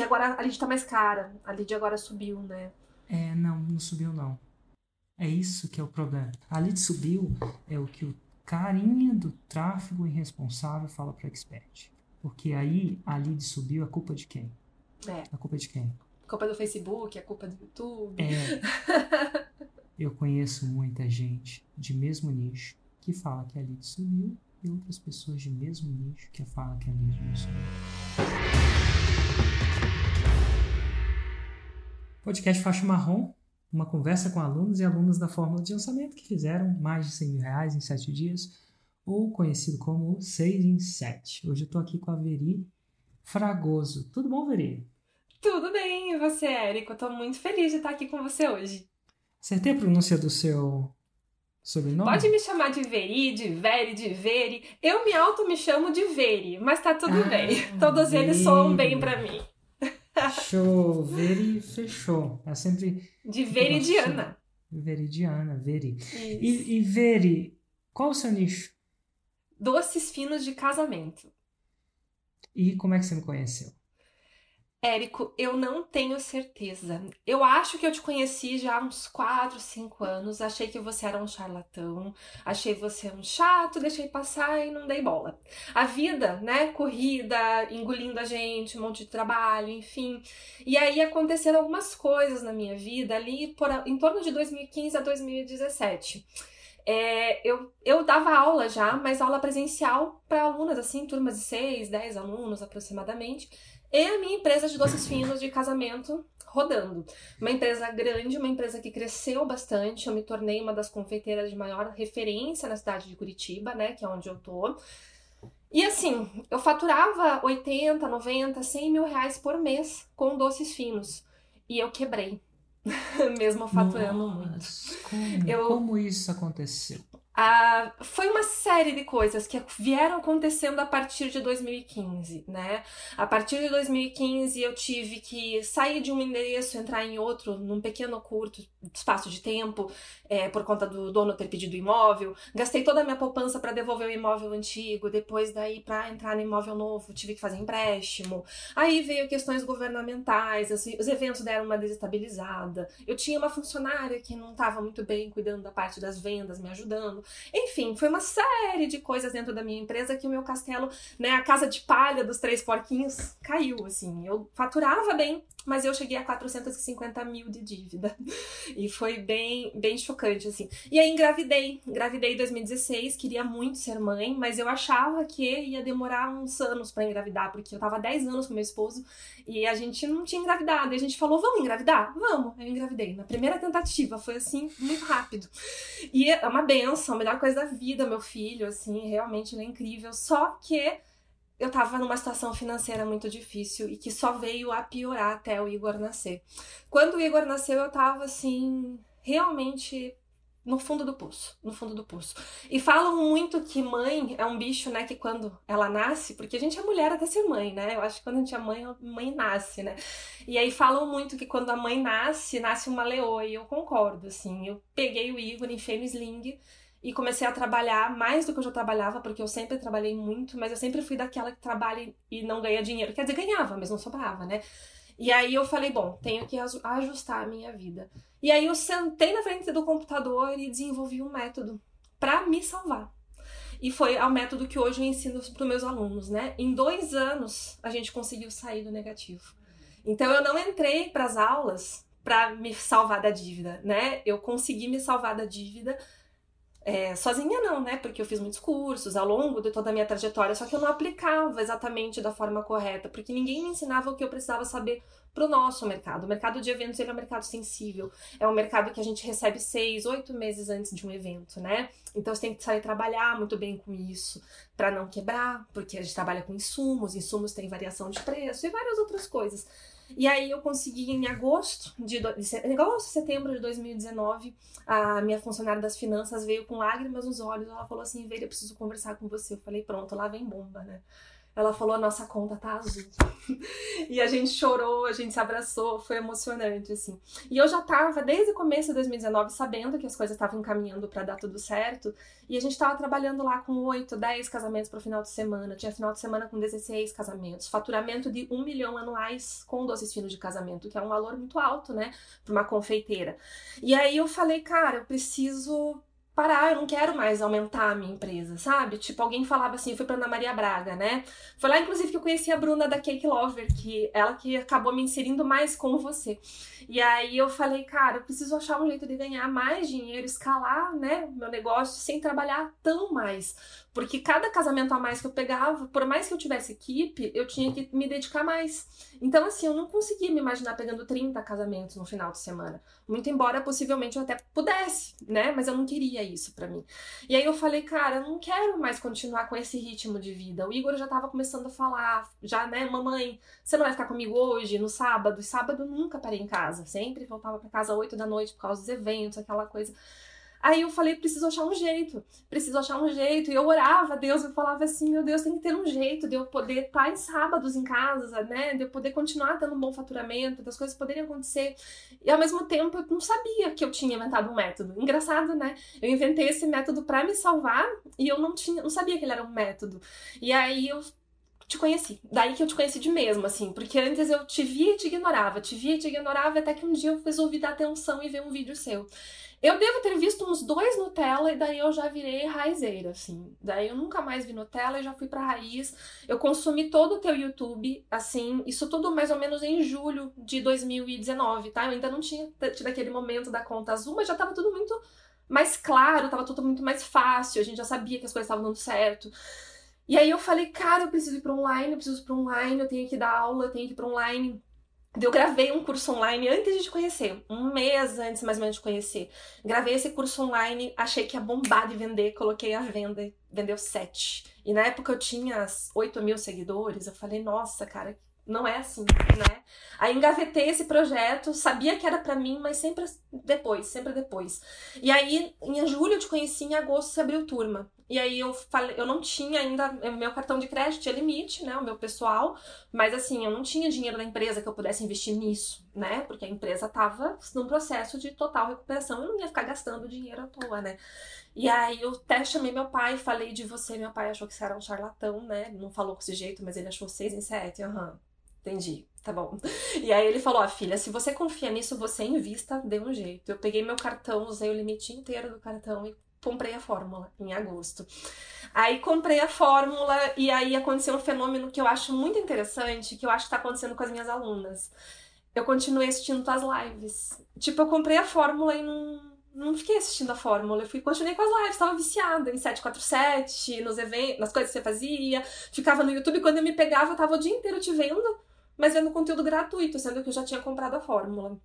que agora a lead tá mais cara. A lead agora subiu, né? É, não, não subiu não. É isso que é o problema. A lead subiu é o que o carinha do tráfego irresponsável fala para expert. Porque aí a lead subiu, a culpa de quem? É. A culpa de quem? A culpa do Facebook, a culpa do YouTube. É. Eu conheço muita gente de mesmo nicho que fala que a lead subiu e outras pessoas de mesmo nicho que falam que a lead não subiu. Podcast Faixa Marrom, uma conversa com alunos e alunas da Fórmula de Lançamento que fizeram mais de 100 mil reais em 7 dias, ou conhecido como 6 em 7. Hoje eu estou aqui com a Veri Fragoso. Tudo bom, Veri? Tudo bem, e você, Érico? Eu tô muito feliz de estar aqui com você hoje. Acertei a pronúncia do seu sobrenome? Pode me chamar de Veri, de Veri, de Veri. Eu me auto me chamo de Veri, mas tá tudo Ah, bem. Todos eles Veri. soam bem pra mim. Show, Veri fechou. É sempre De Veridiana. Veridiana, Veri. E, e Veri, qual o seu nicho? Doces finos de casamento. E como é que você me conheceu? Érico, eu não tenho certeza. Eu acho que eu te conheci já há uns 4, 5 anos. Achei que você era um charlatão. Achei você um chato, deixei passar e não dei bola. A vida, né? Corrida, engolindo a gente, um monte de trabalho, enfim. E aí aconteceram algumas coisas na minha vida ali por, em torno de 2015 a 2017. É, eu, eu dava aula já, mas aula presencial para alunas, assim, turmas de 6, 10 alunos aproximadamente. E a minha empresa de doces finos de casamento rodando. Uma empresa grande, uma empresa que cresceu bastante. Eu me tornei uma das confeiteiras de maior referência na cidade de Curitiba, né? Que é onde eu tô. E assim, eu faturava 80, 90, 100 mil reais por mês com doces finos. E eu quebrei. Mesmo faturando muito. Nossa, Como, Eu- como isso aconteceu? Ah, foi uma série de coisas que vieram acontecendo a partir de 2015, né? A partir de 2015 eu tive que sair de um endereço, entrar em outro, num pequeno curto espaço de tempo, é, por conta do dono ter pedido imóvel. Gastei toda a minha poupança para devolver o imóvel antigo, depois daí para entrar no imóvel novo tive que fazer empréstimo. Aí veio questões governamentais, assim, os eventos deram uma desestabilizada. Eu tinha uma funcionária que não estava muito bem cuidando da parte das vendas, me ajudando. Enfim, foi uma série de coisas dentro da minha empresa que o meu castelo, né, a casa de palha dos três porquinhos, caiu, assim. Eu faturava bem, mas eu cheguei a 450 mil de dívida. E foi bem, bem chocante, assim. E aí engravidei. Engravidei em 2016, queria muito ser mãe, mas eu achava que ia demorar uns anos pra engravidar, porque eu tava há 10 anos com meu esposo e a gente não tinha engravidado. E a gente falou, vamos engravidar? Vamos. Eu engravidei. Na primeira tentativa, foi assim, muito rápido. E é uma benção, a melhor coisa da vida, meu filho, assim, realmente ele é incrível. Só que eu tava numa situação financeira muito difícil e que só veio a piorar até o Igor nascer. Quando o Igor nasceu, eu tava assim, realmente no fundo do poço, no fundo do poço. E falam muito que mãe é um bicho, né, que quando ela nasce, porque a gente é mulher até ser mãe, né? Eu acho que quando a gente é mãe, a mãe nasce, né? E aí falam muito que quando a mãe nasce, nasce uma leoa, e eu concordo, assim. Eu peguei o Igor, enfiei no sling e comecei a trabalhar mais do que eu já trabalhava, porque eu sempre trabalhei muito, mas eu sempre fui daquela que trabalha e não ganha dinheiro. Quer dizer, ganhava, mas não sobrava, né? E aí eu falei, bom, tenho que aju- ajustar a minha vida. E aí eu sentei na frente do computador e desenvolvi um método para me salvar. E foi o método que hoje eu ensino para os meus alunos, né? Em dois anos a gente conseguiu sair do negativo. Então eu não entrei para as aulas para me salvar da dívida, né? Eu consegui me salvar da dívida é, sozinha não, né? Porque eu fiz muitos cursos ao longo de toda a minha trajetória, só que eu não aplicava exatamente da forma correta, porque ninguém me ensinava o que eu precisava saber para o nosso mercado. O mercado de eventos ele é um mercado sensível, é um mercado que a gente recebe seis, oito meses antes de um evento, né? Então você tem que saber trabalhar muito bem com isso para não quebrar, porque a gente trabalha com insumos, insumos têm variação de preço e várias outras coisas. E aí eu consegui em agosto de, do- agosto, setembro de 2019, a minha funcionária das finanças veio com lágrimas nos olhos. Ela falou assim: Veira, eu preciso conversar com você. Eu falei: pronto, lá vem bomba, né? Ela falou: a nossa conta tá azul. e a gente chorou, a gente se abraçou, foi emocionante, assim. E eu já tava, desde o começo de 2019, sabendo que as coisas estavam encaminhando para dar tudo certo. E a gente tava trabalhando lá com 8, 10 casamentos pro final de semana. Tinha final de semana com 16 casamentos. Faturamento de 1 milhão anuais com doces finos de casamento, que é um valor muito alto, né, pra uma confeiteira. E aí eu falei, cara, eu preciso parar, eu não quero mais aumentar a minha empresa, sabe? Tipo, alguém falava assim, eu fui pra Ana Maria Braga, né? Foi lá, inclusive, que eu conheci a Bruna da Cake Lover, que ela que acabou me inserindo mais com você. E aí eu falei, cara, eu preciso achar um jeito de ganhar mais dinheiro, escalar, né, meu negócio sem trabalhar tão mais. Porque cada casamento a mais que eu pegava, por mais que eu tivesse equipe, eu tinha que me dedicar mais. Então, assim, eu não conseguia me imaginar pegando 30 casamentos no final de semana. Muito embora possivelmente eu até pudesse, né? Mas eu não queria isso para mim. E aí eu falei, cara, eu não quero mais continuar com esse ritmo de vida. O Igor já tava começando a falar, já, né, mamãe, você não vai ficar comigo hoje, no sábado? E sábado eu nunca parei em casa. Sempre voltava para casa às 8 da noite por causa dos eventos, aquela coisa. Aí eu falei, preciso achar um jeito, preciso achar um jeito. E eu orava a Deus, eu falava assim, meu Deus, tem que ter um jeito de eu poder estar em sábados em casa, né? De eu poder continuar tendo um bom faturamento, das coisas poderem acontecer. E ao mesmo tempo eu não sabia que eu tinha inventado um método. Engraçado, né? Eu inventei esse método para me salvar e eu não tinha, não sabia que ele era um método. E aí eu te conheci. Daí que eu te conheci de mesmo, assim, porque antes eu te via e te ignorava, te via e te ignorava, até que um dia eu resolvi dar atenção e ver um vídeo seu. Eu devo ter visto uns dois Nutella e daí eu já virei raizeira, assim. Daí eu nunca mais vi Nutella e já fui pra raiz. Eu consumi todo o teu YouTube, assim, isso tudo mais ou menos em julho de 2019, tá? Eu ainda não tinha tido aquele momento da conta azul, mas já tava tudo muito mais claro, tava tudo muito mais fácil, a gente já sabia que as coisas estavam dando certo. E aí eu falei, cara, eu preciso ir para online, eu preciso ir para online, eu tenho que dar aula, eu tenho que ir para online. Eu gravei um curso online antes de te conhecer, um mês antes mais ou menos de conhecer. Gravei esse curso online, achei que ia bombar de vender, coloquei a venda, vendeu sete. E na época eu tinha 8 mil seguidores, eu falei, nossa, cara, não é assim, né? Aí engavetei esse projeto, sabia que era para mim, mas sempre depois, sempre depois. E aí, em julho eu te conheci, em agosto você abriu turma. E aí eu falei, eu não tinha ainda, meu cartão de crédito tinha limite, né, o meu pessoal, mas assim, eu não tinha dinheiro da empresa que eu pudesse investir nisso, né, porque a empresa tava num processo de total recuperação, eu não ia ficar gastando dinheiro à toa, né. E aí eu até chamei meu pai, falei de você, meu pai achou que você era um charlatão, né, não falou com esse jeito, mas ele achou seis em sete, aham, uhum, entendi. Tá bom. E aí ele falou: Ó, filha, se você confia nisso, você invista, dê um jeito. Eu peguei meu cartão, usei o limite inteiro do cartão e comprei a fórmula em agosto. Aí comprei a fórmula e aí aconteceu um fenômeno que eu acho muito interessante, que eu acho que tá acontecendo com as minhas alunas. Eu continuei assistindo tuas lives. Tipo, eu comprei a fórmula e não, não fiquei assistindo a fórmula. Eu fui, continuei com as lives, tava viciada em 747, nos eventos, nas coisas que você fazia. Ficava no YouTube, quando eu me pegava, eu tava o dia inteiro te vendo, mas vendo conteúdo gratuito, sendo que eu já tinha comprado a fórmula.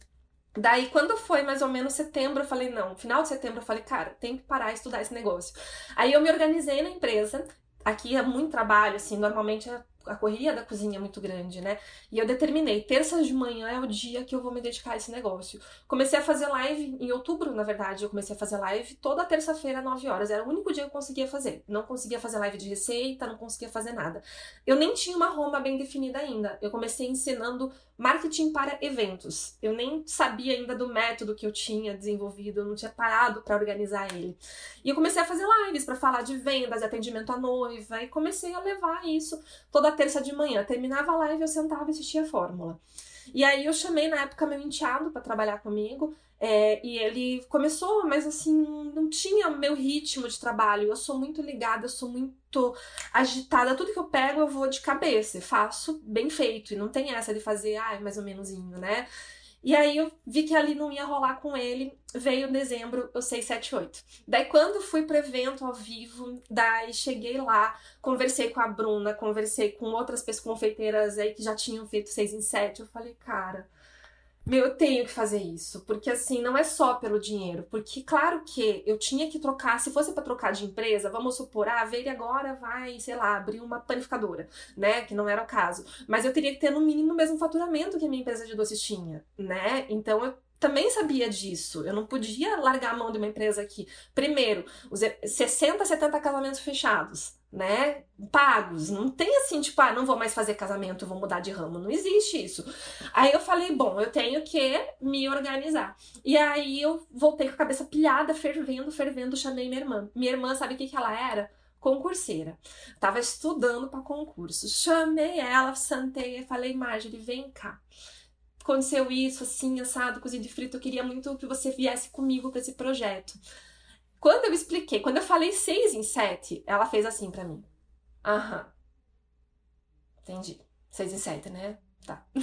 Daí, quando foi mais ou menos setembro, eu falei, não, final de setembro, eu falei, cara, tem que parar e estudar esse negócio. Aí eu me organizei na empresa, aqui é muito trabalho, assim, normalmente a correria da cozinha é muito grande, né? E eu determinei, terça de manhã é o dia que eu vou me dedicar a esse negócio. Comecei a fazer live em outubro, na verdade, eu comecei a fazer live toda terça-feira, 9 horas. Era o único dia que eu conseguia fazer. Não conseguia fazer live de receita, não conseguia fazer nada. Eu nem tinha uma Roma bem definida ainda. Eu comecei ensinando marketing para eventos. Eu nem sabia ainda do método que eu tinha desenvolvido, eu não tinha parado para organizar ele. E eu comecei a fazer lives para falar de vendas, de atendimento à noiva, e comecei a levar isso toda terça de manhã. Terminava a live, eu sentava e assistia a fórmula. E aí eu chamei na época meu enteado para trabalhar comigo. É, e ele começou, mas assim, não tinha meu ritmo de trabalho. Eu sou muito ligada, eu sou muito agitada. Tudo que eu pego, eu vou de cabeça, faço bem feito. E não tem essa de fazer, ah, mais ou menosinho, né? E aí eu vi que ali não ia rolar com ele. Veio dezembro, o 678. Daí quando fui pro evento ao vivo, daí cheguei lá, conversei com a Bruna, conversei com outras pessoas confeiteiras aí que já tinham feito 6 em 7. Eu falei, cara, meu, eu tenho que fazer isso, porque assim, não é só pelo dinheiro, porque claro que eu tinha que trocar, se fosse para trocar de empresa, vamos supor, ah, a agora vai, sei lá, abrir uma panificadora, né, que não era o caso, mas eu teria que ter no mínimo o mesmo faturamento que a minha empresa de doces tinha, né, então eu também sabia disso. Eu não podia largar a mão de uma empresa que, primeiro, os 60, 70 casamentos fechados, né? Pagos. Não tem assim, tipo, ah, não vou mais fazer casamento, vou mudar de ramo. Não existe isso. Aí eu falei, bom, eu tenho que me organizar. E aí eu voltei com a cabeça pilhada, fervendo, fervendo, chamei minha irmã. Minha irmã, sabe o que, que ela era? concurseira. Tava estudando para concurso. Chamei ela, sentei e falei, Marjorie, vem cá. Aconteceu isso, assim, assado, cozido e frito. Eu queria muito que você viesse comigo para esse projeto. Quando eu expliquei, quando eu falei seis em sete, ela fez assim para mim. Aham. Entendi. Seis em sete, né? Tá.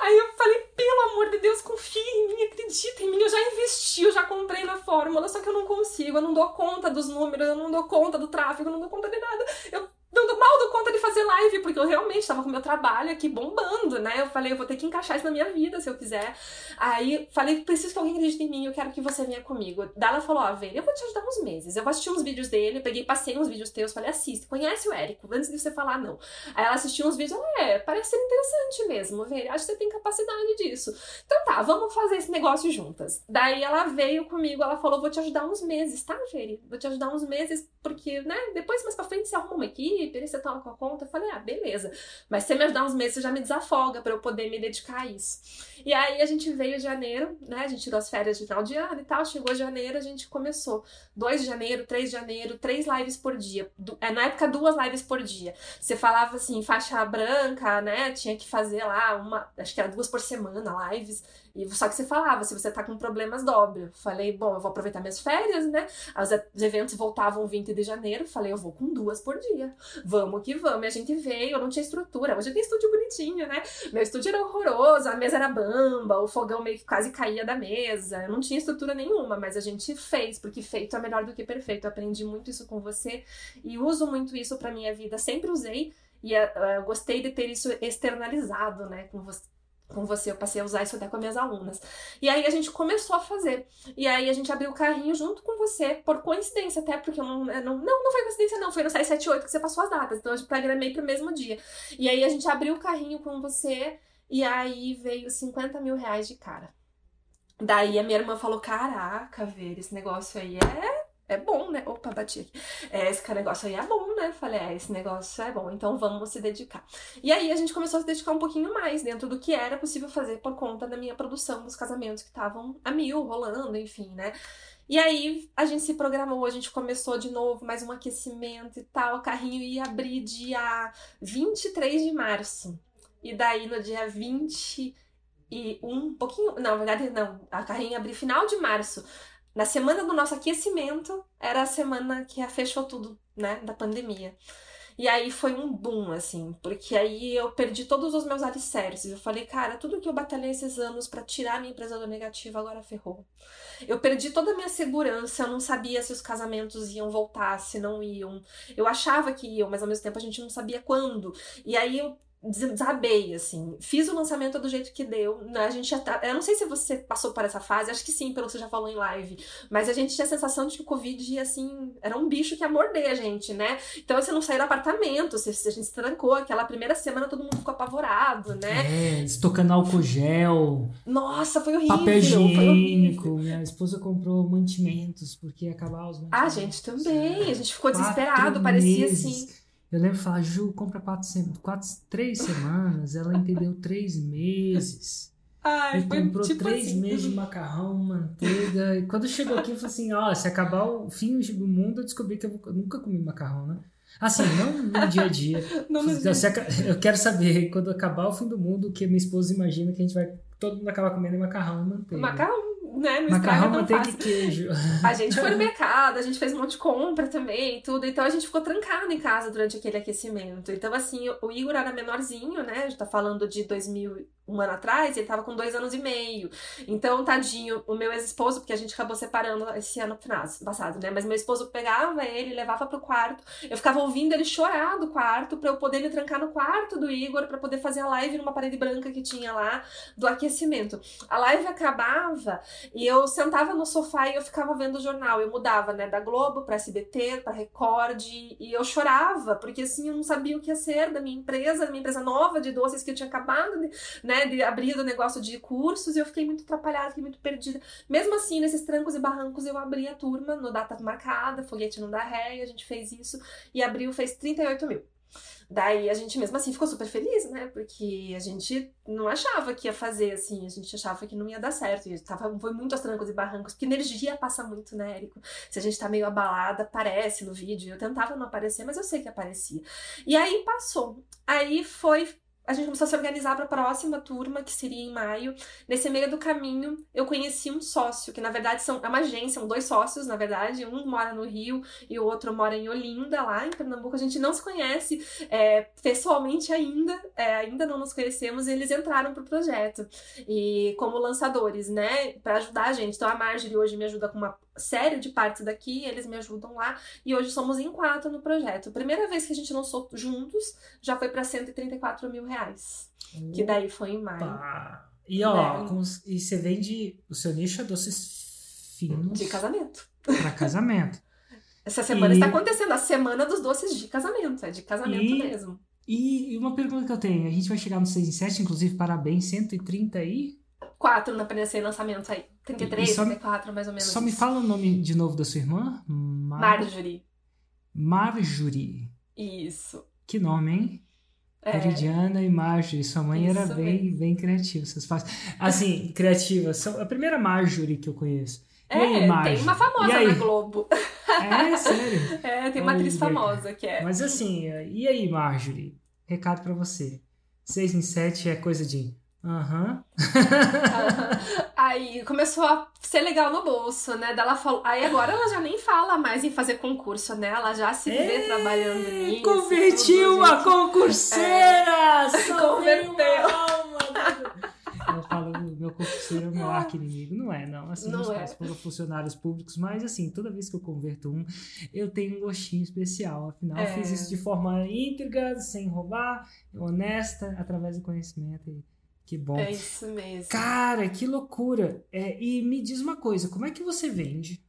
Aí eu falei, pelo amor de Deus, confia em mim, acredita em mim. Eu já investi, eu já comprei na fórmula, só que eu não consigo, eu não dou conta dos números, eu não dou conta do tráfego, eu não dou conta de nada. Eu dando mal do conta de fazer live, porque eu realmente estava com meu trabalho aqui bombando, né? Eu falei, eu vou ter que encaixar isso na minha vida se eu quiser. Aí falei, preciso que alguém acredite em mim, eu quero que você venha comigo. Daí ela falou, ó, oh, velho, eu vou te ajudar uns meses. Eu vou assistir uns vídeos dele, peguei, passei uns vídeos teus, falei, assiste, conhece o Érico, antes de você falar não. Aí ela assistiu uns vídeos, ela, é, parece ser interessante mesmo, velho, acho que você tem capacidade disso. Então tá, vamos fazer esse negócio juntas. Daí ela veio comigo, ela falou, vou te ajudar uns meses, tá, velho? Vou te ajudar uns meses, porque, né, depois mais pra frente você arruma uma equipe, você toma com a conta. Eu falei, ah, beleza. Mas se você me ajudar uns meses, você já me desafoga para eu poder me dedicar a isso. E aí a gente veio em janeiro, né? A gente tirou as férias de final de ano e tal. Chegou janeiro, a gente começou. 2 de janeiro, 3 de janeiro, três lives por dia. É, na época, duas lives por dia. Você falava assim, faixa branca, né? Tinha que fazer lá uma, acho que era duas por semana lives. E só que você falava, se você tá com problemas, dobre. Falei, bom, eu vou aproveitar minhas férias, né? Os eventos voltavam 20 de janeiro. Falei, eu vou com duas por dia. Vamos que vamos. E a gente veio, eu não tinha estrutura. Hoje tem estúdio bonitinho, né? Meu estúdio era horroroso, a mesa era o fogão meio que quase caía da mesa. Eu não tinha estrutura nenhuma, mas a gente fez, porque feito é melhor do que perfeito. Eu aprendi muito isso com você e uso muito isso pra minha vida. Sempre usei. E uh, gostei de ter isso externalizado, né, com você, com você, eu passei a usar isso até com as minhas alunas. E aí a gente começou a fazer. E aí a gente abriu o carrinho junto com você, por coincidência até, porque eu não. Não, não, não foi coincidência, não. Foi no 678 que você passou as datas. Então eu programei pro mesmo dia. E aí a gente abriu o carrinho com você, e aí veio 50 mil reais de cara. Daí a minha irmã falou: Caraca, ver, esse negócio aí é é bom, né? Opa, bati aqui. É, esse negócio aí é bom, né? Falei, é, esse negócio é bom, então vamos se dedicar. E aí a gente começou a se dedicar um pouquinho mais dentro do que era possível fazer por conta da minha produção dos casamentos que estavam a mil, rolando, enfim, né? E aí a gente se programou, a gente começou de novo, mais um aquecimento e tal. O carrinho ia abrir dia 23 de março. E daí no dia 20 e um pouquinho. Não, na verdade, não. A carrinho ia abrir final de março. Na semana do nosso aquecimento, era a semana que fechou tudo, né, da pandemia. E aí foi um boom, assim, porque aí eu perdi todos os meus alicerces. Eu falei, cara, tudo que eu batalhei esses anos para tirar minha empresa do negativo agora ferrou. Eu perdi toda a minha segurança, eu não sabia se os casamentos iam voltar, se não iam. Eu achava que iam, mas ao mesmo tempo a gente não sabia quando. E aí eu desabei, assim. Fiz o lançamento do jeito que deu. Né? A gente já tá. Eu não sei se você passou por essa fase, acho que sim, pelo que você já falou em live. Mas a gente tinha a sensação de que o Covid, assim, era um bicho que ia morder a gente, né? Então você não saía do apartamento, você, a gente se trancou. Aquela primeira semana todo mundo ficou apavorado, né? É, estocando álcool gel. Nossa, foi horrível. Papel higiênico. Minha esposa comprou mantimentos, porque ia acabar os mantimentos. Ah, a gente também. A gente ficou desesperado, parecia assim eu lembro de falar, Ju, compra quatro, quatro, três semanas. Ela entendeu três meses. Ai, e comprou tipo três assim. meses de macarrão, manteiga. E quando chegou aqui, eu falei assim: ó, se acabar o fim do mundo, eu descobri que eu, eu nunca comi macarrão, né? Assim, não no dia a dia. não no dia. Eu quero saber, quando acabar o fim do mundo, o que minha esposa imagina que a gente vai todo mundo acabar comendo macarrão e manteiga. Macarrão né, no Macarrão, manteiga e queijo. A gente foi no mercado, a gente fez um monte de compra também, tudo. Então a gente ficou trancado em casa durante aquele aquecimento. Então, assim, o Igor era menorzinho, né? A gente tá falando de 2000 um ano atrás, ele tava com dois anos e meio. Então, tadinho, o meu ex-esposo, porque a gente acabou separando esse ano passado, né? Mas meu esposo pegava ele, levava pro quarto. Eu ficava ouvindo ele chorar do quarto para eu poder me trancar no quarto do Igor para poder fazer a live numa parede branca que tinha lá do aquecimento. A live acabava e eu sentava no sofá e eu ficava vendo o jornal. Eu mudava, né, da Globo para SBT, para Record e eu chorava, porque assim eu não sabia o que ia ser da minha empresa, da minha empresa nova de doces que eu tinha acabado de, né, né, de abrir o negócio de cursos e eu fiquei muito atrapalhada, fiquei muito perdida. Mesmo assim, nesses trancos e barrancos, eu abri a turma no data marcada, foguete não dá ré, a gente fez isso e abriu, fez 38 mil. Daí a gente mesmo assim ficou super feliz, né? Porque a gente não achava que ia fazer assim, a gente achava que não ia dar certo. E tava, foi muito aos trancos e barrancos, porque energia passa muito, né, Érico? Se a gente tá meio abalada, aparece no vídeo. Eu tentava não aparecer, mas eu sei que aparecia. E aí passou. Aí foi a gente começou a se organizar para a próxima turma, que seria em maio. Nesse meio do caminho, eu conheci um sócio, que na verdade são, é uma agência, são dois sócios, na verdade. Um mora no Rio e o outro mora em Olinda, lá em Pernambuco. A gente não se conhece é, pessoalmente ainda, é, ainda não nos conhecemos, e eles entraram pro projeto. E como lançadores, né, para ajudar a gente. Então a Marjorie hoje me ajuda com uma série de partes daqui, eles me ajudam lá, e hoje somos em quatro no projeto. Primeira vez que a gente lançou juntos, já foi para 134 mil reais. Opa. Que daí foi em maio. E ó, né? e você vende o seu nicho é doces finos. De casamento. Para casamento. Essa semana e... está acontecendo, a semana dos doces de casamento, é de casamento e... mesmo. E uma pergunta que eu tenho, a gente vai chegar no 6 em 7, inclusive, parabéns, 130 aí? 4 na PNC lançamento aí. 33, só, 34, mais ou menos. Só me fala o nome de novo da sua irmã? Mar... Marjorie. Marjorie. Isso. Que nome, hein? É. Meridiana e Marjorie. Sua mãe Isso era bem, bem criativa. Vocês fazem... Assim, criativa. A primeira Marjorie que eu conheço. É, aí, tem uma famosa na Globo. É, sério? É, tem uma Olha, atriz famosa que é. Mas assim, e aí, Marjorie? Recado para você. 6 em 7 é coisa de. Uhum. aí começou a ser legal no bolso, né? Dela falou. Aí agora ela já nem fala mais em fazer concurso, né? Ela já se vê Ei, trabalhando nisso. Convertiu a concurseira! É. Converteu! Eu falo, meu concurseiro é meu arqui-inimigo. Não é, não. Assim, não é. foram funcionários públicos, mas assim, toda vez que eu converto um, eu tenho um gostinho especial. Afinal, é. eu fiz isso de forma íntegra, sem roubar, honesta, através do conhecimento. E que bom. É isso mesmo. Cara, que loucura. É, e me diz uma coisa, como é que você vende?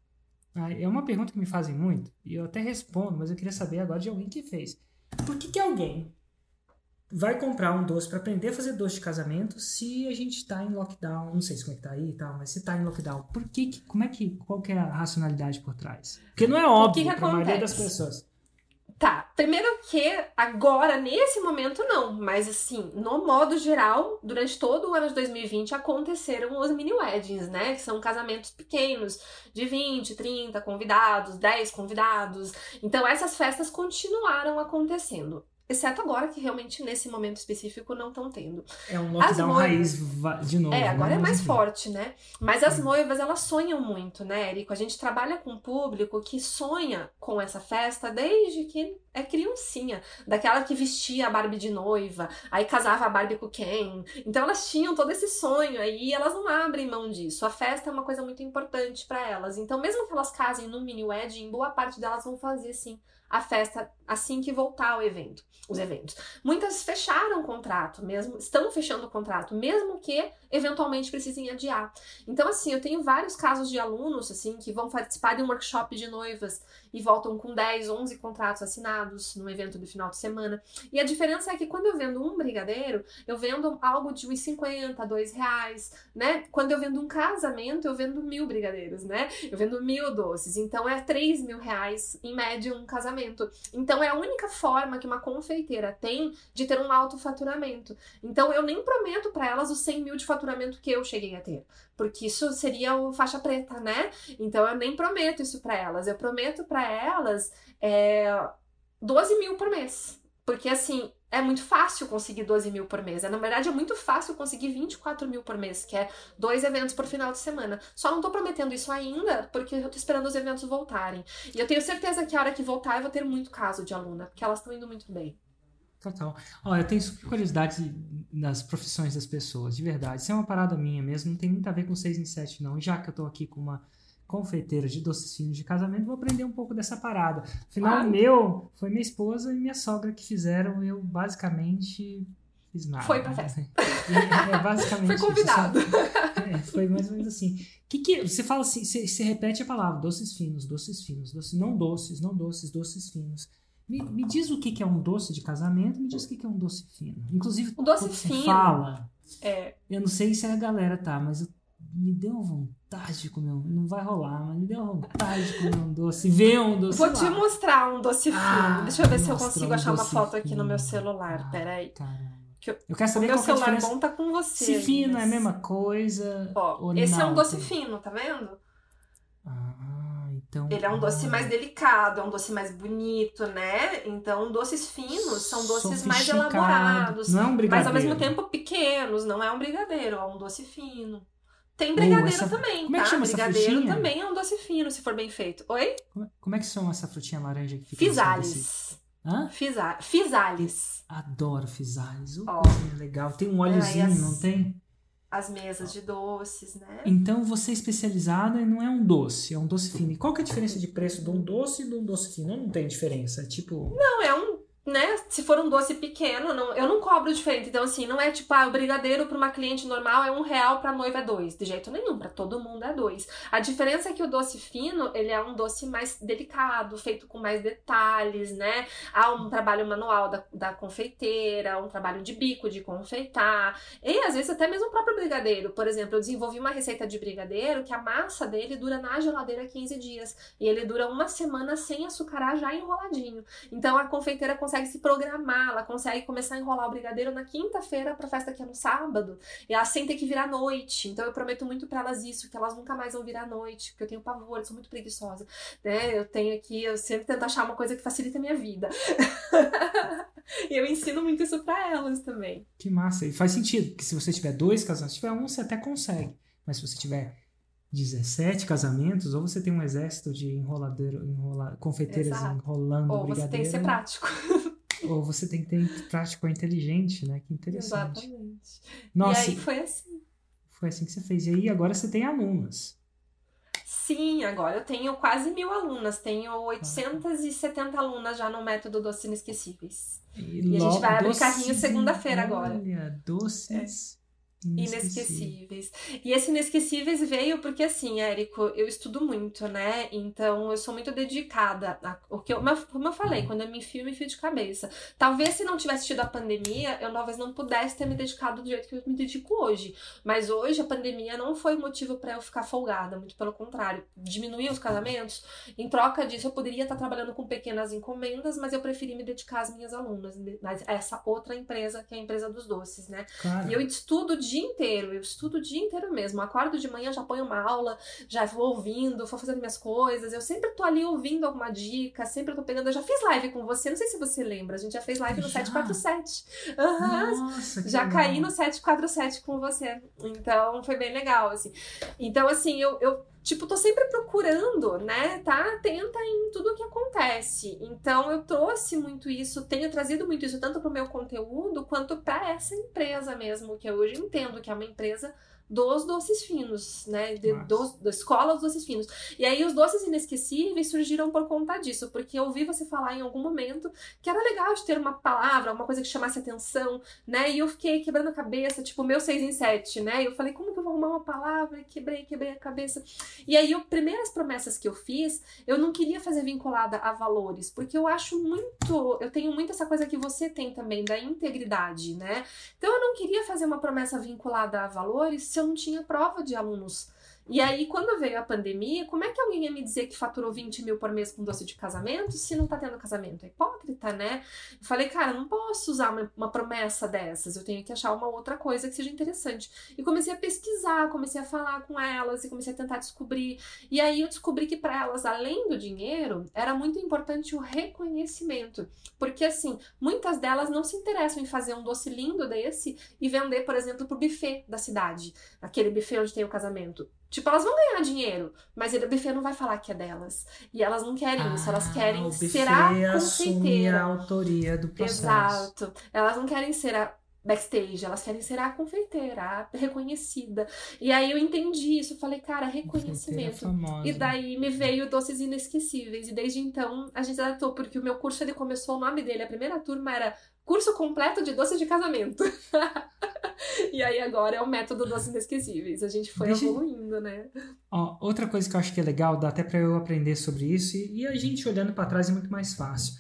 Ah, é uma pergunta que me fazem muito, e eu até respondo, mas eu queria saber agora de alguém que fez. Por que, que alguém vai comprar um doce para aprender a fazer doce de casamento se a gente está em lockdown? Não sei se como é que tá aí e tal, mas se está em lockdown, por que, que como é que, qual que é a racionalidade por trás? Porque não é óbvio para a maioria das pessoas. Tá, primeiro que agora, nesse momento, não, mas assim, no modo geral, durante todo o ano de 2020 aconteceram os mini weddings, né? Que são casamentos pequenos, de 20, 30 convidados, 10 convidados. Então, essas festas continuaram acontecendo. Exceto agora, que realmente nesse momento específico não estão tendo. É um lockdown raiz de novo. É, agora né? é mais forte, né? Mas as noivas, elas sonham muito, né, Érico? A gente trabalha com um público que sonha com essa festa desde que é criancinha. Daquela que vestia a Barbie de noiva, aí casava a Barbie com quem. Então elas tinham todo esse sonho aí e elas não abrem mão disso. A festa é uma coisa muito importante para elas. Então, mesmo que elas casem no mini wedding, boa parte delas vão fazer sim a festa assim que voltar o evento, os eventos. Muitas fecharam o contrato, mesmo estão fechando o contrato, mesmo que eventualmente precisem adiar. Então assim, eu tenho vários casos de alunos assim que vão participar de um workshop de noivas e voltam com 10, 11 contratos assinados no evento do final de semana. E a diferença é que quando eu vendo um brigadeiro, eu vendo algo de uns 50, 2 reais, né? Quando eu vendo um casamento, eu vendo mil brigadeiros, né? Eu vendo mil doces. Então é 3 mil reais em média um casamento. Então é a única forma que uma confeiteira tem de ter um alto faturamento. Então eu nem prometo para elas os 100 mil de faturamento que eu cheguei a ter porque isso seria o faixa preta, né? Então eu nem prometo isso para elas. Eu prometo para elas é, 12 mil por mês. Porque assim, é muito fácil conseguir 12 mil por mês. Na verdade, é muito fácil conseguir 24 mil por mês, que é dois eventos por final de semana. Só não tô prometendo isso ainda, porque eu tô esperando os eventos voltarem. E eu tenho certeza que a hora que voltar eu vou ter muito caso de aluna, porque elas estão indo muito bem. Total. Ó, eu tenho super curiosidade nas profissões das pessoas, de verdade. Isso é uma parada minha mesmo, não tem muito a ver com 6 em 7, não. Já que eu tô aqui com uma confeiteira de doces finos de casamento, vou aprender um pouco dessa parada. Afinal, meu foi minha esposa e minha sogra que fizeram, eu basicamente fiz nada. Foi pra festa. É, é basicamente Foi convidado. É, foi mais ou menos assim. Que que, você fala assim, você, você repete a palavra, doces finos, doces finos, doces, não doces, não doces, doces finos. Me, me diz o que, que é um doce de casamento, me diz o que, que é um doce fino. Inclusive, o doce quando fino. você fala, É. Eu não sei se a galera tá, mas eu, me deu vontade de comer um. Não vai rolar, mas me deu vontade de comer um doce. Ver um doce. Vou lá. te mostrar um doce fino. Ah, Deixa eu ver se eu consigo um achar uma foto aqui no fino. meu celular. Ah, Pera aí. Caramba. Que eu- Eu quero O saber meu qual que é celular diferença. bom tá com você. Se fino é a mas- mesma coisa. Ó, esse é um doce Tem- fino, tá vendo? Então. Ele é um doce mais delicado, é um doce mais bonito, né? Então, doces finos são doces mais elaborados. Não é um Mas brigadeiro. ao mesmo tempo pequenos, não é um brigadeiro, é um doce fino. Tem brigadeiro essa- também, como é que tá? chama essa brigadeiro frutinha? também é um doce fino, se for bem feito. Oi? Como é- é que chama essa frutinha laranja que fica? Fisales. Hã? Fisa- Fisales. Adoro fisales. Oh, legal. Tem um óleozinho, Ai, as- não tem? As mesas de doces, né? Então você é especializada e não é um doce, é um doce fino. E qual que é a diferença de preço de um doce e de um doce fino? Não tem diferença. É tipo. Não, é um, né? Se for um doce pequeno, não, eu não cobro diferente. Então, assim, não é tipo, ah, o brigadeiro para uma cliente normal é um real, para noiva é dois. De jeito nenhum, para todo mundo é dois. A diferença é que o doce fino, ele é um doce mais delicado, feito com mais detalhes, né? Há um trabalho manual da, da confeiteira, um trabalho de bico de confeitar. E às vezes até mesmo o próprio brigadeiro. Por exemplo, eu desenvolvi uma receita de brigadeiro que a massa dele dura na geladeira 15 dias. E ele dura uma semana sem açucarar já enroladinho. Então a confeiteira consegue se programar, ela consegue começar a enrolar o brigadeiro na quinta-feira pra festa que é no sábado, e ela sem ter que virar à noite. Então eu prometo muito pra elas isso, que elas nunca mais vão virar à noite, porque eu tenho pavor, eu sou muito preguiçosa, né? Eu tenho aqui, eu sempre tento achar uma coisa que facilita a minha vida. e eu ensino muito isso pra elas também. Que massa. E faz sentido, porque se você tiver dois casamentos, se tiver um, você até consegue. Mas se você tiver 17 casamentos, ou você tem um exército de enroladeiro, enrola, confeiteiras Exato. enrolando Ou você tem brigadeiro. que ser prático. Ou você tem que ter prático ou inteligente, né? Que interessante. Exatamente. Nossa, E aí foi assim. foi assim que você fez. E aí agora você tem alunas. Sim, agora eu tenho quase mil alunas. Tenho 870 alunas já no método Doces Inesquecíveis. E, a gente vai abrir carrinho segunda-feira agora. Olha, doces inesquecíveis. E esse Inesquecíveis veio porque, assim, Érico, eu estudo muito, né? Então eu sou muito dedicada. A, o que eu, como eu falei, quando eu me enfio, eu me enfio de cabeça. Talvez se não tivesse tido a pandemia, eu talvez não pudesse ter me dedicado do jeito que eu me dedico hoje. Mas hoje a pandemia não foi motivo para eu ficar folgada, muito pelo contrário. Diminuir os casamentos. Em troca disso, eu poderia estar trabalhando com pequenas encomendas, mas eu preferi me dedicar às minhas alunas, mas essa outra empresa, que é a empresa dos doces, né? Claro. E eu estudo o dia inteiro, eu estudo o dia inteiro mesmo. Acordo de manhã, já ponho uma aula, já vou ouvindo, vou fazendo minhas coisas. Eu sempre tô ali ouvindo alguma dica, sempre tô pegando. Eu já fiz live com você, não sei se você lembra, a gente já fez live no Já? 747. Aham, Nossa, já legal. caí no 747 com você. Então foi bem legal, assim. Então, assim, eu, eu tipo, tô sempre procurando, né? Tá atenta em tudo o que acontece. Então, eu trouxe muito isso, tenho trazido muito isso tanto pro meu conteúdo quanto para essa empresa mesmo, que eu hoje entendo que é uma empresa dos doces finos, né? De, dos, da escola dos doces finos. E aí os doces inesquecíveis surgiram por conta disso, porque eu ouvi você falar em algum momento que era legal de ter uma palavra, uma coisa que chamasse atenção, né? E eu fiquei quebrando a cabeça, tipo, meu 6 em 7, né? E eu falei, como que eu vou arrumar uma palavra? E quebrei, quebrei a cabeça. E aí, eu, primeiras promessas que eu fiz, eu não queria fazer vinculada a valores, porque eu acho muito, eu tenho muito essa coisa que você tem também, da integridade, né? Então eu não queria fazer uma promessa vinculada a valores se eu não tinha prova de alunos. E aí, quando veio a pandemia, como é que alguém ia me dizer que faturou 20 mil por mês com doce de casamento se não tá tendo casamento? É hipócrita, né? Eu falei, cara, não posso usar uma, uma promessa dessas, eu tenho que achar uma outra coisa que seja interessante. E comecei a pesquisar, comecei a falar com elas e comecei a tentar descobrir. E aí eu descobri que para elas, além do dinheiro, era muito importante o reconhecimento. Porque assim, muitas delas não se interessam em fazer um doce lindo desse e vender, por exemplo, pro buffet da cidade, aquele buffet onde tem o casamento. Tipo, elas vão ganhar dinheiro, mas ele- o buffet não vai falar que é delas. E elas não querem isso, elas Ah, querem ser a assume a confeiteira. autoria do processo. Exato. Elas não querem ser a backstage, elas querem ser a confeiteira, a reconhecida. E aí eu entendi isso, eu falei, cara, Confeiteira reconhecimento. E daí me veio Doces Inesquecíveis. E desde então a gente adaptou, porque o meu curso ele começou, o nome dele, a primeira turma era Curso Completo de Doces de Casamento. e aí agora é o método Doces Inesquecíveis. A gente foi Deixa- evoluindo, né? Ó, outra coisa que eu acho que é legal, dá até para eu aprender sobre isso, e, e a gente olhando para trás é muito mais fácil.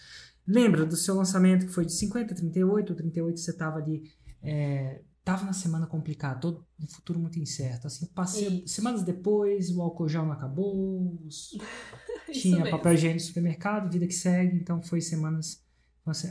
Lembra do seu lançamento que foi de 50, 38, 38 você tava ali, é, tava na semana complicada, todo um futuro muito incerto. Assim, passei semanas depois, o álcool gel não acabou, os... tinha mesmo. papel higiênico no supermercado, vida que segue, então foi semanas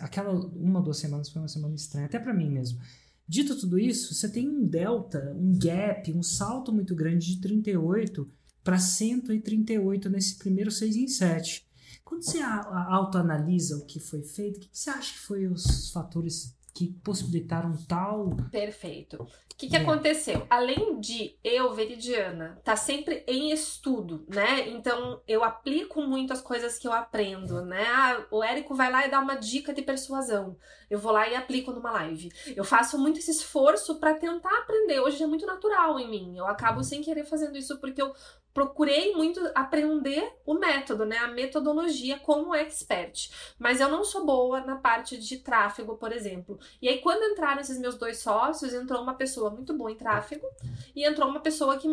aquela uma ou duas semanas foi uma semana estranha, até para mim mesmo. Dito tudo isso, você tem um delta, um gap, um salto muito grande de 38 para 138 nesse primeiro 6 em 7. Quando você autoanalisa o que foi feito, o que você acha que foi os fatores que possibilitaram tal. Perfeito. O que, que é. aconteceu? Além de eu, Veridiana, tá sempre em estudo, né? Então eu aplico muito as coisas que eu aprendo, né? Ah, o Érico vai lá e dá uma dica de persuasão. Eu vou lá e aplico numa live. Eu faço muito esse esforço para tentar aprender. Hoje é muito natural em mim. Eu acabo sem querer fazendo isso porque eu procurei muito aprender o método, né, a metodologia como expert, mas eu não sou boa na parte de tráfego, por exemplo. E aí quando entraram esses meus dois sócios, entrou uma pessoa muito boa em tráfego e entrou uma pessoa que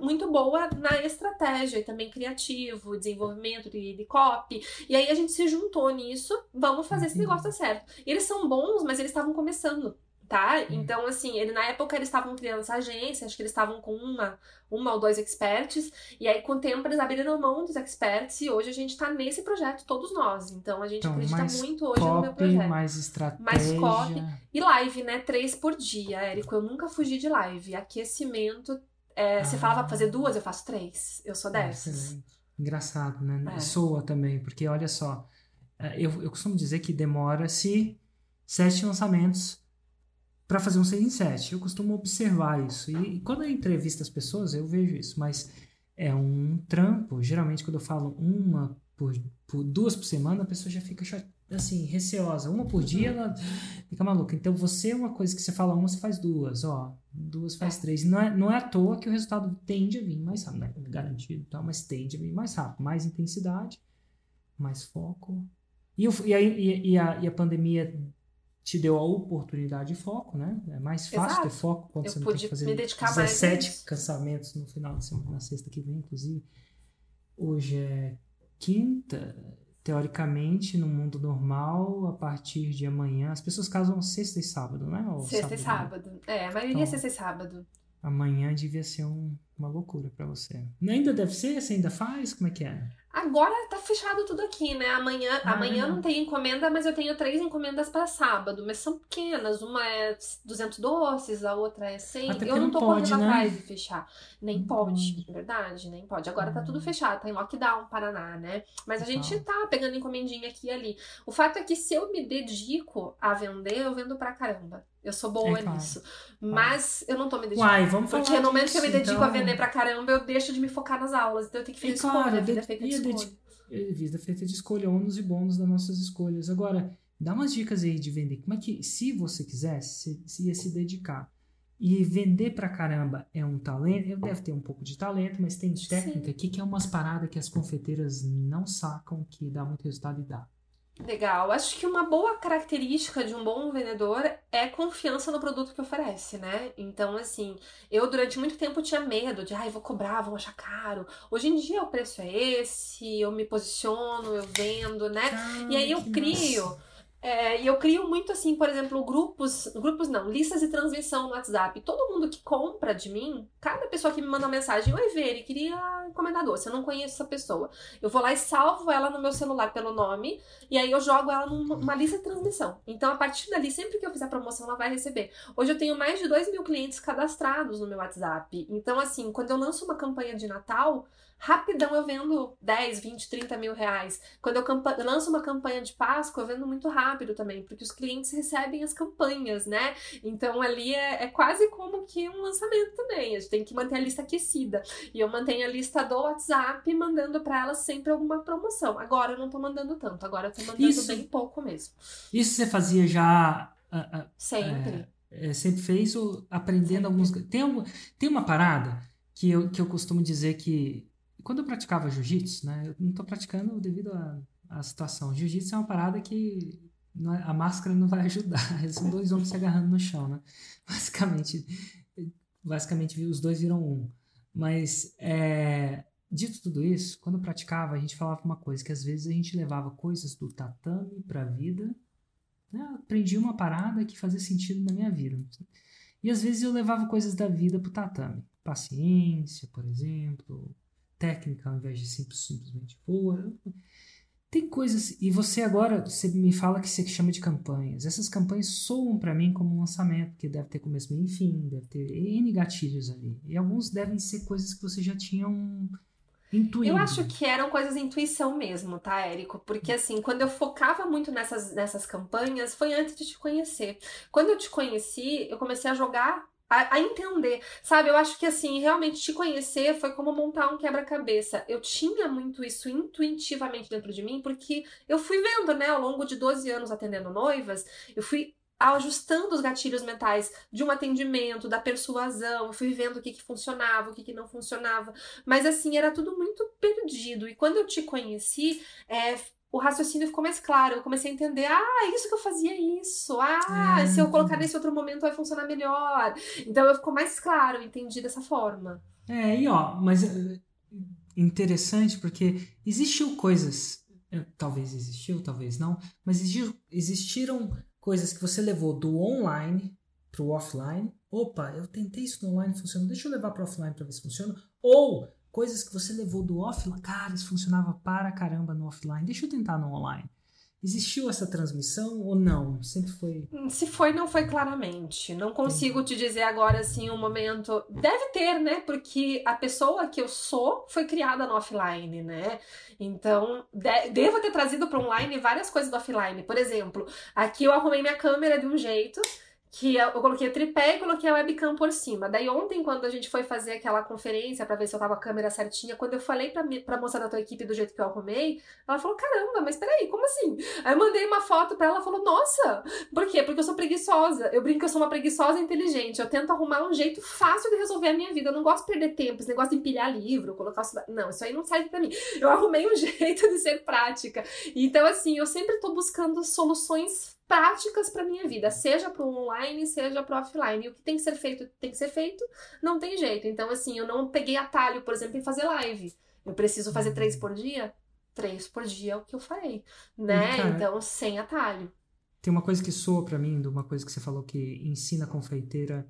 muito boa na estratégia e também criativo, desenvolvimento de, de copy. E aí a gente se juntou nisso, vamos fazer esse negócio dar certo. E eles são bons, mas eles estavam começando tá? Então, assim, ele na época eles estavam criando essa agência, acho que eles estavam com uma, uma ou dois experts, e aí com o tempo eles abriram mão dos experts e hoje a gente tá nesse projeto, todos nós. Então a gente então, acredita muito hoje copy, no meu projeto. Mais estratégia. Mais copy e live, né? Três por dia, Érico. Eu nunca fugi de live. Aquecimento. É, ah. Você falava pra fazer duas, eu faço três. Eu sou dessas. Excelente. Engraçado, né? É. Soa também, porque olha só, é, eu, eu costumo dizer que demora-se sete lançamentos para fazer um 6 em 7. Eu costumo observar isso. E, e, quando eu entrevisto as pessoas, eu vejo isso. Mas é um trampo. Geralmente, quando eu falo uma por, por duas por semana, a pessoa já fica assim, receosa. Uma por dia, ela fica maluca. Então, você é uma coisa que você fala uma, você faz duas. Ó, duas faz é. três. Não é, não é à toa que o resultado tende a vir mais rápido. Não é garantido, tal, mas tende a vir mais rápido. Mais intensidade, mais foco. E, e, a, e, a, e a pandemia te deu a oportunidade de foco, né? É mais fácil Exato. ter foco quando eu você não tem que fazer 17 cansamentos no final de semana, na sexta que vem, inclusive. Hoje é quinta, teoricamente, no mundo normal, a partir de amanhã, as pessoas casam sexta e sábado, né? Ou sexta sábado, e sábado. É, a maioria é então, é sexta e sábado. Amanhã devia ser um, uma loucura para você. Ainda deve ser? Você ainda faz? Como é que é? Agora tá fechado tudo aqui, né? Amanhã, ah, amanhã não. não tem encomenda, mas eu tenho três encomendas para sábado, mas são pequenas. Uma é 200 doces, a outra é 100. eu não, não tô pode, correndo né? atrás de fechar. Nem pode, pode, verdade, nem pode. Agora tá tudo hum. fechado, tá em lockdown, Paraná, né? Mas a gente tá pegando encomendinha aqui e ali. O fato é que se eu me dedico a vender, eu vendo pra caramba. Eu sou boa é claro. nisso. Mas eu não tô me dedicando. Uai, vamos falar Porque no momento que eu me dedico então... a vender pra caramba, eu deixo de me focar nas aulas. Então eu tenho que fazer é escolha. Claro, a vida é feita de escolha. De... Vida feita de escolha, ônus e bônus das nossas escolhas. Agora, dá umas dicas aí de vender. Como é que, se você quisesse, se ia se dedicar e vender pra caramba é um talento, eu deve ter um pouco de talento, mas tem técnica aqui que é umas paradas que as confeiteiras não sacam que dá muito resultado e dá. Legal. Acho que uma boa característica de um bom vendedor é confiança no produto que oferece, né? Então, assim, eu durante muito tempo tinha medo de, ai, vou cobrar, vou achar caro. Hoje em dia o preço é esse, eu me posiciono, eu vendo, né? Ah, e aí eu crio. É, e eu crio muito assim, por exemplo, grupos, grupos não, listas de transmissão no WhatsApp. Todo mundo que compra de mim, cada pessoa que me manda uma mensagem, oi Veri, queria encomendar doce, eu não conheço essa pessoa. Eu vou lá e salvo ela no meu celular pelo nome, e aí eu jogo ela numa lista de transmissão. Então, a partir dali, sempre que eu fizer promoção, ela vai receber. Hoje eu tenho mais de 2 mil clientes cadastrados no meu WhatsApp. Então, assim, quando eu lanço uma campanha de Natal, rapidão eu vendo 10, 20, 30 mil reais. Quando eu lanço uma campanha de Páscoa, eu vendo muito rápido também, porque os clientes recebem as campanhas, né? Então ali é, é quase como que um lançamento também. A gente tem que manter a lista aquecida. E eu mantenho a lista do WhatsApp mandando para elas sempre alguma promoção. Agora eu não tô mandando tanto, agora eu tô mandando isso, bem pouco mesmo. Isso você fazia já. Uh, uh, sempre. É, é, sempre fez ou aprendendo sempre. alguns. Tem, algum, tem uma parada que eu, que eu costumo dizer que quando eu praticava jiu-jitsu, né, eu não estou praticando devido à situação. Jiu-jitsu é uma parada que é, a máscara não vai ajudar. São dois homens se agarrando no chão, né? Basicamente, basicamente os dois viram um. Mas, é, dito tudo isso, quando eu praticava, a gente falava uma coisa, que às vezes a gente levava coisas do tatame para a vida. Né? Aprendi uma parada que fazia sentido na minha vida. E às vezes eu levava coisas da vida pro tatame. Paciência, por exemplo, técnica ao invés de simples, simplesmente boa. Tem coisas. E você agora, você me fala que você chama de campanhas. Essas campanhas soam para mim como um lançamento, que deve ter começo, meio e fim, deve ter N gatilhos ali. E alguns devem ser coisas que você já tinha um. Intuído. Eu acho que eram coisas de intuição mesmo, tá, Érico? Porque assim, quando eu focava muito nessas, nessas campanhas, foi antes de te conhecer. Quando eu te conheci, eu comecei a jogar a, a, entender, sabe? Eu acho que assim, realmente te conhecer foi como montar um quebra-cabeça. Eu tinha muito isso intuitivamente dentro de mim, porque eu fui vendo, né, ao longo de 12 anos atendendo noivas, eu fui ajustando os gatilhos mentais de um atendimento, da persuasão, fui vendo o que, que funcionava, o que, que não funcionava. Mas assim, era tudo muito perdido. E quando eu te conheci, é, o raciocínio ficou mais claro. Eu comecei a entender, ah, é isso que eu fazia isso. Ah, se eu colocar nesse outro momento vai funcionar melhor. Então eu ficou mais claro, entendi dessa forma. É, e ó, mas eh, interessante porque existiu coisas, eh, talvez existiu, talvez não, mas existiram coisas que você levou do online para o offline. Opa, eu tentei isso no online, funcionou. Deixa eu levar para o offline para ver se funciona. Ou coisas que você levou do offline, cara, isso funcionava para caramba no offline. Deixa eu tentar no online. Existiu essa transmissão ou não? Sempre foi. Se foi, não foi claramente. Não consigo te dizer agora assim um momento. Deve ter, né? Porque a pessoa que eu sou foi criada no offline, né? Então, de devo ter trazido para online várias coisas do offline. Por exemplo, aqui eu arrumei minha câmera de um jeito que eu coloquei o tripé e coloquei a webcam por cima. Daí ontem, quando a gente foi fazer aquela conferência para ver se eu tava com a câmera certinha, quando eu falei pra, pra moça da tua equipe do jeito que eu arrumei, ela falou, caramba, mas peraí, como assim? Aí eu mandei uma foto pra ela, ela falou, nossa, por quê? Porque eu sou preguiçosa. Eu brinco que eu sou uma preguiçosa inteligente. Eu tento arrumar um jeito fácil de resolver a minha vida. Eu não gosto de perder tempo, esse negócio de empilhar livro, colocar... Não, isso aí não serve pra mim. Eu arrumei um jeito de ser prática. Então, assim, eu sempre tô buscando soluções práticas para minha vida, seja para o online, seja para o offline. E o que tem que ser feito, tem que ser feito, não tem jeito. Então, assim, eu não peguei atalho, por exemplo, em fazer live. Eu preciso fazer três por dia? Três por dia é o que eu farei, né? Cara, então, sem atalho. Tem uma coisa que soa para mim, de uma coisa que você falou que ensina a confeiteira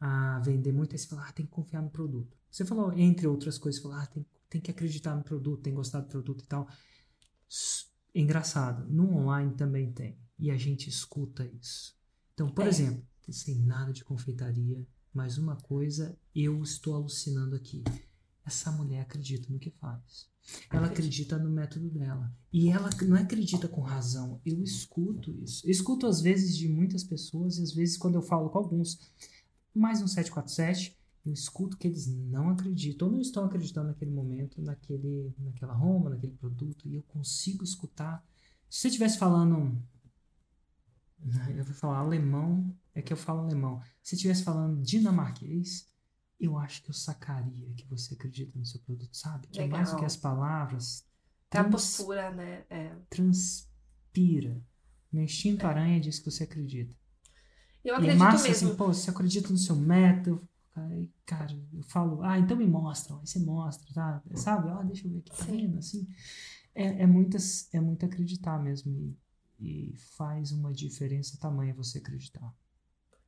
a vender muito, aí você fala, ah, tem que confiar no produto. Você falou, entre outras coisas, você falou, ah, tem, tem que acreditar no produto, tem que gostar do produto e tal. Engraçado, no online também tem e a gente escuta isso. Então, por é. exemplo, sem nada de confeitaria, mas uma coisa eu estou alucinando aqui. Essa mulher acredita no que faz. Ela acredita no método dela. E ela não acredita com razão. Eu escuto isso. Eu escuto às vezes de muitas pessoas, e às vezes quando eu falo com alguns, mais um 747, eu escuto que eles não acreditam, ou não estão acreditando naquele momento, naquele, naquela Roma, naquele produto, e eu consigo escutar. Se você estivesse falando eu vou falar alemão, é que eu falo alemão. Se estivesse falando dinamarquês, eu acho que eu sacaria que você acredita no seu produto, sabe? Que Legal. é mais do que as palavras. É a postura, né? É. Transpira. Meu instinto é. aranha diz que você acredita. Eu acredito e é massa, assim, mesmo. assim, pô, você acredita no seu método, Aí, cara, eu falo, ah, então me mostra, aí você mostra, tá? Sabe? Ah, deixa eu ver aqui, tá vendo? Assim, é, é, muitas, é muito acreditar mesmo. E faz uma diferença tamanha você acreditar.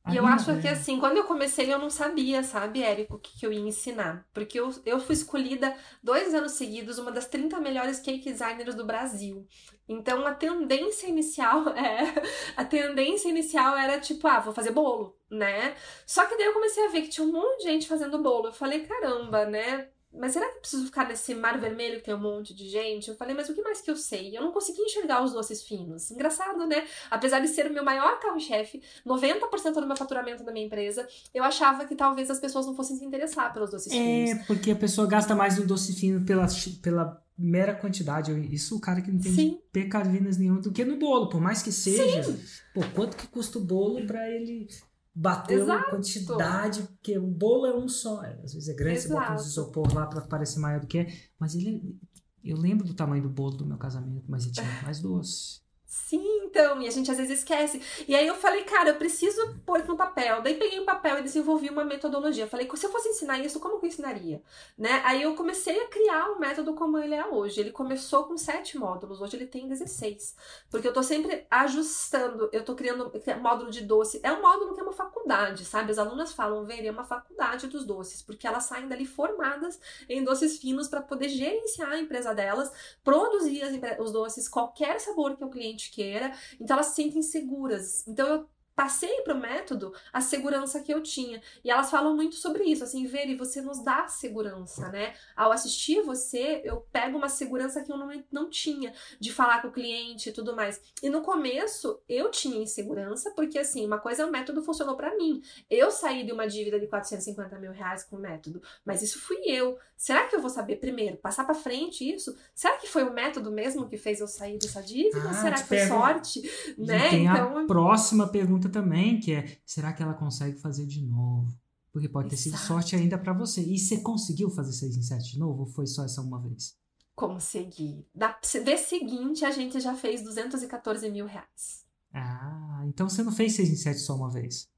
E eu acho é... que assim, quando eu comecei, eu não sabia, sabe, Érico, o que, que eu ia ensinar. Porque eu, eu fui escolhida dois anos seguidos, uma das 30 melhores cake designers do Brasil. Então a tendência inicial é. A tendência inicial era tipo, ah, vou fazer bolo, né? Só que daí eu comecei a ver que tinha um monte de gente fazendo bolo. Eu falei, caramba, né? Mas será que eu preciso ficar nesse mar vermelho que tem um monte de gente? Eu falei, mas o que mais que eu sei? Eu não consegui enxergar os doces finos. Engraçado, né? Apesar de ser o meu maior carro-chefe, 90% do meu faturamento da minha empresa, eu achava que talvez as pessoas não fossem se interessar pelos doces é, finos. É, porque a pessoa gasta mais no doce fino pela, pela mera quantidade. Isso o cara que não tem Sim. pecavinas nenhuma do que no bolo, por mais que seja. Sim. Pô, quanto que custa o bolo para ele bater uma quantidade, porque o bolo é um só. É, às vezes é grande, Exato. você bota um isopor lá para parecer maior do que é. Mas ele. Eu lembro do tamanho do bolo do meu casamento, mas ele tinha mais doce. Sim, então, e a gente às vezes esquece. E aí eu falei, cara, eu preciso pôr no papel. Daí peguei o papel e desenvolvi uma metodologia. Falei, se eu fosse ensinar isso, como que eu ensinaria? Né? Aí eu comecei a criar o método como ele é hoje. Ele começou com sete módulos, hoje ele tem 16. Porque eu tô sempre ajustando, eu tô criando módulo de doce. É um módulo que é uma faculdade, sabe? As alunas falam, ver, é uma faculdade dos doces, porque elas saem dali formadas em doces finos para poder gerenciar a empresa delas, produzir os doces, qualquer sabor que o cliente queira, então elas se sentem seguras. Então eu passei para o método a segurança que eu tinha. E elas falam muito sobre isso, assim, Veri, você nos dá segurança, né? Ao assistir você, eu pego uma segurança que eu não, não tinha de falar com o cliente e tudo mais. E no começo, eu tinha insegurança, porque assim, uma coisa é o método funcionou para mim. Eu saí de uma dívida de 450 mil reais com o método, mas isso fui eu. Será que eu vou saber primeiro passar para frente isso? Será que foi o método mesmo que fez eu sair dessa dívida? Ah, Será que foi sorte? Né? Tem então... a próxima pergunta também, que é: será que ela consegue fazer de novo? Porque pode Exato. ter sido sorte ainda para você. E você conseguiu fazer 6 em 7 de novo ou foi só essa uma vez? Consegui. Da vez seguinte, a gente já fez 214 mil reais. Ah, então você não fez 6 em 7 só uma vez?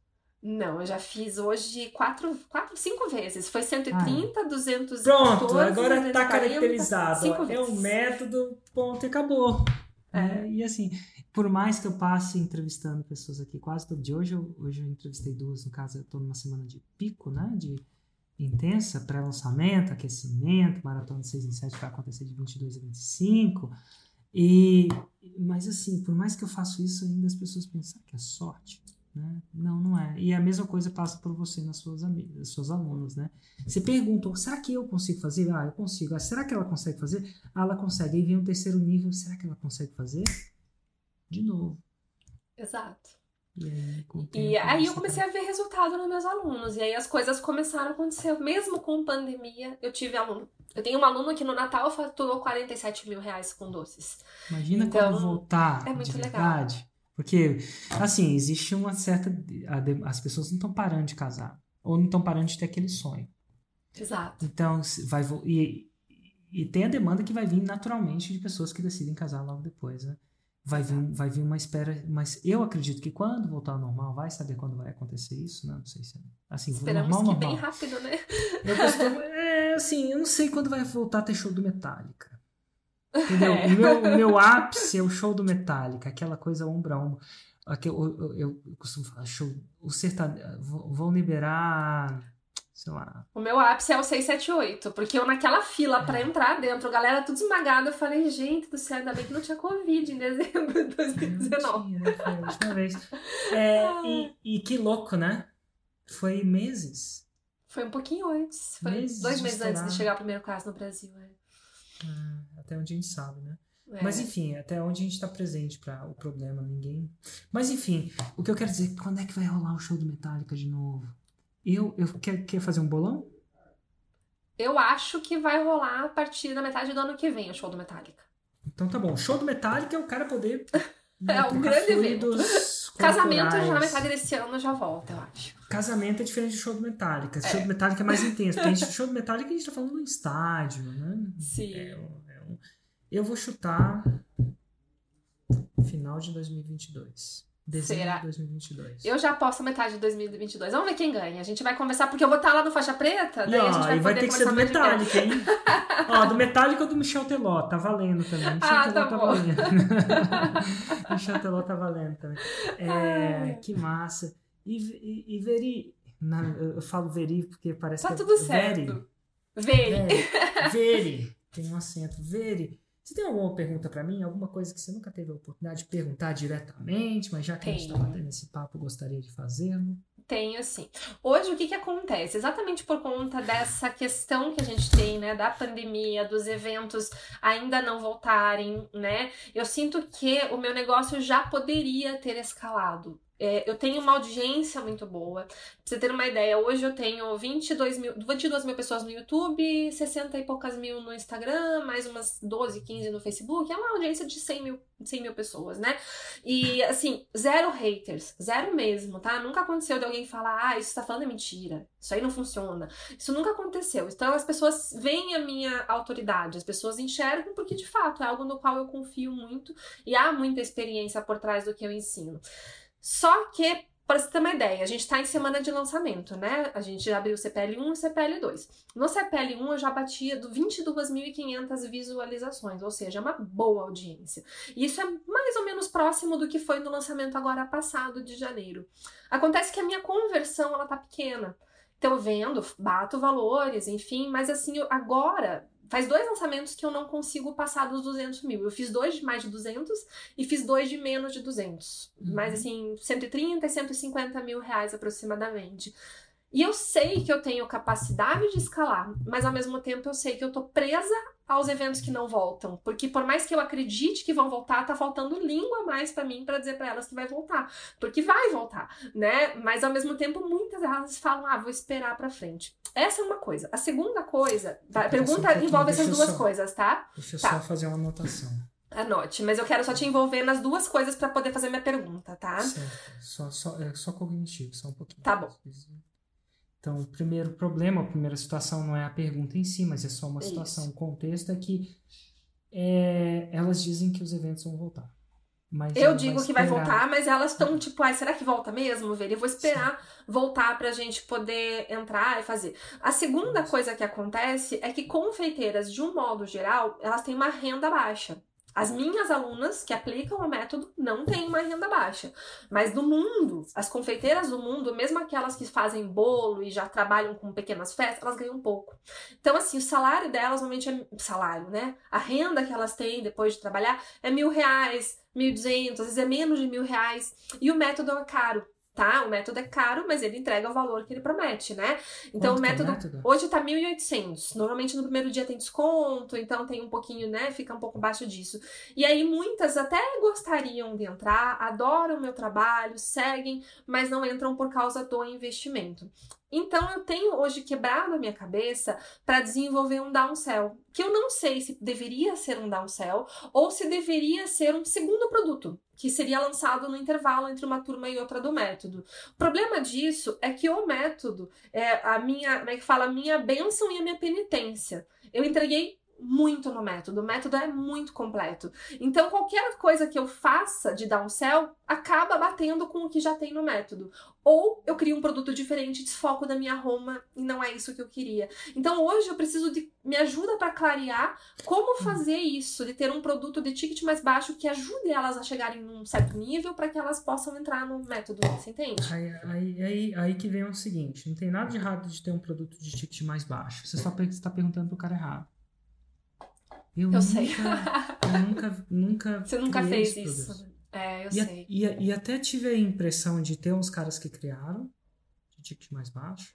Não, eu já fiz hoje quatro, quatro cinco vezes. Foi 130, ah, 214. Pronto, agora está caracterizado. é um método, ponto e acabou. É. É, e assim, por mais que eu passe entrevistando pessoas aqui quase todo dia, hoje eu, hoje eu entrevistei duas, no caso eu estou numa semana de pico, né, de intensa, pré-lançamento, aquecimento, maratona de 6 em 7 vai acontecer de 22 a 25, e, mas assim, por mais que eu faça isso, ainda as pessoas pensam que é sorte, né? Não, não é. E a mesma coisa passa por você nas suas amigas, suas alunas, né? Você pergunta, será que eu consigo fazer? Ah, eu consigo. Ah, será que ela consegue fazer? Ah, ela consegue. Aí vem o terceiro nível, será que ela consegue fazer? De novo. Exato. E aí, e aí eu comecei a ver resultado nos meus alunos. E aí as coisas começaram a acontecer. Mesmo com pandemia, eu tive aluno. Eu tenho um aluno que no Natal faturou 47 mil reais com doces. Imagina então, quando voltar. É muito legal. Porque, assim, existe uma certa. As pessoas não estão parando de casar. Ou não estão parando de ter aquele sonho. Exato. Então, vai. E, e tem a demanda que vai vir naturalmente de pessoas que decidem casar logo depois, né? Vai vir, vai vir uma espera, mas eu acredito que quando voltar ao normal, vai saber quando vai acontecer isso, né? Não sei se é, assim, Esperamos normal, que normal. bem rápido, né? Eu costumo, é, assim, eu não sei quando vai voltar a ter show do Metallica. Entendeu? É. O, meu, o meu ápice é o show do Metallica, aquela coisa ombro a ombro. Aqui, eu, eu, eu, costumo falar, show. O sertanejo. Vão liberar. Sei lá. O meu ápice é o 678, porque eu naquela fila é. para entrar dentro, galera tudo esmagada, eu falei, gente do céu, ainda bem que não tinha Covid em dezembro de 2019. Não tinha? Foi a última vez. É, e, e que louco, né? Foi meses. Foi um pouquinho antes. Foi meses dois meses antes de chegar o primeiro caso no Brasil. É. É, até onde a gente sabe, né? É. Mas enfim, até onde a gente está presente para o problema, ninguém. Mas enfim, o que eu quero dizer, quando é que vai rolar o show do Metallica de novo? Eu, eu quer, quer fazer um bolão? Eu acho que vai rolar a partir da metade do ano que vem o show do Metallica. Então tá bom. Show do Metallica é o cara poder. é um grande evento. Casamento já na metade desse ano já volta, eu acho. Casamento é diferente do show do Metallica. É. Show do Metallica é mais intenso. Porque a gente, show do Metallica a gente tá falando no estádio, né? Sim. É. Eu vou chutar final de 2022. Dezembro Será? de 2022. Eu já posso metade de 2022. Vamos ver quem ganha. A gente vai conversar, porque eu vou estar lá no Faixa Preta, daí ó, a gente vai, vai ter que ser do Metallica, hein? ó, do Metallica ou do Michel Teló, tá valendo também. Michel ah, Teló tá, tá valendo. Michel Teló tá valendo também. É, que massa. E, e, e Veri, na, eu falo Veri porque parece tá que é tudo certo. Veri. Veri. Veri. Tem um acento. Veri. Você tem alguma pergunta para mim? Alguma coisa que você nunca teve a oportunidade de perguntar diretamente, mas já que Tenho. a gente está batendo esse papo, gostaria de fazê-lo? Tenho sim. Hoje o que, que acontece? Exatamente por conta dessa questão que a gente tem, né, da pandemia, dos eventos ainda não voltarem, né? Eu sinto que o meu negócio já poderia ter escalado É, eu tenho uma audiência muito boa. Pra você ter uma ideia, hoje eu tenho 22 mil, 22 mil pessoas no YouTube, 60 e poucas mil no Instagram, mais umas 12, 15 no Facebook. É uma audiência de 100 mil, 100 mil pessoas, né? E, assim, zero haters. Zero mesmo, tá? Nunca aconteceu de alguém falar, ah, isso tá falando é mentira. Isso aí não funciona. Isso nunca aconteceu. Então, as pessoas veem a minha autoridade, as pessoas enxergam porque, de fato, é algo no qual eu confio muito e há muita experiência por trás do que eu ensino. Só que, para você ter uma ideia, a gente está em semana de lançamento, né? A gente abriu o CPL 1 e o CPL 2. No CPL 1 eu já batia 22.500 visualizações, ou seja, é uma boa audiência. E isso é mais ou menos próximo do que foi no lançamento agora passado de janeiro. Acontece que a minha conversão ela tá pequena. Então vendo, bato valores, enfim, mas assim, agora Faz dois lançamentos que eu não consigo passar dos 200 mil. Eu fiz dois de mais de 200 e fiz dois de menos de 200. Uhum. Mais assim, 130 e 150 mil reais aproximadamente. E eu sei que eu tenho capacidade de escalar, mas ao mesmo tempo eu sei que eu tô presa aos eventos que não voltam, porque por mais que eu acredite que vão voltar, tá faltando língua mais para mim para dizer para elas que vai voltar, porque vai voltar, né? Mas ao mesmo tempo muitas delas falam: "Ah, vou esperar para frente". Essa é uma coisa. A segunda coisa, a pergunta um envolve essas duas só, coisas, tá? Deixa eu tá. só fazer uma anotação. Anote, mas eu quero só te envolver nas duas coisas para poder fazer minha pergunta, tá? Certo. Só, só, é só cognitivo, só um pouquinho. Tá bom. Então, o primeiro problema, a primeira situação não é a pergunta em si, mas é só uma situação. O contexto é que é, elas dizem que os eventos vão voltar. Mas eu digo vai que vai voltar, mas elas estão tipo, ai, será que volta mesmo, velho? Eu vou esperar Sim. voltar pra gente poder entrar e fazer. A segunda coisa que acontece é que confeiteiras, de um modo geral, elas têm uma renda baixa. As minhas alunas que aplicam o método não têm uma renda baixa. Mas do mundo, as confeiteiras do mundo, mesmo aquelas que fazem bolo e já trabalham com pequenas festas, elas ganham pouco. Então, assim, o salário delas normalmente é salário, né? A renda que elas têm depois de trabalhar é mil reais, mil duzentos, às vezes é menos de mil reais. E o método é caro tá? O método é caro, mas ele entrega o valor que ele promete, né? Então Quanto o método, é método hoje tá 1.800. Normalmente no primeiro dia tem desconto, então tem um pouquinho, né? Fica um pouco abaixo disso. E aí muitas até gostariam de entrar, adoram o meu trabalho, seguem, mas não entram por causa do investimento. Então eu tenho hoje quebrado a minha cabeça para desenvolver um downsell, que eu não sei se deveria ser um downsell ou se deveria ser um segundo produto, que seria lançado no intervalo entre uma turma e outra do método. O problema disso é que o método é a minha, como é que fala, a minha bênção e a minha penitência. Eu entreguei muito no método. O método é muito completo. Então, qualquer coisa que eu faça de downsell acaba batendo com o que já tem no método. Ou eu crio um produto diferente, desfoco da minha Roma e não é isso que eu queria. Então, hoje eu preciso de me ajuda para clarear como fazer isso, de ter um produto de ticket mais baixo que ajude elas a chegarem num certo nível para que elas possam entrar no método. Você entende? Aí, aí, aí, aí que vem o seguinte: não tem nada de errado de ter um produto de ticket mais baixo. Você só está perguntando pro cara errado. Eu, eu nunca, sei. eu nunca, nunca. Você nunca fez isso. É, eu e sei. A, e, e, até tive a impressão de ter uns caras que criaram, de ticket mais baixo,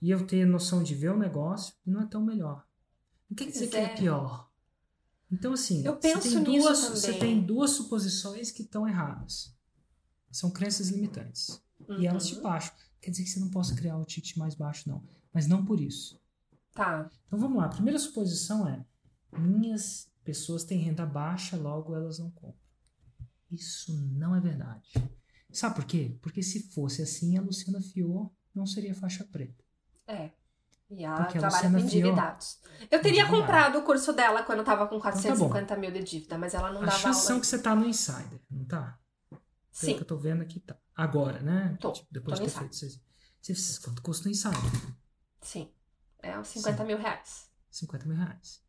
e eu ter noção de ver o negócio e não é tão melhor. Não quer dizer é. que é pior. Então, assim, eu penso você, tem duas, também. você tem duas suposições que estão erradas. São crenças limitantes. Uhum. E elas te baixam. Quer dizer que você não possa criar o ticket mais baixo, não. Mas não por isso. Tá. Então vamos lá. A primeira suposição é: minhas pessoas têm renda baixa, logo elas não compram. Isso não é verdade. Sabe por quê? Porque se fosse assim, a Luciana Fior não seria faixa preta. É. E ela Porque trabalha com endividados. Eu teria comprado o curso dela quando eu tava com 450 então tá mil de dívida, mas ela não a dava aula. A chance que você tá no Insider, não tá? Pelo Sim. que eu tô vendo aqui, tá. Agora, né? Tô, tipo, depois tô de ter feito vocês. Você, quanto custa o Insider? Sim. É uns 50 Sim. mil reais. 50 mil reais.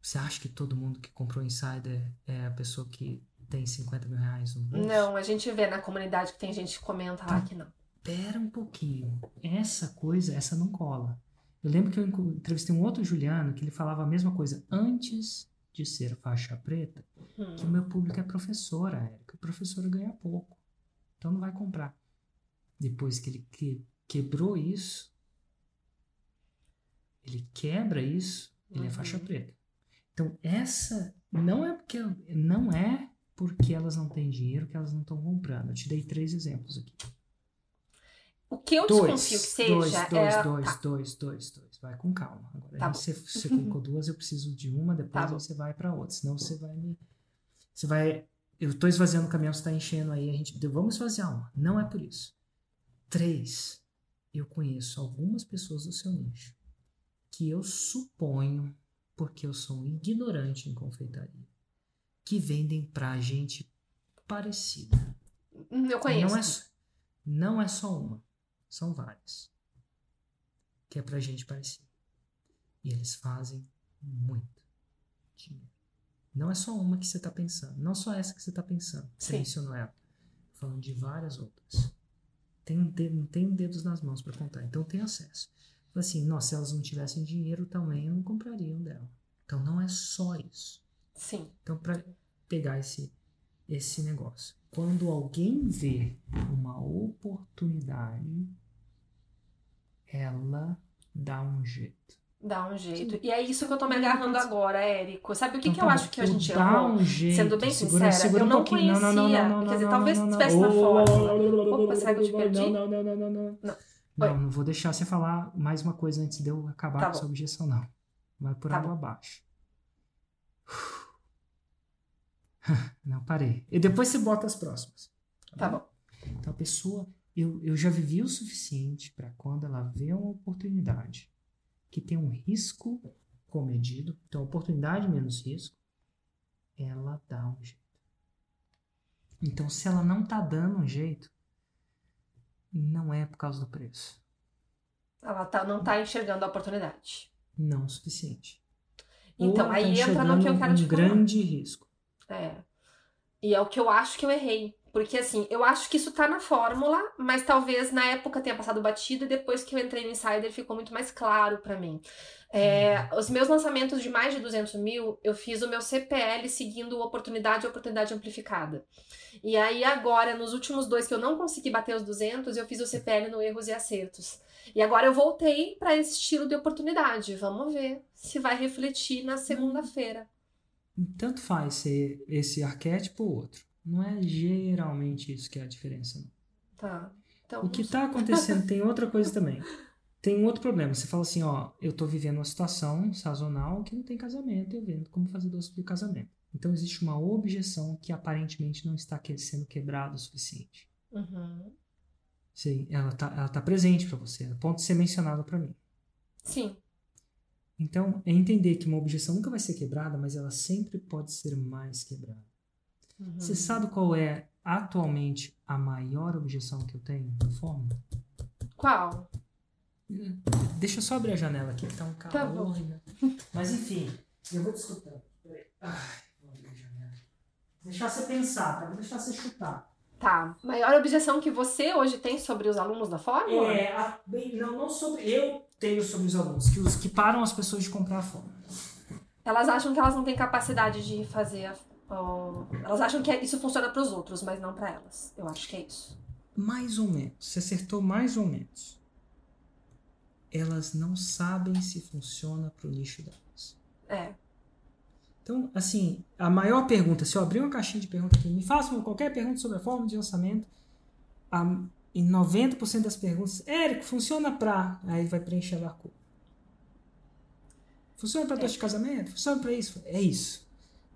Você acha que todo mundo que comprou Insider é a pessoa que tem 50 mil reais no bolso? Não, a gente vê na comunidade que tem gente que comenta lá que não. Pera um pouquinho. Essa coisa, essa não cola. Eu lembro que eu entrevistei um outro Juliano que ele falava a mesma coisa antes de ser faixa preta, hum. que o meu público é professora, Érica. O professor ganha pouco. Então não vai comprar. Depois que ele que, quebrou isso, ele quebra isso, ele uhum. é faixa uhum. preta. Então, essa não é porque não é porque elas não têm dinheiro, que elas não estão comprando. Eu te dei três exemplos aqui. O que eu Dois, desconfio que seja dois, é. dois, dois, tá, dois, dois, dois. Vai com calma. Agora, Tá você, você colocou duas, eu preciso de uma, depois Tá aí bom. você vai pra outra. Senão você vai me. Você vai. Eu tô esvaziando o caminhão, você tá enchendo aí, a gente. Vamos esvaziar uma. Não é por isso. Três. Eu conheço algumas pessoas do seu nicho que eu suponho, porque eu sou um ignorante em confeitaria, que vendem pra gente parecida. Hum, eu conheço. Não é, só- não é só uma, são várias. Que é pra gente parecer. E eles fazem muito dinheiro. Não é só uma que você tá pensando. Não só essa que você tá pensando. Mencionou ela. Falando de várias outras. Tem, tem dedos nas mãos pra contar. Então tem acesso. Assim, nossa, se elas não tivessem dinheiro também não comprariam dela. Então não é só isso. Sim. Então, para pegar esse, esse negócio, quando alguém vê uma oportunidade, ela dá um jeito. Dá um jeito. E é isso que eu tô me agarrando agora, Érico. Sabe o que, Então, que tá eu acho que a gente dá errou? um jeito. Sendo bem segura, sincera, segura eu um não pouquinho. Não, não, não, conhecia. Quer dizer, talvez estivesse na ô, Opa, será que eu te perdi? Não, não, não, não, não, não. Não. Vou deixar você falar mais uma coisa antes de eu acabar Tá com bom. essa objeção, não. Vai por Tá água bom. abaixo. Não, parei. E depois você bota as próximas. Tá bom. Então a pessoa, eu, eu já vivi o suficiente para quando ela vê uma oportunidade que tem um risco comedido, então oportunidade menos risco, ela dá um jeito. Então se ela não tá dando um jeito, não é por causa do preço, Ela tá, não tá enxergando a oportunidade. não o suficiente. Então, Ou aí tá entra no que eu quero um te falar. grande risco. É. E é o que eu acho que eu errei. Porque assim, eu acho que isso tá na fórmula, mas talvez na época tenha passado batido e depois que eu entrei no Insider ficou muito mais claro pra mim. É, os meus lançamentos de mais de 200 mil, eu fiz o meu CPL seguindo oportunidade e oportunidade amplificada. E aí agora, nos últimos dois que eu não consegui bater os 200, eu fiz o CPL no erros e acertos. E agora eu voltei pra esse estilo de oportunidade. Vamos ver se vai refletir na segunda-feira. Tanto faz ser esse arquétipo ou outro. Não é geralmente isso que é a diferença. Não. Tá. Então, O que tá acontecendo tem outra coisa também. Tem um outro problema. Você fala assim, ó, eu tô vivendo uma situação sazonal que não tem casamento, eu vendo como fazer doce de casamento. Então existe uma objeção que aparentemente não está sendo quebrada o suficiente. Uhum. Sim, ela tá, ela tá presente para você, a ponto de ser mencionada para mim. Sim. Então, é entender que uma objeção nunca vai ser quebrada, mas ela sempre pode ser mais quebrada. Uhum. Você sabe qual é atualmente a maior objeção que eu tenho na fórmula? Qual? Deixa eu só abrir a janela aqui, que tá um Tá calor. né? Mas enfim, eu vou te escutando. Ai, vou abrir a janela. Deixar você pensar, tá? Vou deixar você chutar. Tá. Maior objeção que você hoje tem sobre os alunos da fórmula? É, a- bem, não, não sobre. Eu tenho sobre os alunos, que, os, que param as pessoas de comprar a fórmula. Elas acham que elas não têm capacidade de fazer a. ó, elas acham que isso funciona para os outros, mas não para elas. Eu acho que é isso. Mais ou menos. Você acertou mais ou menos. Elas não sabem se funciona pro nicho delas. É. Então, assim, a maior pergunta, se eu abrir uma caixinha de perguntas aqui, me façam qualquer pergunta sobre a forma de lançamento, a, em 90% das perguntas, Érico, funciona pra. Aí vai preencher a cor. Funciona pra doce de casamento? Funciona pra isso? É isso.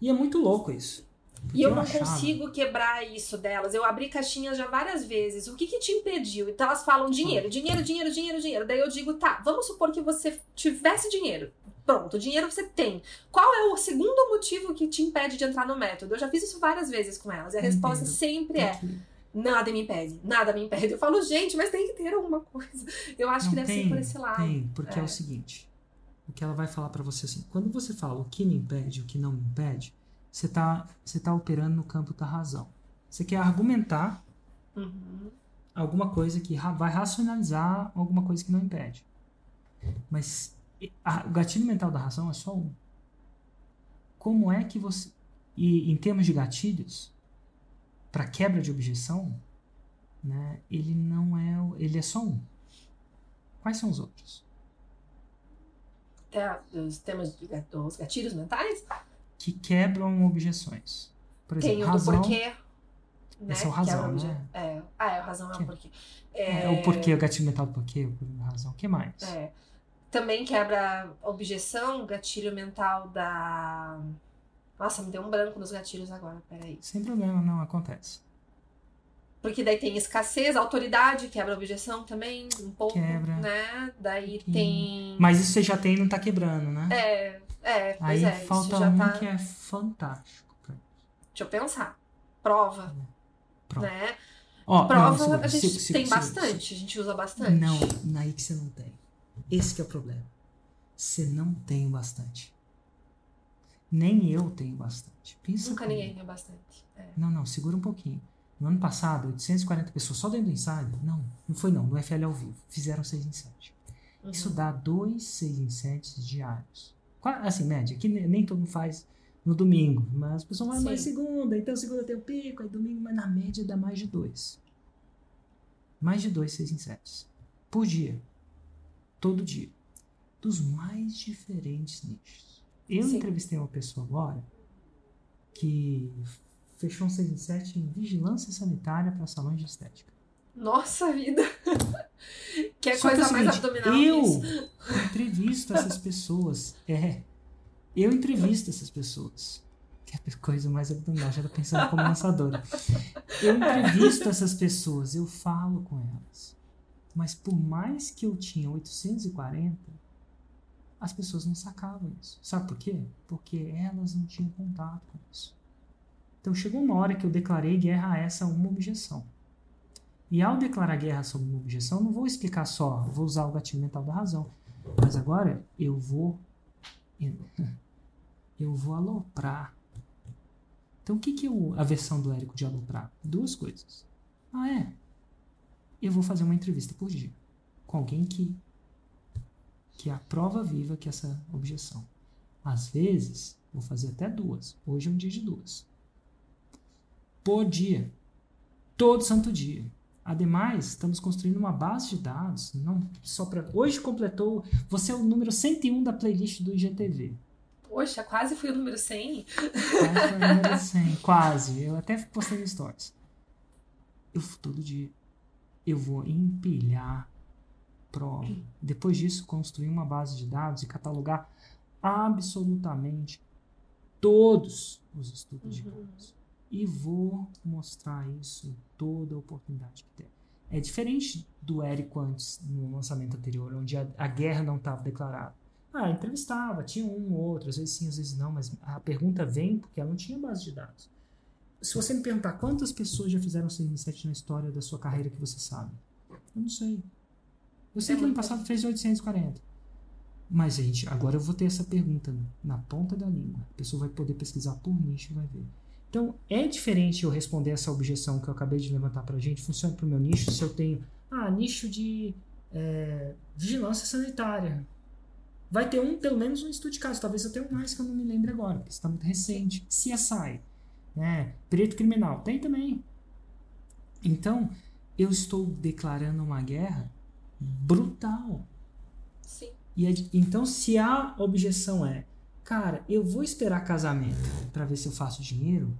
E é muito louco isso. E eu não achava- consigo quebrar isso delas. Eu abri caixinhas já várias vezes. O que que te impediu? Então elas falam dinheiro, dinheiro, dinheiro, dinheiro, dinheiro. Daí eu digo, tá, vamos supor que você tivesse dinheiro. Pronto, dinheiro você tem. Qual é o segundo motivo que te impede de entrar no método? Eu já fiz isso várias vezes com elas. E a resposta Entendo. sempre é: nada me impede, nada me impede. Eu falo, gente, mas tem que ter alguma coisa. Eu acho que Não, deve tem, ser por esse lado. Tem, porque é. É. o seguinte: o que ela vai falar pra você assim, quando você fala o que me impede, o que não me impede, você tá, você tá operando no campo da razão. Você quer argumentar Uhum. alguma coisa que ra- vai racionalizar alguma coisa que não impede. Mas a- o gatilho mental da razão é só um. Como é que você. E em termos de gatilhos, para quebra de objeção, né, ele não é. Ele é só um. Quais são os outros? É, os temas dos gatilhos mentais? Que quebram objeções. Por Tem exemplo, o do razão. porquê. Né? Esse é o que razão, onde- né? É. Ah, é, o razão é Que- o porquê. É, o porquê, o gatilho mental do porquê, a razão. O que mais? É. Também quebra objeção, gatilho mental da. Nossa, me deu um branco nos gatilhos agora, peraí. Sem problema, não acontece. Porque daí tem escassez, autoridade, quebra a objeção também, um pouco, Quebra. né? Daí pouquinho. tem. Mas isso você já tem e não tá quebrando, né? É, é, pois Aí é, falta um tá. que é fantástico. Deixa eu pensar. Prova, Prova. né? Ó, Prova não, a gente tem bastante, a gente usa bastante. Não, aí que você não tem. Esse que é o problema. Você não tem o bastante. Nem eu tenho bastante. Pensa Nunca comigo. ninguém tem bastante. É. Não, não, segura um pouquinho. No ano passado, 840 pessoas só dentro do ensaio? Não, não foi não, no FL ao vivo. Fizeram 6 em 7. Uhum. Isso dá dois 6 em 7 diários. Assim, média, que ne- nem todo mundo faz no domingo, mas o pessoal vai mais segunda, então segunda tem o pico, aí domingo, mas na média dá mais de dois. Mais de dois 6 em 7. Por dia. Todo dia. Dos mais diferentes nichos. Eu Sim. entrevistei uma pessoa agora que fechou um 6 em 7 em vigilância sanitária para salões de estética. Nossa vida! que é Só que coisa é o mais seguinte, abdominal Eu que isso. entrevisto essas pessoas. É. Eu entrevisto essas pessoas. Que é coisa mais abdominal, já tá pensando como lançadora. Eu entrevisto essas pessoas, eu falo com elas. Mas por mais que eu tinha 840, as pessoas não sacavam isso. Sabe por quê? Porque elas não tinham contato com isso. Então chegou uma hora que eu declarei guerra a essa uma objeção. E ao declarar guerra sobre uma objeção, não vou explicar só, vou usar o gatilho mental da razão. Mas agora eu vou. Eu vou aloprar. Então o que, que o- a versão do Érico de aloprar? Duas coisas. Ah, é? Eu vou fazer uma entrevista por dia com alguém que. que é a prova viva que essa objeção. Às vezes, vou fazer até duas. Hoje é um dia de duas. Por dia. Todo santo dia. Ademais, estamos construindo uma base de dados, não só para hoje completou, você é o número 101 da playlist do IGTV. Poxa, quase fui o número 100. Quase, foi o número 100, quase. Eu até postei no stories. Eu todo dia eu vou empilhar prova. Depois disso, construir uma base de dados e catalogar absolutamente todos os estudos de Uhum. E vou mostrar isso em toda oportunidade que der. É diferente do Érico antes, no lançamento anterior, onde a, a guerra não estava declarada. Ah, entrevistava, tinha um ou outro, às vezes sim, às vezes não, mas a pergunta vem porque ela não tinha base de dados. Se você me perguntar quantas pessoas já fizeram 6 em 7 na história da sua carreira que você sabe, eu não sei. Eu sei É que ano passado fez 840. Mas, gente, agora eu vou ter essa pergunta na ponta da língua. A pessoa vai poder pesquisar por nicho e vai ver. Então, é diferente eu responder essa objeção que eu acabei de levantar pra gente, funciona pro meu nicho, se eu tenho, ah, nicho de é, vigilância sanitária. Vai ter um, pelo menos um estudo de caso, talvez eu tenha um mais que eu não me lembre agora, porque está muito recente. CSI, né? Perito criminal, tem também. Então, eu estou declarando uma guerra brutal. Sim. E é então, se a objeção é, cara, eu vou esperar casamento para ver se eu faço dinheiro,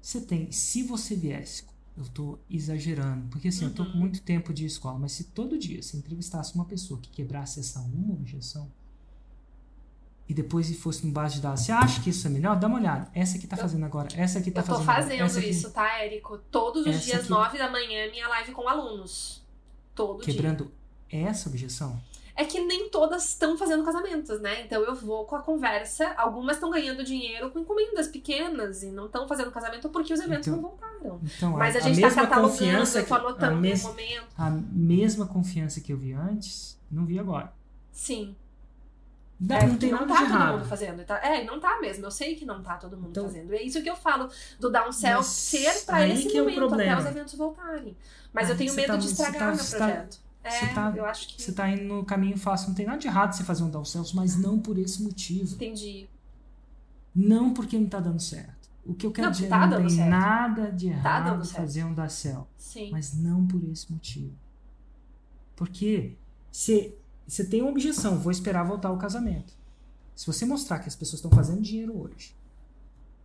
você tem. Se você viesse, eu tô exagerando, porque assim, eu tô com Uhum. muito tempo de escola, mas se todo dia você entrevistasse uma pessoa que quebrasse essa uma objeção e depois se fosse no base de dados, você acha que isso é melhor? Dá uma olhada. Essa aqui tá Eu- fazendo agora, essa aqui tá eu tô fazendo agora, fazendo aqui- isso, tá, Érico? Todos os dias, aqui- nove da manhã, minha live com alunos. Todo dia. Quebrando essa objeção. É que nem todas estão fazendo casamentos, né? Então eu vou com a conversa. Algumas estão ganhando dinheiro com encomendas pequenas e não estão fazendo casamento porque os eventos Então, não voltaram. Então, Mas a a, gente tá mesma catalogando, confiança eu tô a, anotando no mes, momento. a mesma confiança que eu vi antes, não vi agora. Sim. Dá- É, não tem porque nada tá todo errado. mundo fazendo. Tá? É, não tá mesmo. Eu sei que não tá todo mundo Então- fazendo. É isso que eu falo do downsell Mas ser pra esse é momento, até problema. os eventos voltarem. Mas Aí eu tenho medo tá- de estragar tá- meu projeto. É, você tá- eu acho que. Você tá indo no caminho fácil. Não tem nada de errado você fazer um downsells, mas não por esse motivo. Entendi. Não porque não tá dando certo. O que eu quero Não, dizer tá não tem certo. nada de Tá errado certo. fazer um downsell. Sim. Mas não por esse motivo. Porque você você tem uma objeção, vou esperar voltar ao casamento. Se você mostrar que as pessoas estão fazendo dinheiro hoje,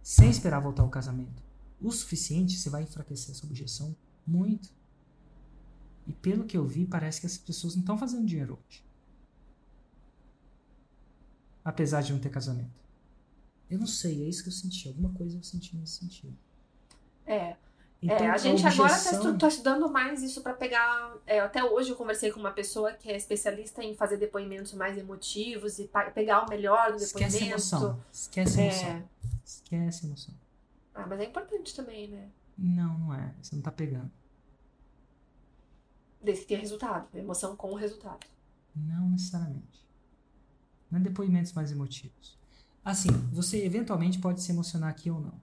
sem esperar voltar ao casamento, o suficiente, você vai enfraquecer essa objeção muito. E pelo que eu vi, parece que essas pessoas não estão fazendo dinheiro hoje. Apesar de não ter casamento. Eu não sei, é isso que eu senti. Alguma coisa eu senti nesse sentido. É. Então, é, a gente a objeção... agora está estu tá estudando mais isso para pegar. É, até hoje eu conversei com uma pessoa que é especialista em fazer depoimentos mais emotivos e pegar o melhor do depoimento. Esquece emoção. Esquece emoção. É... Esquece emoção. Ah, mas é importante também, né? Não, não é. Você não tá pegando. Desde que tenha resultado. Emoção com o resultado. Não necessariamente. Não é depoimentos mais emotivos. Assim, você eventualmente pode se emocionar aqui ou não.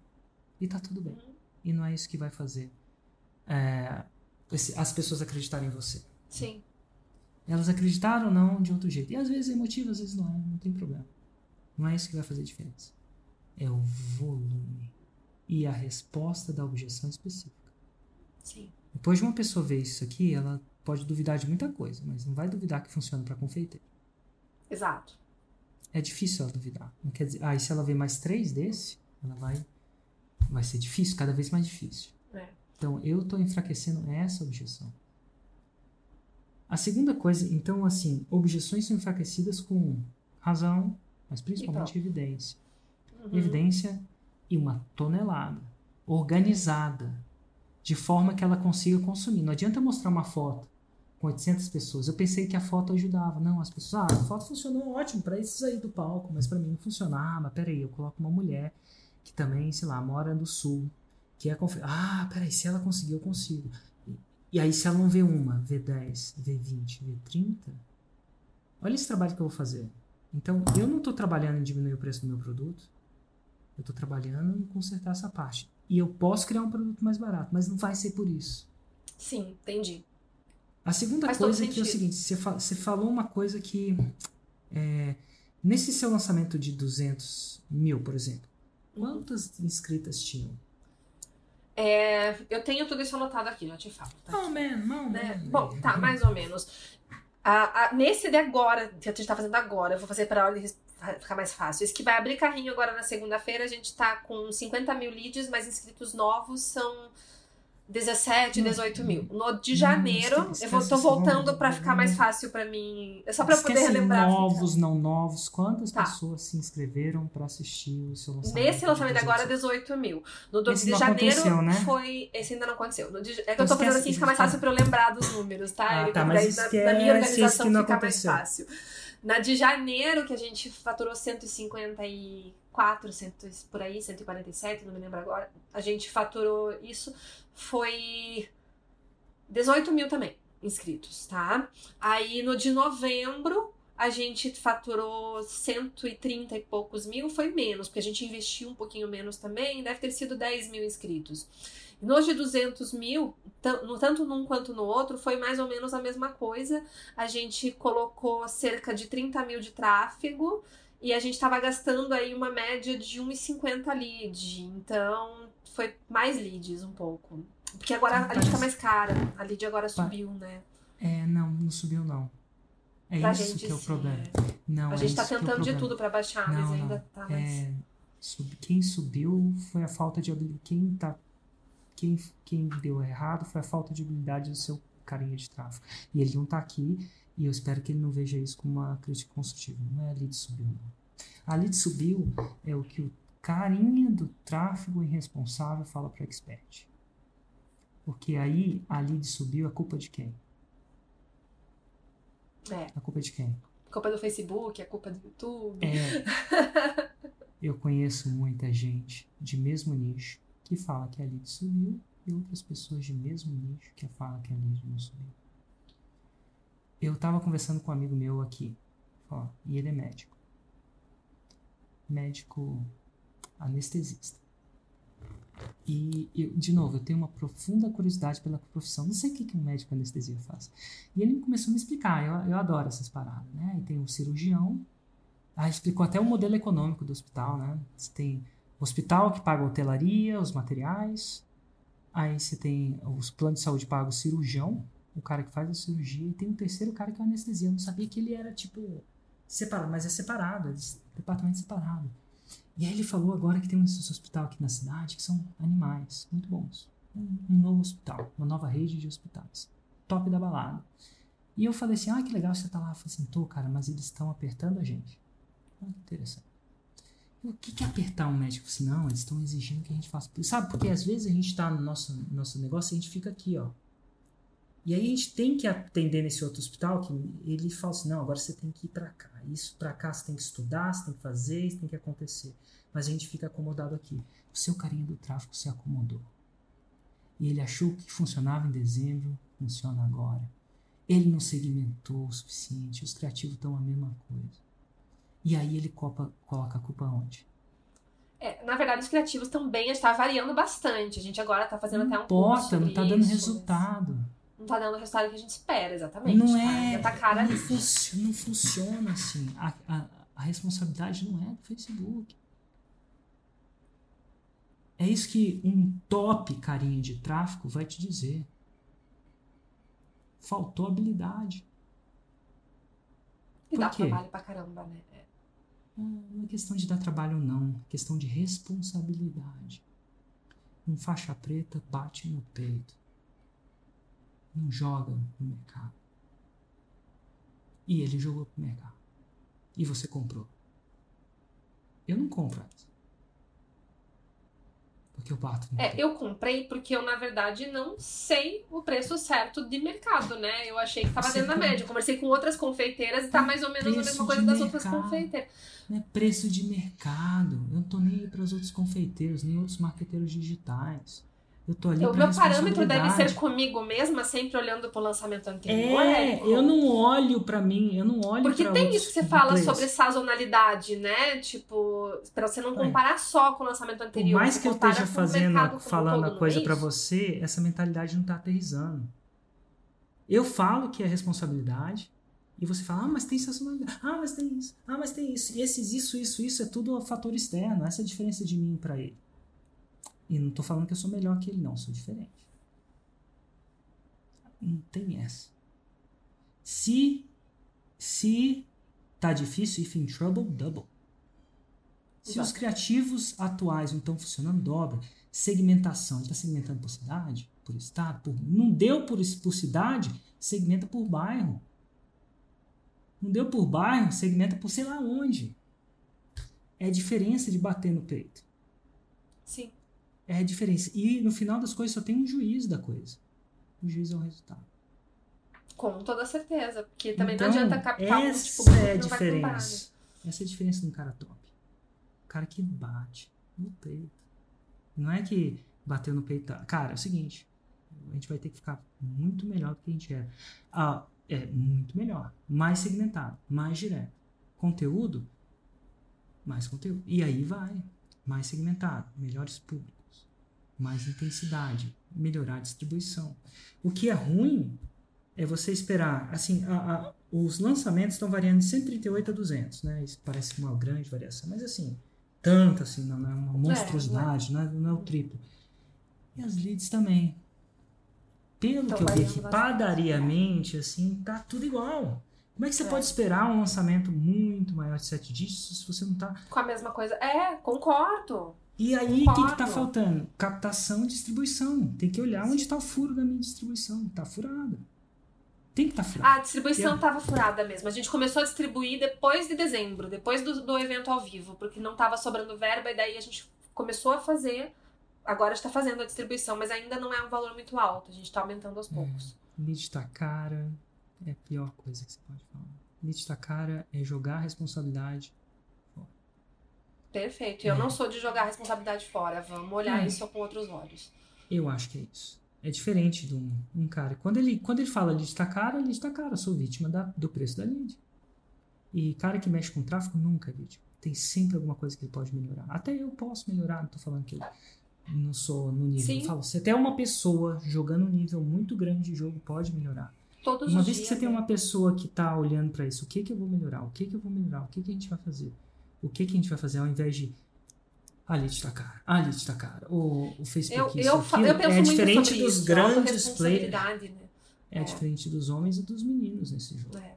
E tá tudo bem. Uhum. E não é isso que vai fazer é, as pessoas acreditarem em você. Sim. Elas acreditaram ou não de outro jeito. E às vezes é emotivo, às vezes não é. Não tem problema. Não é isso que vai fazer diferença. É o volume e a resposta da objeção específica. Sim. Depois de uma pessoa ver isso aqui, ela pode duvidar de muita coisa, mas não vai duvidar que funciona para confeiteiro. Exato. É difícil ela duvidar. Não quer dizer, ah, e se ela ver mais três desse, ela vai vai ser difícil, cada vez mais difícil. É. Então, eu estou enfraquecendo essa objeção. A segunda coisa, então, assim, objeções são enfraquecidas com razão, mas principalmente evidência. Uhum. Evidência e uma tonelada, organizada, de forma que ela consiga consumir. Não adianta mostrar uma foto com 800 pessoas. Eu pensei que a foto ajudava. Não, as pessoas, ah, a foto funcionou ótimo para esses aí do palco, mas para mim não funcionava. Peraí, eu coloco uma mulher que também, sei lá, mora no sul, que é conf... Ah, peraí, se ela conseguir, eu consigo. E, e aí, se ela não vê uma, vê 10, vê 20, vê 30, olha esse trabalho que eu vou fazer. Então, eu não estou trabalhando em diminuir o preço do meu produto, eu estou trabalhando em consertar essa parte. E eu posso criar um produto mais barato, mas não vai ser por isso. Sim, entendi. A segunda Faz coisa é que é o seguinte, você, fa você falou uma coisa que é, nesse seu lançamento de 200 mil, por exemplo, Quantas inscritas tinham? É, eu tenho tudo isso anotado aqui, já te falo. Tá oh, man, não, né? Bom, tá, mais ou menos. A, a, nesse de agora, que a gente tá fazendo agora, eu vou fazer pra ordem ficar mais fácil. Esse que vai abrir carrinho agora na segunda-feira, a gente tá com 50 mil leads, mas inscritos novos são 17, 18 mil. No de janeiro, esquece, esquece eu tô voltando para ficar mais fácil para mim. É só para poder relembrar. Novos, não novos. Quantas tá. pessoas se inscreveram para assistir o seu lançamento? Nesse lançamento agora, 18 mil. No do, de janeiro né? foi. Esse ainda não aconteceu. No de, é que eu tô fazendo assim, fica mais fácil para eu lembrar dos números, tá? Ah, tá, mas daí, na, minha organização fica aconteceu. mais fácil. Na de janeiro, que a gente faturou 154, 100, por aí, 147, não me lembro agora. A gente faturou isso foi 18 mil também inscritos, tá? Aí no de novembro a gente faturou 130 e poucos mil, foi menos, porque a gente investiu um pouquinho menos também, deve ter sido 10 mil inscritos. Nos de 200 mil, tanto num quanto no outro, foi mais ou menos a mesma coisa. A gente colocou cerca de 30 mil de tráfego e a gente estava gastando aí uma média de 1,50 lead. Então, foi mais leads um pouco. Porque agora a lead tá mais cara. A lead agora subiu, né? É, não, não subiu não. É pra isso gente, que é o problema. É. Não, a é gente tá tentando é de tudo para baixar, não, mas não. ainda tá mais. É, quem subiu foi a falta de habilidade. Quem tá. Quem, quem deu errado foi a falta de habilidade do seu carinha de tráfego. E ele não tá aqui, e eu espero que ele não veja isso como uma crítica construtiva. Não é a lead subiu, não. A lead subiu é o que o carinha do tráfego irresponsável fala para expert. Porque aí a lead subiu, a culpa de quem? É. A culpa de quem? A culpa do Facebook, a culpa do YouTube. É. Eu conheço muita gente de mesmo nicho que fala que a lead subiu e outras pessoas de mesmo nicho que falam que a lead não subiu. Eu estava conversando com um amigo meu aqui, ó, e ele é médico. Médico anestesista. E, eu, de novo, eu tenho uma profunda curiosidade pela profissão. Não sei o que, que um médico anestesia faz. E ele começou a me explicar. Eu, eu adoro essas paradas, né? E tem um cirurgião. Aí explicou até o modelo econômico do hospital, né? Você tem hospital que paga a hotelaria, os materiais. Aí você tem os planos de saúde paga o cirurgião, o cara que faz a cirurgia. E tem um terceiro cara que é anestesia. Eu não sabia que ele era, tipo, separado. Mas é separado, é departamento separado. E aí ele falou agora que tem um hospital aqui na cidade que são animais muito bons. Um, novo hospital, uma nova rede de hospitais. Top da balada. E eu falei assim, ah, que legal você tá lá. Eu falei assim, tô, cara, mas eles estão apertando a gente. Interessante. O que, é apertar um médico? Assim, não, eles estão exigindo que a gente faça. Sabe, porque às vezes a gente está no nosso, nosso negócio e a gente fica aqui, ó. E aí a gente tem que atender nesse outro hospital que ele fala assim, não, agora você tem que ir para cá. Isso para cá você tem que estudar, você tem que fazer, isso tem que acontecer. Mas a gente fica acomodado aqui. O seu carinha do tráfico se acomodou. E ele achou que funcionava em dezembro, funciona agora. Ele não segmentou o suficiente, os criativos estão a mesma coisa. E aí ele copa, coloca a culpa onde? É, na verdade, os criativos também está variando bastante. A gente agora está fazendo não até um importa, não está dando resultado. Não está dando o resultado que a gente espera, exatamente. Não tá? é. Tá cara não, funciona, não funciona assim. A, a, a responsabilidade não é do Facebook. É isso que um top carinha de tráfico vai te dizer. Faltou habilidade. E Por dá quê? trabalho pra caramba, né? Não é questão de dar trabalho, não. É questão de responsabilidade. Um faixa preta bate no peito. Não joga no mercado. E ele jogou pro mercado. E você comprou. Eu não compro essa. Eu bato no É, eu comprei porque eu, na verdade, não sei o preço certo de mercado, né? Eu achei que tava Você dentro da média. Eu conversei com outras confeiteiras e tá mais ou menos a mesma coisa das outras confeiteiras. Não é preço de mercado. Eu não tô nem aí para os outros confeiteiros, nem outros marqueteiros digitais. Eu tô ali O meu parâmetro deve ser comigo mesma, sempre olhando pro lançamento anterior. É, Érico. eu não olho pra mim, eu não olho Porque tem isso que você fala players. sobre sazonalidade, né? Tipo, pra você não É. comparar só com o lançamento Por anterior. mais você que eu esteja fazendo, um falando a coisa é isso? você, essa mentalidade não tá aterrizando. Eu falo que é responsabilidade e você fala, ah, mas tem sazonalidade, ah, mas tem isso, ah, mas tem isso. E esses isso, isso, isso é tudo fator externo, essa é a diferença de mim pra ele. E não tô falando que eu sou melhor que ele, não, sou diferente. Não tem essa. Se, se tá difícil, if in trouble, double. Se os Exato. criativos atuais não estão funcionando, dobra. Segmentação, ele está segmentando por cidade, por estado, por... não deu por, por cidade, segmenta por bairro. Não deu por bairro, segmenta por sei lá onde. É a diferença de bater no peito. Sim. É a diferença. E no final das coisas só tem um juiz da coisa. O juiz é o resultado. Com toda certeza. Porque também então, não adianta captar um essa tipo é a diferença. Essa é a diferença de um cara top. O cara que bate no peito. Não é que bateu no peito. Cara, é o seguinte. A gente vai ter que ficar muito melhor do que a gente era. Ah, é muito melhor. Mais segmentado. Mais direto. Conteúdo. Mais conteúdo. E aí vai. Mais segmentado. Melhores públicos. Mais intensidade. Melhorar a distribuição. O que é ruim é você esperar. Assim, a- a- os lançamentos estão variando de 138 a 200, né? Isso parece uma grande variação, mas assim, tanto assim, não, não é uma monstruosidade, não, é, não é o triplo. E as leads também. Pelo Tão que eu vi aqui, padariamente, assim, tá tudo igual. Como é que você É. pode esperar um lançamento muito maior de 7 dígitos se você não tá. Com a mesma coisa. É, concordo. E aí, o que, tá Concordo. faltando? Captação e distribuição. Tem que olhar onde está o furo da minha distribuição. Tá furada. Tem que estar tá furada. A distribuição É. tava furada mesmo. A gente começou a distribuir depois de dezembro, depois do, do evento ao vivo, porque não tava sobrando verba, e daí a gente começou a fazer. Agora está fazendo a distribuição, mas ainda não é um valor muito alto. A gente tá aumentando aos poucos. Lead tá cara é a pior coisa que você pode falar. Lead tá cara é jogar a responsabilidade. Perfeito. Eu É. não sou de jogar a responsabilidade fora. Vamos olhar É. isso com outros olhos. Eu acho que é isso. É diferente de um, um cara. Quando ele, quando ele fala tá cara, lead tá cara. Eu sou vítima da- do preço da lead. E cara que mexe com tráfego nunca é vítima. Tem sempre alguma coisa que ele pode melhorar. Até eu posso melhorar, não tô falando que eu não sou no nível. Sim. Eu falo, se até uma pessoa jogando um nível muito grande de jogo pode melhorar. Todos Uma vez dias. que você tem né? uma pessoa que tá olhando para isso, o que que eu vou melhorar? O que que eu vou melhorar? O que que a gente vai fazer? O que que a gente vai fazer ao invés de a lead tá cara, a lead tá cara, o, o Facebook Eu, isso, eu, eu penso é diferente dos isso, grandes players, né? é, É. diferente dos homens e dos meninos nesse jogo. É.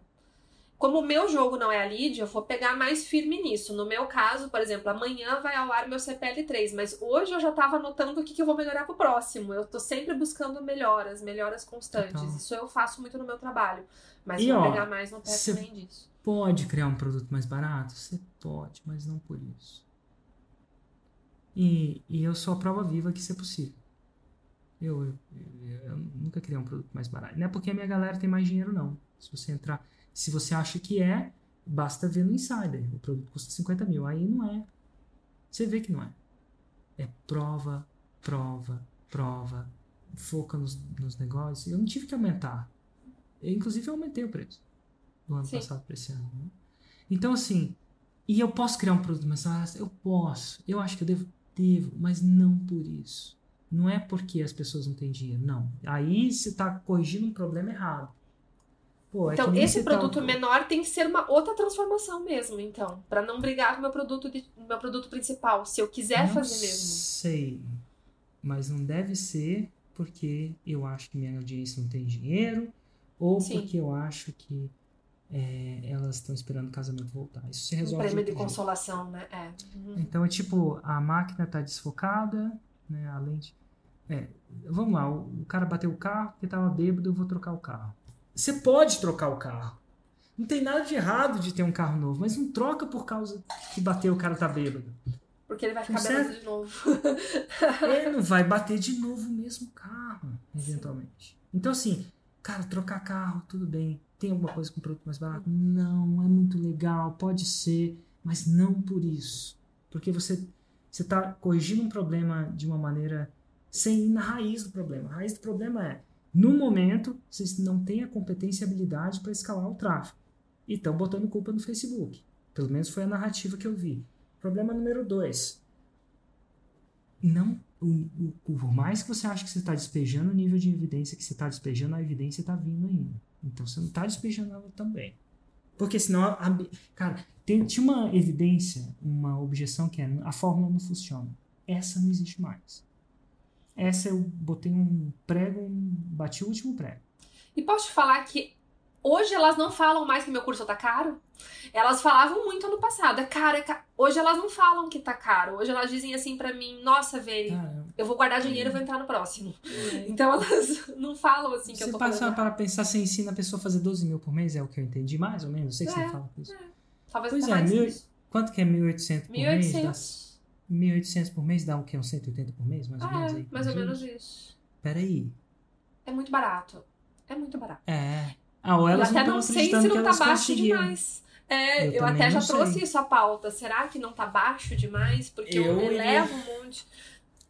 Como o meu jogo não é a lead, eu vou pegar mais firme nisso. No meu caso, por exemplo, amanhã vai ao ar meu CPL3, mas hoje eu já tava anotando o que, que eu vou melhorar pro próximo. Eu tô sempre buscando melhoras, melhoras constantes. Então. Isso eu faço muito no meu trabalho. Mas E, vou ó, pegar mais no pé também disso. Pode criar um produto mais barato? Você pode, mas não por isso. E, e eu sou a prova viva que isso é possível. Eu, eu, eu nunca criei um produto mais barato. Não é porque a minha galera tem mais dinheiro, não. Se você entrar. Se você acha que é, basta ver no Insider. O produto custa 50 mil. Aí não é. Você vê que não é. É prova, prova, prova. Foca nos, nos negócios. Eu não tive que aumentar. Eu, inclusive, eu aumentei o preço do ano Sim. passado para esse ano. né? Então, assim, e eu posso criar um produto mais barato? Eu posso. Eu acho que eu devo, devo, mas não por isso. Não é porque as pessoas não têm dinheiro, não. Aí você está corrigindo um problema errado. Pô, é Então, nem esse tá- produto menor tem que ser uma outra transformação mesmo, então. Pra não brigar com o meu produto, de, meu produto principal. Se eu quiser não fazer mesmo. sei, mas não deve ser porque eu acho que minha audiência não tem dinheiro ou Sim. porque eu acho que é, elas estão esperando o casamento voltar. Isso se Um resolve prêmio de de consolação, né? É. Uhum. Então é tipo, a máquina tá desfocada, né? A lente. É, vamos lá, o, o cara bateu o carro porque tava bêbado, eu vou trocar o carro. Você pode trocar o carro. Não tem nada de errado de ter um carro novo, mas não troca por causa que bateu o cara tá bêbado. Porque ele vai ficar bêbado de novo. Ele não vai bater de novo o mesmo carro, eventualmente. Então, assim, cara, trocar carro, tudo bem. Tem alguma coisa com produto mais barato? Não, é muito legal, pode ser, mas não por isso. Porque você você está corrigindo um problema de uma maneira sem ir na raiz do problema. A raiz do problema é, no momento, vocês não têm a competência e habilidade para escalar o tráfego. E estão botando culpa no Facebook. Pelo menos foi a narrativa que eu vi. Problema número dois não por mais que você ache que você está despejando o nível de evidência que você está despejando, a evidência está vindo ainda. Então você não está despejando ela também. Porque senão, a- cara, tem, tinha uma evidência, uma objeção que é a fórmula não funciona. Essa não existe mais. Essa eu botei um prego, um- bati o último prego. E posso te falar que hoje elas não falam mais que meu curso tá caro? Elas falavam muito ano passado, é caro, é caro. Hoje elas não falam que tá caro. Hoje elas dizem assim pra mim, nossa, Veri, Cara, eu vou guardar dinheiro e vou entrar no próximo. Então elas não falam assim que eu você tô passa para pensar, você ensina a pessoa a fazer 12 mil por mês, é o que eu entendi, mais ou menos. Sei que É, você fala com isso. Talvez Pois é, mil- isso. Quanto que é 1.800 por mês? Dá 1.800. 1.800 por mês dá o quê? Uns 180 por mês, mais ou menos? É, aí, mais ou menos isso. Peraí. É muito barato. É muito barato. É. Ah, ou Eu elas até não não sei se não tá baixo demais. É, Eu eu, até já não trouxe sei. isso à pauta. Será que não tá baixo demais? Porque eu, Eu iria- elevo um monte.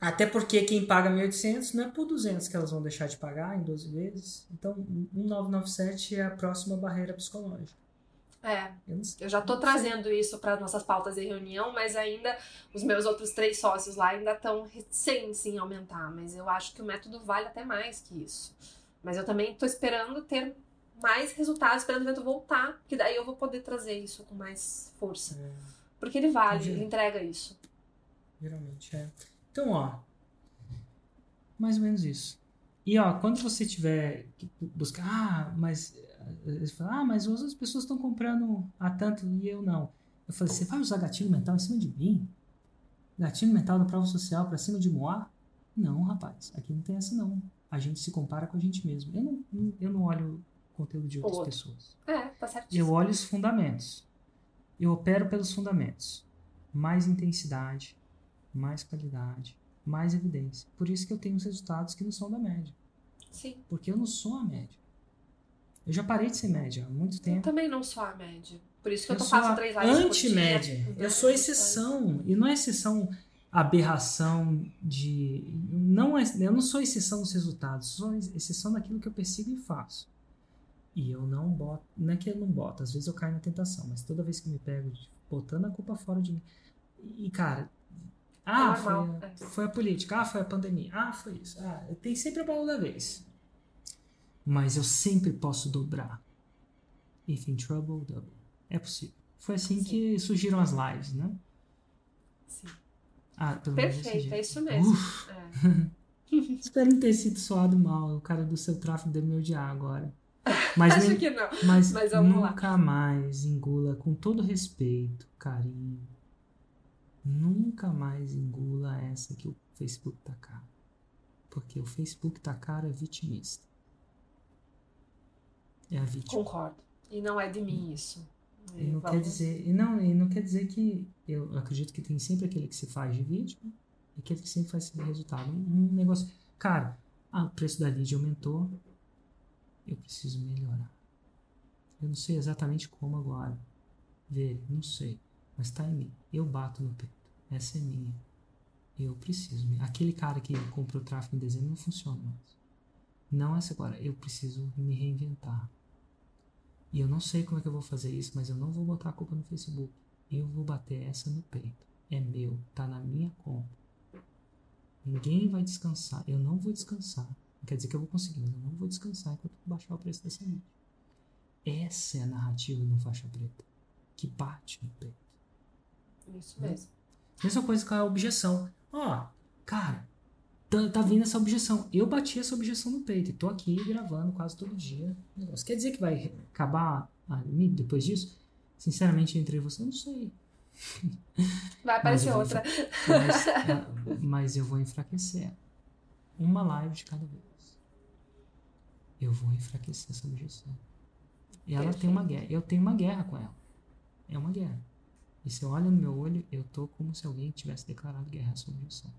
Até porque quem paga 1.800 não é por 200 que elas vão deixar de pagar em 12 vezes. Então, 1.997 é a próxima barreira psicológica. É, Eu sei. já tô sei. trazendo isso para nossas pautas de reunião, mas ainda os meus outros três sócios lá ainda estão recentes em aumentar. Mas eu acho que o método vale até mais que isso. Mas eu também tô esperando ter mais resultados, esperando o evento voltar, que daí eu vou poder trazer isso com mais força. É, Porque ele vale, Entendi. ele entrega isso. geralmente é. Então, ó. Mais ou menos isso. E ó, quando você tiver que buscar, ah, mas eles falam, ah, mas as pessoas estão comprando a tanto e eu não. Eu falei, você vai usar gatilho mental em cima de mim? Gatilho mental da prova social pra cima de Moá? Não, rapaz, aqui não tem essa não. A gente se compara com a gente mesmo. Eu não, eu não olho conteúdo de outras Outro. pessoas. É, tá certíssimo. Eu olho os fundamentos. Eu opero pelos fundamentos. Mais intensidade, mais qualidade, mais evidência. Por isso que eu tenho os resultados que não são da média. Sim. Porque eu não sou a média. Eu já parei de ser média há muito Eu tempo. também não sou a média. Por isso que eu, Eu tô a três lives por dia. anti-média. Eu sou exceção. E não é exceção aberração de. Não é, eu não sou exceção nos resultados, sou exceção naquilo que eu persigo e faço. E eu não boto. Não é que eu não boto, às vezes eu caio na tentação, mas toda vez que me pego botando a culpa fora de mim. E, cara. Ah, É foi, a, é. foi a política, ah, foi a pandemia, ah, foi isso. Ah, tem sempre a bola da vez. Mas eu sempre posso dobrar. If in trouble, double. É possível. Foi assim Sim. que surgiram as lives, né? Sim. Ah, pelo Perfeito, é isso mesmo. É. Espero não ter sido soado mal. O cara do seu tráfego deve me odiar agora. Mas, Acho nem- que não. mas, mas vamos lá. nunca mais engula, com todo respeito, carinho, nunca mais engula essa que o Facebook tá caro. Porque o Facebook tá caro é vitimista. É a vítima. Concordo. E não é de mim isso. E não Vamos- quer dizer, e não, e não quer dizer que eu acredito que tem sempre aquele que se faz de vítima e aquele que sempre faz de resultado. Um, um negócio, cara, o preço da lead aumentou, eu preciso melhorar. Eu não sei exatamente como agora. Ver, não sei, mas tá em mim. Eu bato no peito. Essa é minha. Eu preciso. Aquele cara que comprou tráfego em dezembro não funciona mais. Não essa agora. Eu preciso me reinventar. E eu não sei como é que eu vou fazer isso, mas eu não vou botar a culpa no Facebook. Eu vou bater essa no peito. É meu, tá na minha conta. Ninguém vai descansar. Eu não vou descansar. Quer dizer que eu vou conseguir, mas eu não vou descansar enquanto baixar o preço dessa mídia. Essa é a narrativa do faixa preta. Que bate no peito. Isso mesmo. Mesma coisa com a objeção. Ó, cara, tá, tá vindo essa objeção. Eu bati essa objeção no peito e tô aqui gravando quase todo dia. Negócio. Quer dizer que vai acabar a mídia depois disso? Sinceramente, entre você, eu não sei. Vai aparecer vou outra. Mas, é, mas eu vou enfraquecer. Uma live de cada vez. Eu vou enfraquecer essa objeção. E ela tem uma guerra. Eu tenho uma guerra com ela. É uma guerra. E se eu olho no meu olho, eu tô como se alguém tivesse declarado guerra a essa objeção.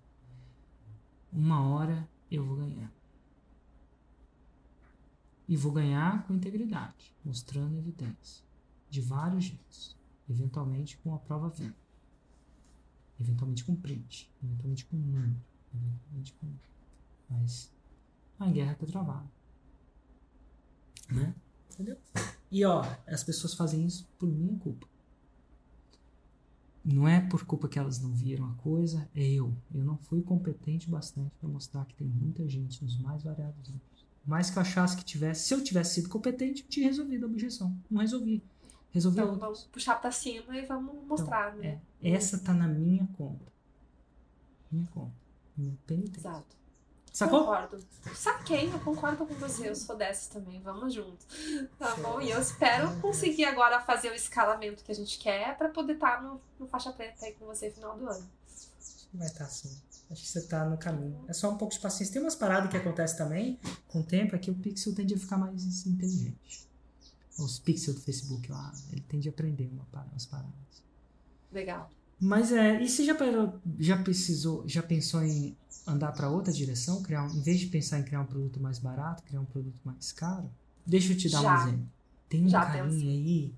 Uma hora eu vou ganhar. E vou ganhar com integridade, mostrando evidência. De vários jeitos. Eventualmente com a prova viva. Eventualmente com print. Eventualmente com número. Eventualmente com. Mas a guerra tá travada. Né? Entendeu? E ó, as pessoas fazem isso por minha culpa. Não é por culpa que elas não viram a coisa, é eu. Eu não fui competente bastante para mostrar que tem muita gente nos mais variados níveis. Mais que eu achasse que tivesse, se eu tivesse sido competente, eu tinha resolvido a objeção. Não resolvi. Resolvi Então outras. vamos puxar pra cima e vamos mostrar, né? É, essa tá na minha conta. Minha conta. Minha penitência. Exato. Sacou? Concordo. Saquei, eu concordo com você. Eu sou dessas também. Vamos junto. Tá bom? E eu espero conseguir agora fazer o escalamento que a gente quer pra poder estar no, no faixa preta aí com você no final do ano. Vai estar assim. Acho que você tá no caminho. É só um pouco de paciência. Tem umas paradas que acontecem também com o tempo, é que o pixel tende a ficar mais inteligente. Os pixels do Facebook lá, ele tende a aprender uma, par- umas paradas. Legal. Mas é, e você já, parou- já precisou, já pensou em andar para outra direção, criar, um- em vez de pensar em criar um produto mais barato, criar um produto mais caro? Deixa eu te dar um Já. exemplo. Tem um Já carinha pensei. aí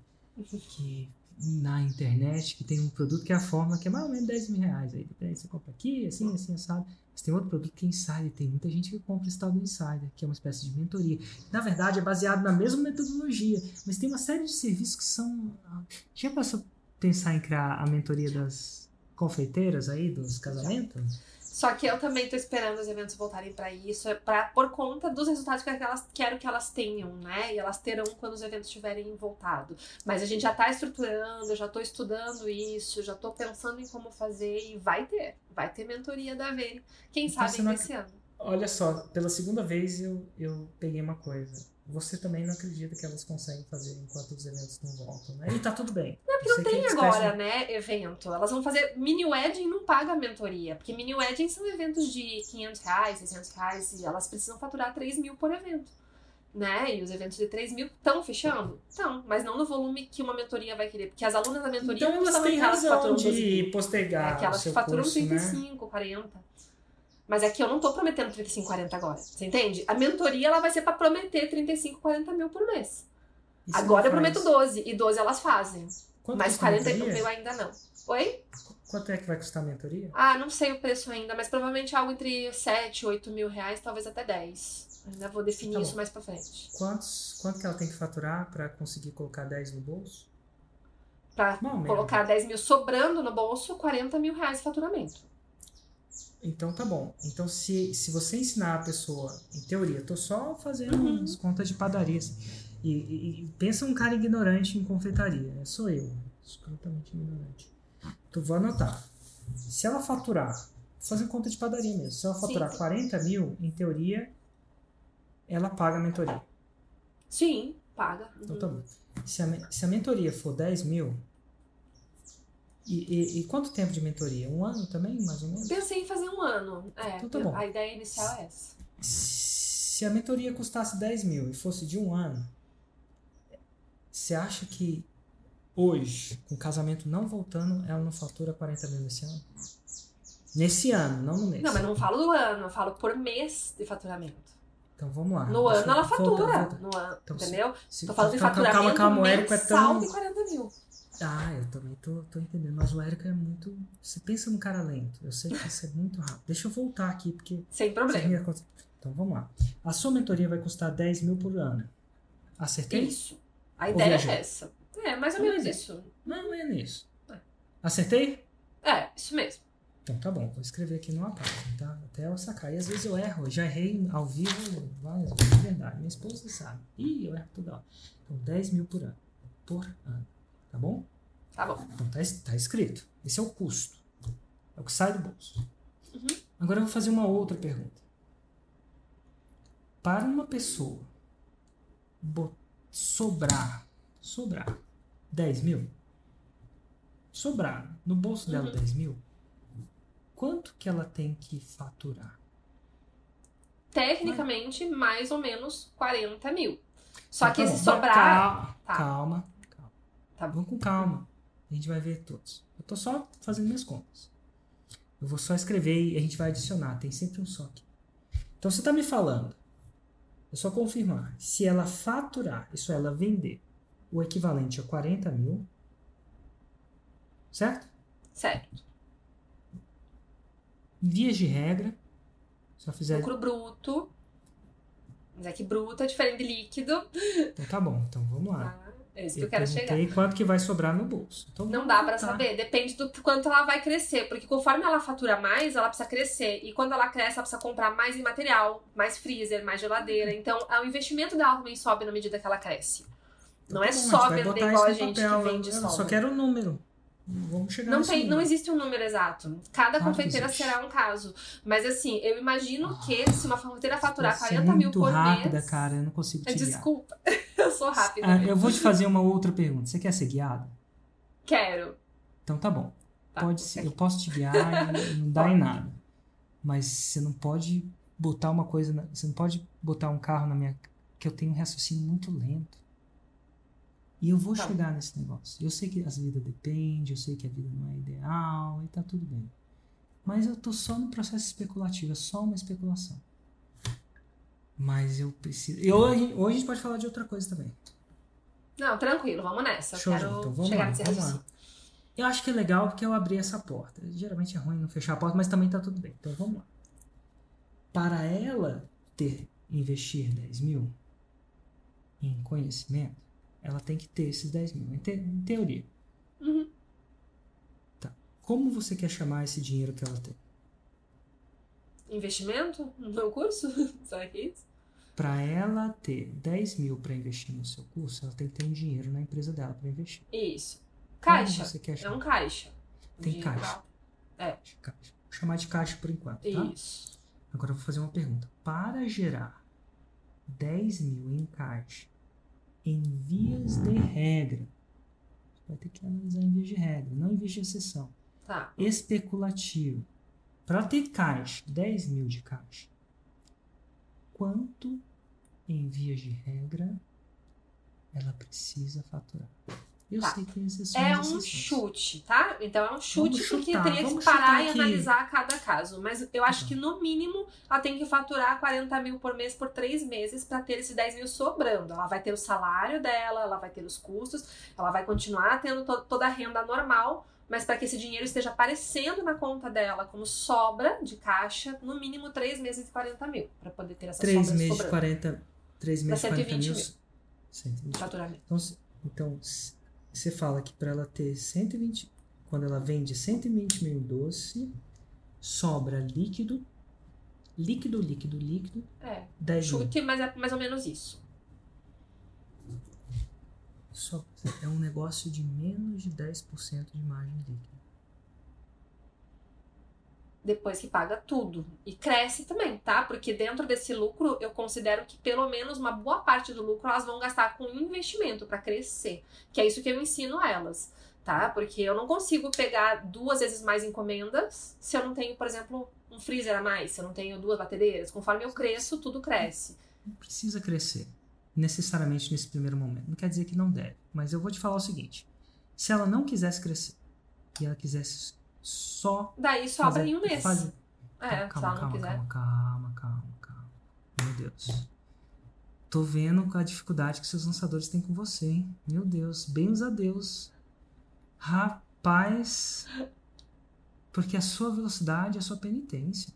que na internet que tem um produto que é a fórmula que é mais ou menos 10 mil reais. Aí, você compra aqui, assim, assim, assado. Mas tem outro produto que é Insider. Tem muita gente que compra esse tal do Insider, que é uma espécie de mentoria. Na verdade, é baseado na mesma metodologia, mas tem uma série de serviços que são. ah, Já passou pensar em criar a mentoria das confeiteiras aí, dos casamentos? Só que eu também tô esperando os eventos voltarem pra isso, é pra, por conta dos resultados que elas quero que elas tenham, né? E elas terão quando os eventos tiverem voltado. Mas a gente já tá estruturando, já tô estudando isso, já tô pensando em como fazer e vai ter. Vai ter mentoria da Vere. Quem Então sabe você não ano. Olha só, pela segunda vez eu, eu peguei uma coisa. Você também não acredita que elas conseguem fazer enquanto os eventos não voltam, né? E tá tudo bem. Não, porque não que tem é agora, né, evento. Elas vão fazer. Mini wedding não paga mentoria. Porque mini wedding são eventos de 500 reais, 600 reais. E elas precisam faturar 3 mil por evento. Né? E os eventos de 3 mil estão fechando? Estão, mas não no volume que uma mentoria vai querer. Porque as alunas da mentoria Então não elas são têm aquelas que faturam 12 de postergar É aquelas que faturam curso, né? 35, 40. Mas é que eu não tô prometendo 35, 40 agora. Você entende? A mentoria ela vai ser pra prometer 35, 40 mil por mês. Você Agora eu prometo 12. E 12 elas fazem. Quanto mas custa a 40 mentoria? mil ainda não. Oi? Quanto é que vai custar a mentoria? Ah, não sei o preço ainda, mas provavelmente algo entre 7, 8 mil reais, talvez até 10. Ainda vou definir Tá bom. isso mais pra frente. Quantos, quanto que ela tem que faturar para conseguir colocar 10 no bolso? Pra mesmo. colocar 10 mil sobrando no bolso, 40 mil reais de faturamento. Então tá bom. Então se, se você ensinar a pessoa, em teoria, tô só fazendo Uhum. umas contas de padaria. assim, e, e- e pensa um cara ignorante em confeitaria. né? Sou eu, absolutamente ignorante. Então vou anotar. Se ela faturar, fazendo conta de padaria mesmo, se ela faturar Sim. 40 mil, em teoria, ela paga a mentoria. Sim, paga. Então tá bom. Se a, se a mentoria for 10 mil, e, e- e quanto tempo de mentoria? Um ano também, mais ou menos? Pensei em fazer um ano. É, Então tá bom. a ideia inicial é essa. Se a mentoria custasse 10 mil e fosse de um ano, você acha que hoje, com o casamento não voltando, ela não fatura 40 mil nesse ano? Nesse ano, não no mês. Não, mas não falo do ano, eu falo por mês de faturamento. Então vamos lá. No ano ela fatura. volta. No ano, Então, entendeu? Se- Tô falando de faturamento calma, calma, Érico é mensal tão... de 40 mil. Ah, eu também tô, tô entendendo. Mas o Érico é muito. Você pensa num cara lento. Eu sei que isso é muito rápido. Deixa eu voltar aqui, porque. Sem problema. Então vamos lá. A sua mentoria vai custar 10 mil por ano. Acertei? Isso. A Ou ideia é essa. É, mais ou Ou menos isso. Não, é nisso. É. Acertei? É, isso mesmo. Então tá bom, vou escrever aqui numa página, tá? Até eu sacar. E às vezes eu erro, eu já errei ao vivo várias vezes, de verdade. Minha esposa sabe. Ih, eu erro toda hora. Então 10 mil por ano. Por ano. Tá bom? Tá bom. Então tá, tá escrito. Esse é o custo. É o que sai do bolso. Uhum. Agora eu vou fazer uma outra pergunta. Para uma pessoa sobrar, sobrar 10 mil, sobrar no bolso dela Uhum. 10 mil, quanto que ela tem que faturar? Tecnicamente, mais ou menos 40 mil. Só Então que tá esse bom. sobrar. Calma, Tá. calma. Tá bom. Vamos com calma. A gente vai ver todos. Eu tô só fazendo minhas contas. Eu vou só escrever e a gente vai adicionar. Tem sempre um só aqui. Então você tá me falando. É só confirmar. Se ela faturar, isso é, ela vender, o equivalente a 40 mil. Certo? Certo. Vias de regra. Se ela fizer. Lucro bruto. Mas é que bruto é diferente de líquido. Então tá bom. Então vamos lá. Ah, é isso que eu quero chegar. perguntei quanto que vai sobrar no bolso. Então, Não dá pra voltar. saber, depende do quanto ela vai crescer, porque conforme ela fatura mais, ela precisa crescer, e quando ela cresce, ela precisa comprar mais em material, mais freezer, mais geladeira, então o investimento dela também sobe na medida que ela cresce. Não é Tá bom, só vender igual a gente papel. que vende Eu só. Só quero o número. Vamos chegar Não, tem, não existe um número exato. Cada Claro confeiteira será um caso. Mas assim, eu imagino que se uma confeiteira faturar Você é 40 mil por rápida, mês. cara. Eu não consigo te guiar. Desculpa, eu sou rápida. Ah, eu vou te fazer uma outra pergunta. Você quer ser guiada? Quero. Então tá bom. Tá, Pode ser. Eu posso te guiar e não dá em nada. Mas você não pode botar uma coisa. na- Você não pode botar um carro na minha. Que eu tenho um raciocínio muito lento. E eu vou Tá. chegar nesse negócio. Eu sei que as vidas dependem, eu sei que a vida não é ideal e tá tudo bem. Mas eu tô só no processo especulativo, é só uma especulação. Mas eu preciso. E hoje, hoje a gente pode falar de outra coisa também. Não, tranquilo, vamos nessa. Show quero. Então vamos chegar lá, nesse vamos lá. Eu acho que é legal porque eu abri essa porta. Geralmente é ruim não fechar a porta, mas também tá tudo bem. Então vamos lá. Para ela ter investir 10 mil em conhecimento, ela tem que ter esses 10 mil, em, te- em teoria. Uhum. Como você quer chamar esse dinheiro que ela tem? Investimento no meu curso? Será que é isso? Para ela ter 10 mil para investir no seu curso, ela tem que ter um dinheiro na empresa dela para investir. Isso. Como Caixa. você quer É chamar? um caixa. Tem De- caixa. Caixa. Vou chamar de caixa por enquanto, tá? Isso. Agora eu vou fazer uma pergunta. Para gerar 10 mil em caixa em vias de regra, você vai ter que analisar em vias de regra, não em vias de exceção. Tá. Especulativo. Para ter caixa, 10 mil de caixa, quanto em vias de regra ela precisa faturar? Eu Tá. sei que tem exceções. É e um chute, tá? Então é um chute Vamos porque chutar, teria que parar e aqui. analisar cada caso. Mas eu acho Tá. que no mínimo ela tem que faturar 40 mil por mês por três meses para ter esses 10 mil sobrando. Ela vai ter o salário dela, ela vai ter os custos, ela vai continuar tendo to- toda a renda normal, mas para que esse dinheiro esteja aparecendo na conta dela como sobra de caixa, no mínimo três meses de 40 mil, para poder ter essa 3 sobra meses de sobrando. 40, 3 meses de 40 mil. 120 120. Faturamento. Então, então você fala que para ela ter 120, quando ela vende 120 mil doce, sobra líquido, líquido, líquido, líquido, É, 10 mil. chute, mas é mais ou menos isso. Só, é um negócio de menos de 10% de margem líquida. Depois que paga tudo. E cresce também, tá? Porque dentro desse lucro, eu considero que pelo menos uma boa parte do lucro elas vão gastar com investimento para crescer. Que é isso que eu ensino a elas, tá? Porque eu não consigo pegar duas vezes mais encomendas se eu não tenho, por exemplo, um freezer a mais, se eu não tenho duas batedeiras. Conforme eu cresço, tudo cresce. Não precisa crescer necessariamente nesse primeiro momento. Não quer dizer que não deve. Mas eu vou te falar o seguinte: se ela não quisesse crescer e ela quisesse só. Daí sobra fazer, em um mês. Fazer... É, calma, se ela não calma, quiser. calma, calma, calma, calma. Meu Deus. Tô vendo a dificuldade que seus lançadores têm com você, hein? Meu Deus, bens a Deus. Rapaz. Porque a sua velocidade é a sua penitência.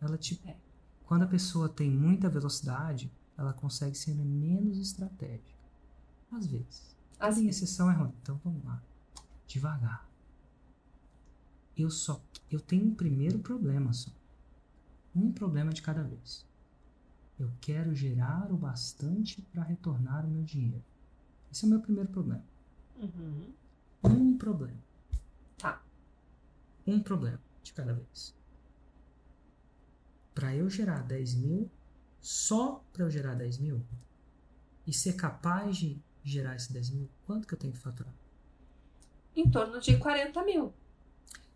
Ela te. É. Quando a pessoa tem muita velocidade, ela consegue ser menos estratégica. Às vezes. Toda Assim. exceção é ruim. Então vamos lá. Devagar. Eu só. Eu tenho um primeiro problema só. Um problema de cada vez. Eu quero gerar o bastante para retornar o meu dinheiro. Esse é o meu primeiro problema. Uhum. Um problema. Tá. Um problema de cada vez. Para eu gerar 10 mil, só para eu gerar 10 mil e ser capaz de gerar esse 10 mil, quanto que eu tenho que faturar? Em torno de 40 mil.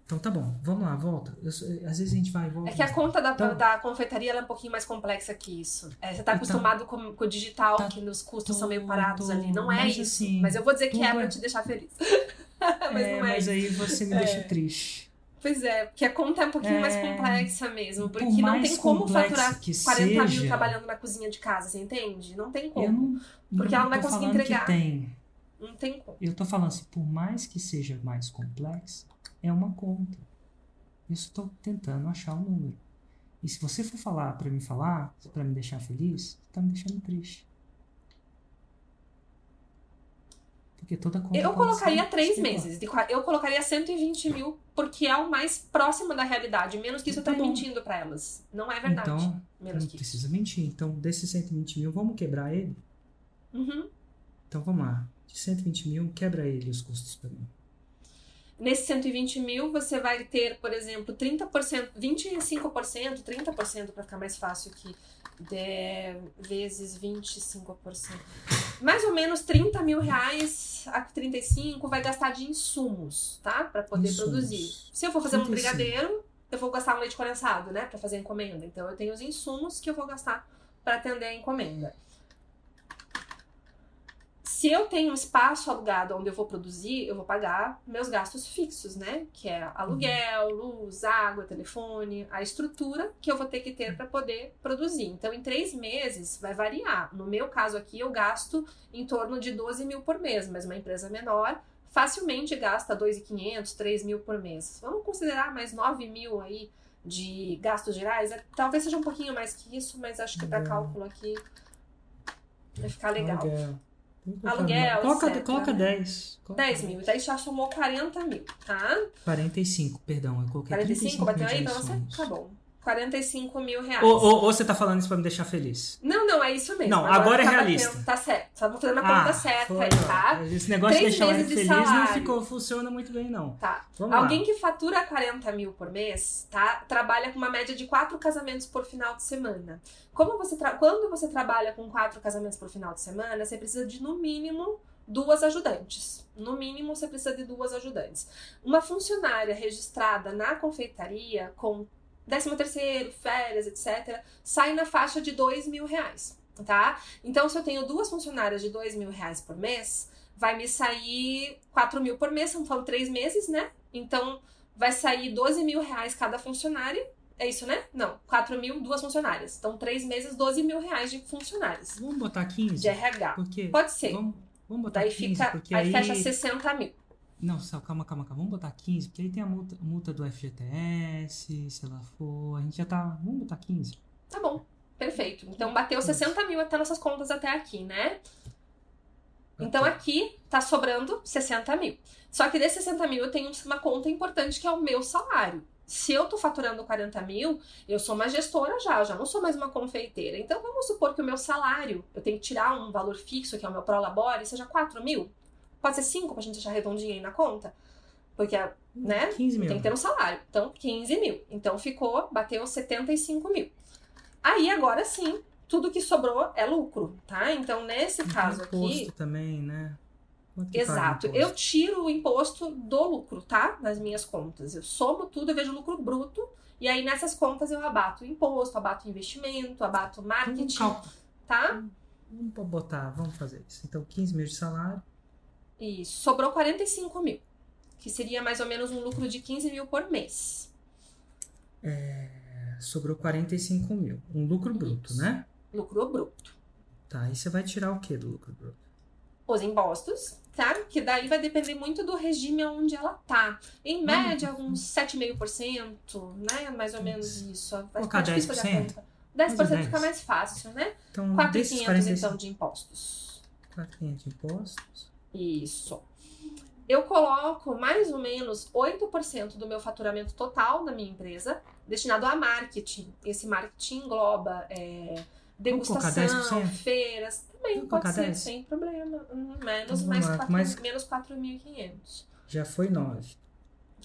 Então tá bom, vamos lá, volta. Eu às vezes a gente vai e volta. É que a conta da, Então- da confeitaria é um pouquinho mais complexa que isso. É, você tá Então- acostumado com, com o digital, Tá que os custos são meio parados tudo, ali. Não é isso. assim, mas eu vou dizer que é pra é- te deixar feliz. mas é, não é mas aí você me deixa triste. Pois é, porque a conta é um pouquinho mais É, complexa mesmo. por Porque não mais tem como faturar que 40 mil seja- trabalhando na cozinha de casa, você entende? Não tem como. Não, Porque ela não vai conseguir entregar. que tem. Não tem como. Eu tô falando assim, por mais que seja mais complexo, é uma conta. Eu tô tentando achar o número. E se você for falar pra me falar, pra me deixar feliz, você tá me deixando triste. Porque toda conta Eu colocaria três meses. de Eu colocaria 120 mil, porque é o mais próximo da realidade. Menos que isso eu Tá tô bom. mentindo pra elas. Não é verdade. Então, Menos não que isso. precisa mentir. Então, desses 120 mil, vamos quebrar ele? Uhum. Então, vamos lá. De 120 mil, quebra ele os custos pra mim. Nesse 120 mil, você vai ter, por exemplo, 30%, 25%, 30% para ficar mais fácil aqui, de, vezes 25%. Mais ou menos 30 mil reais a 35 vai gastar de insumos, tá? Para poder Insumos. produzir. Se eu for fazer um 35. brigadeiro, eu vou gastar um leite condensado, né? Para fazer a encomenda. Então, eu tenho os insumos que eu vou gastar para atender a encomenda. Se eu tenho um espaço alugado onde eu vou produzir, eu vou pagar meus gastos fixos, né? Que é aluguel, luz, água, telefone, a estrutura que eu vou ter que ter para poder produzir. Então, em três meses vai variar. No meu caso aqui, eu gasto em torno de 12 mil por mês, mas uma empresa menor facilmente gasta 2.500, 3 mil por mês. Vamos considerar mais 9 mil aí de gastos gerais? É, Talvez seja um pouquinho mais que isso, mas acho que para Legal. cálculo aqui vai ficar legal. Aluguel. Colocar Aluguel, Coloca, etc, coloca né? 10. Coloca 10 mil, daí já somou 40 mil, tá? 45, perdão. Eu coloquei 45, bateu aí você? insumos. Tá bom. 45 mil reais. Ou, ou, ou você tá falando isso pra me deixar feliz? Não, não, é isso mesmo. Não, agora é tá realista. batendo, tá certo. Estamos fazendo a conta certa foi, tá? Esse negócio Três de deixar meses de feliz não salário. ficou, funciona muito bem, não. Tá. Vamos Alguém lá. que fatura 40 mil por mês, tá? Trabalha com uma média de quatro casamentos por final de semana. Como você tra- Quando você trabalha com quatro casamentos por final de semana, você precisa de, no mínimo, duas ajudantes. No mínimo, você precisa de duas ajudantes. Uma funcionária registrada na confeitaria com 13 terceiro, férias, etc., sai na faixa de 2 mil reais, tá? Então, se eu tenho duas funcionárias de 2 mil reais por mês, vai me sair 4 mil por mês, são falando três meses, né? Então, vai sair 12 mil reais cada funcionária. É isso, né? Não, 4 mil, duas funcionárias. Então, três meses, 12 mil reais de funcionários. Vamos botar 15? De RH. Porque... Pode ser. Vamos, vamos botar Daí 15, fica. aí, aí... fecha 60 mil. Não, só, calma, calma, calma. Vamos botar 15, porque aí tem a multa, multa do FGTS, se ela for. A gente já tá. Vamos botar 15. Tá bom. Perfeito. Então, bateu 60 mil até nossas contas até aqui, né? Então, aqui tá sobrando 60 mil. Só que desses 60 mil eu tenho uma conta importante que é o meu salário. Se eu tô faturando 40 mil, eu sou uma gestora já, eu já não sou mais uma confeiteira. Então vamos supor que o meu salário, eu tenho que tirar um valor fixo, que é o meu prolabore, seja 4 mil. Pode ser 5 pra gente deixar redondinho aí na conta. Porque, né? 15 mil. Tem que ter um salário. Então, 15 mil. Então, ficou, bateu 75 mil. Aí, agora sim, tudo que sobrou é lucro, tá? Então, nesse caso imposto aqui. também, né? Exato. imposto? Eu tiro o imposto do lucro, tá? Das minhas contas. Eu somo tudo, eu vejo lucro bruto. E aí, nessas contas, eu abato o imposto, abato o investimento, abato o Vamos marketing, cal- tá? Vamos botar, vamos fazer isso. Então, 15 mil de salário. Isso. Sobrou 45 mil. Que seria mais ou menos um lucro de 15 mil por mês. é, sobrou 45 mil. Um lucro bruto, Isso. né? Lucro bruto. Tá, e você vai tirar o que do lucro bruto? Os impostos, tá? Que daí vai depender muito do regime onde ela tá. Em média, uns 7,5%, né? Mais ou menos isso. Vai Colocar ficar difícil fazer a 10%? conta. 10% Mais fica 10. mais fácil, né? Então, 4.500 desses então 45 de impostos. 4.500 de impostos. Isso. Eu coloco mais ou menos 8% do meu faturamento total da minha empresa destinado a marketing. Esse marketing engloba é, degustação, 10%? feiras. Também Vamos pode ser, 10? sem problema. Hum, Menos, mais lá, 4, mais- menos 4.500. Já foi 9.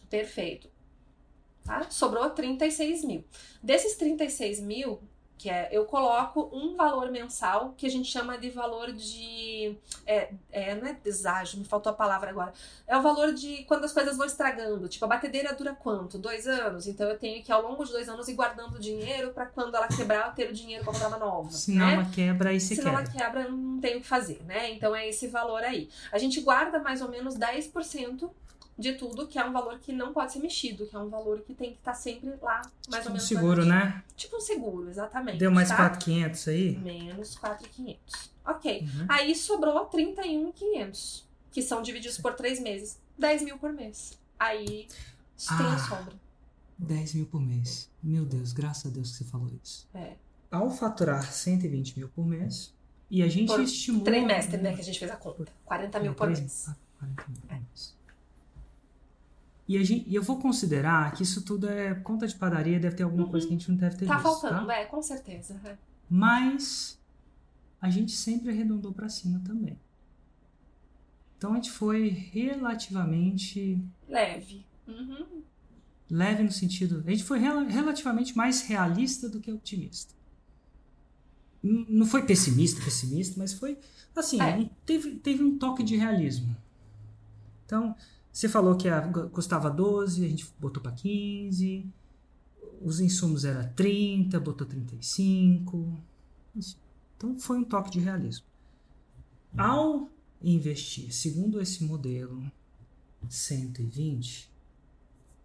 Perfeito. Tá? Sobrou 36 mil. Desses 36 mil, que é, eu coloco um valor mensal que a gente chama de valor de. É, é, não é deságio, me faltou a palavra agora. É o valor de quando as coisas vão estragando. Tipo, a batedeira dura quanto? Dois anos? Então eu tenho que, ao longo de dois anos, ir guardando dinheiro para quando ela quebrar, eu ter o dinheiro para comprar uma nova. Senão né? ela quebra e se Se não quebra. ela quebra, eu não tenho o que fazer, né? Então é esse valor aí. A gente guarda mais ou menos 10% de tudo, que é um valor que não pode ser mexido, que é um valor que tem que estar sempre lá, mais Tipo ou um menos. seguro, garantido. né? Tipo um seguro, exatamente. Deu mais tá? 4.500 aí? Menos 4,500. Ok. Uhum. Aí sobrou 31,500, que são divididos por três meses. 10 mil por mês. Aí tem Ah. a sobra. 10 mil por mês. Meu Deus, graças a Deus que você falou isso. É. Ao faturar 120 mil por mês, e a gente Por estimula... Trimestre, né? Que a gente fez a conta. 40 mil É, por mês. ah, 40 mil por mês. E, gente, e eu vou considerar que isso tudo é conta de padaria, deve ter alguma coisa que a gente não deve ter Tá visto, faltando, tá? é, com certeza. é. Mas a gente sempre arredondou para cima também. Então a gente foi relativamente Leve. Uhum. leve no sentido. A gente foi rela- relativamente mais realista do que otimista. N- Não foi pessimista, pessimista, mas foi assim, É. teve, teve um toque de realismo. Então, você falou que a, custava 12, a gente botou para 15. Os insumos era 30, botou 35. Isso. Então foi um toque de realismo. Ao investir, segundo esse modelo 120,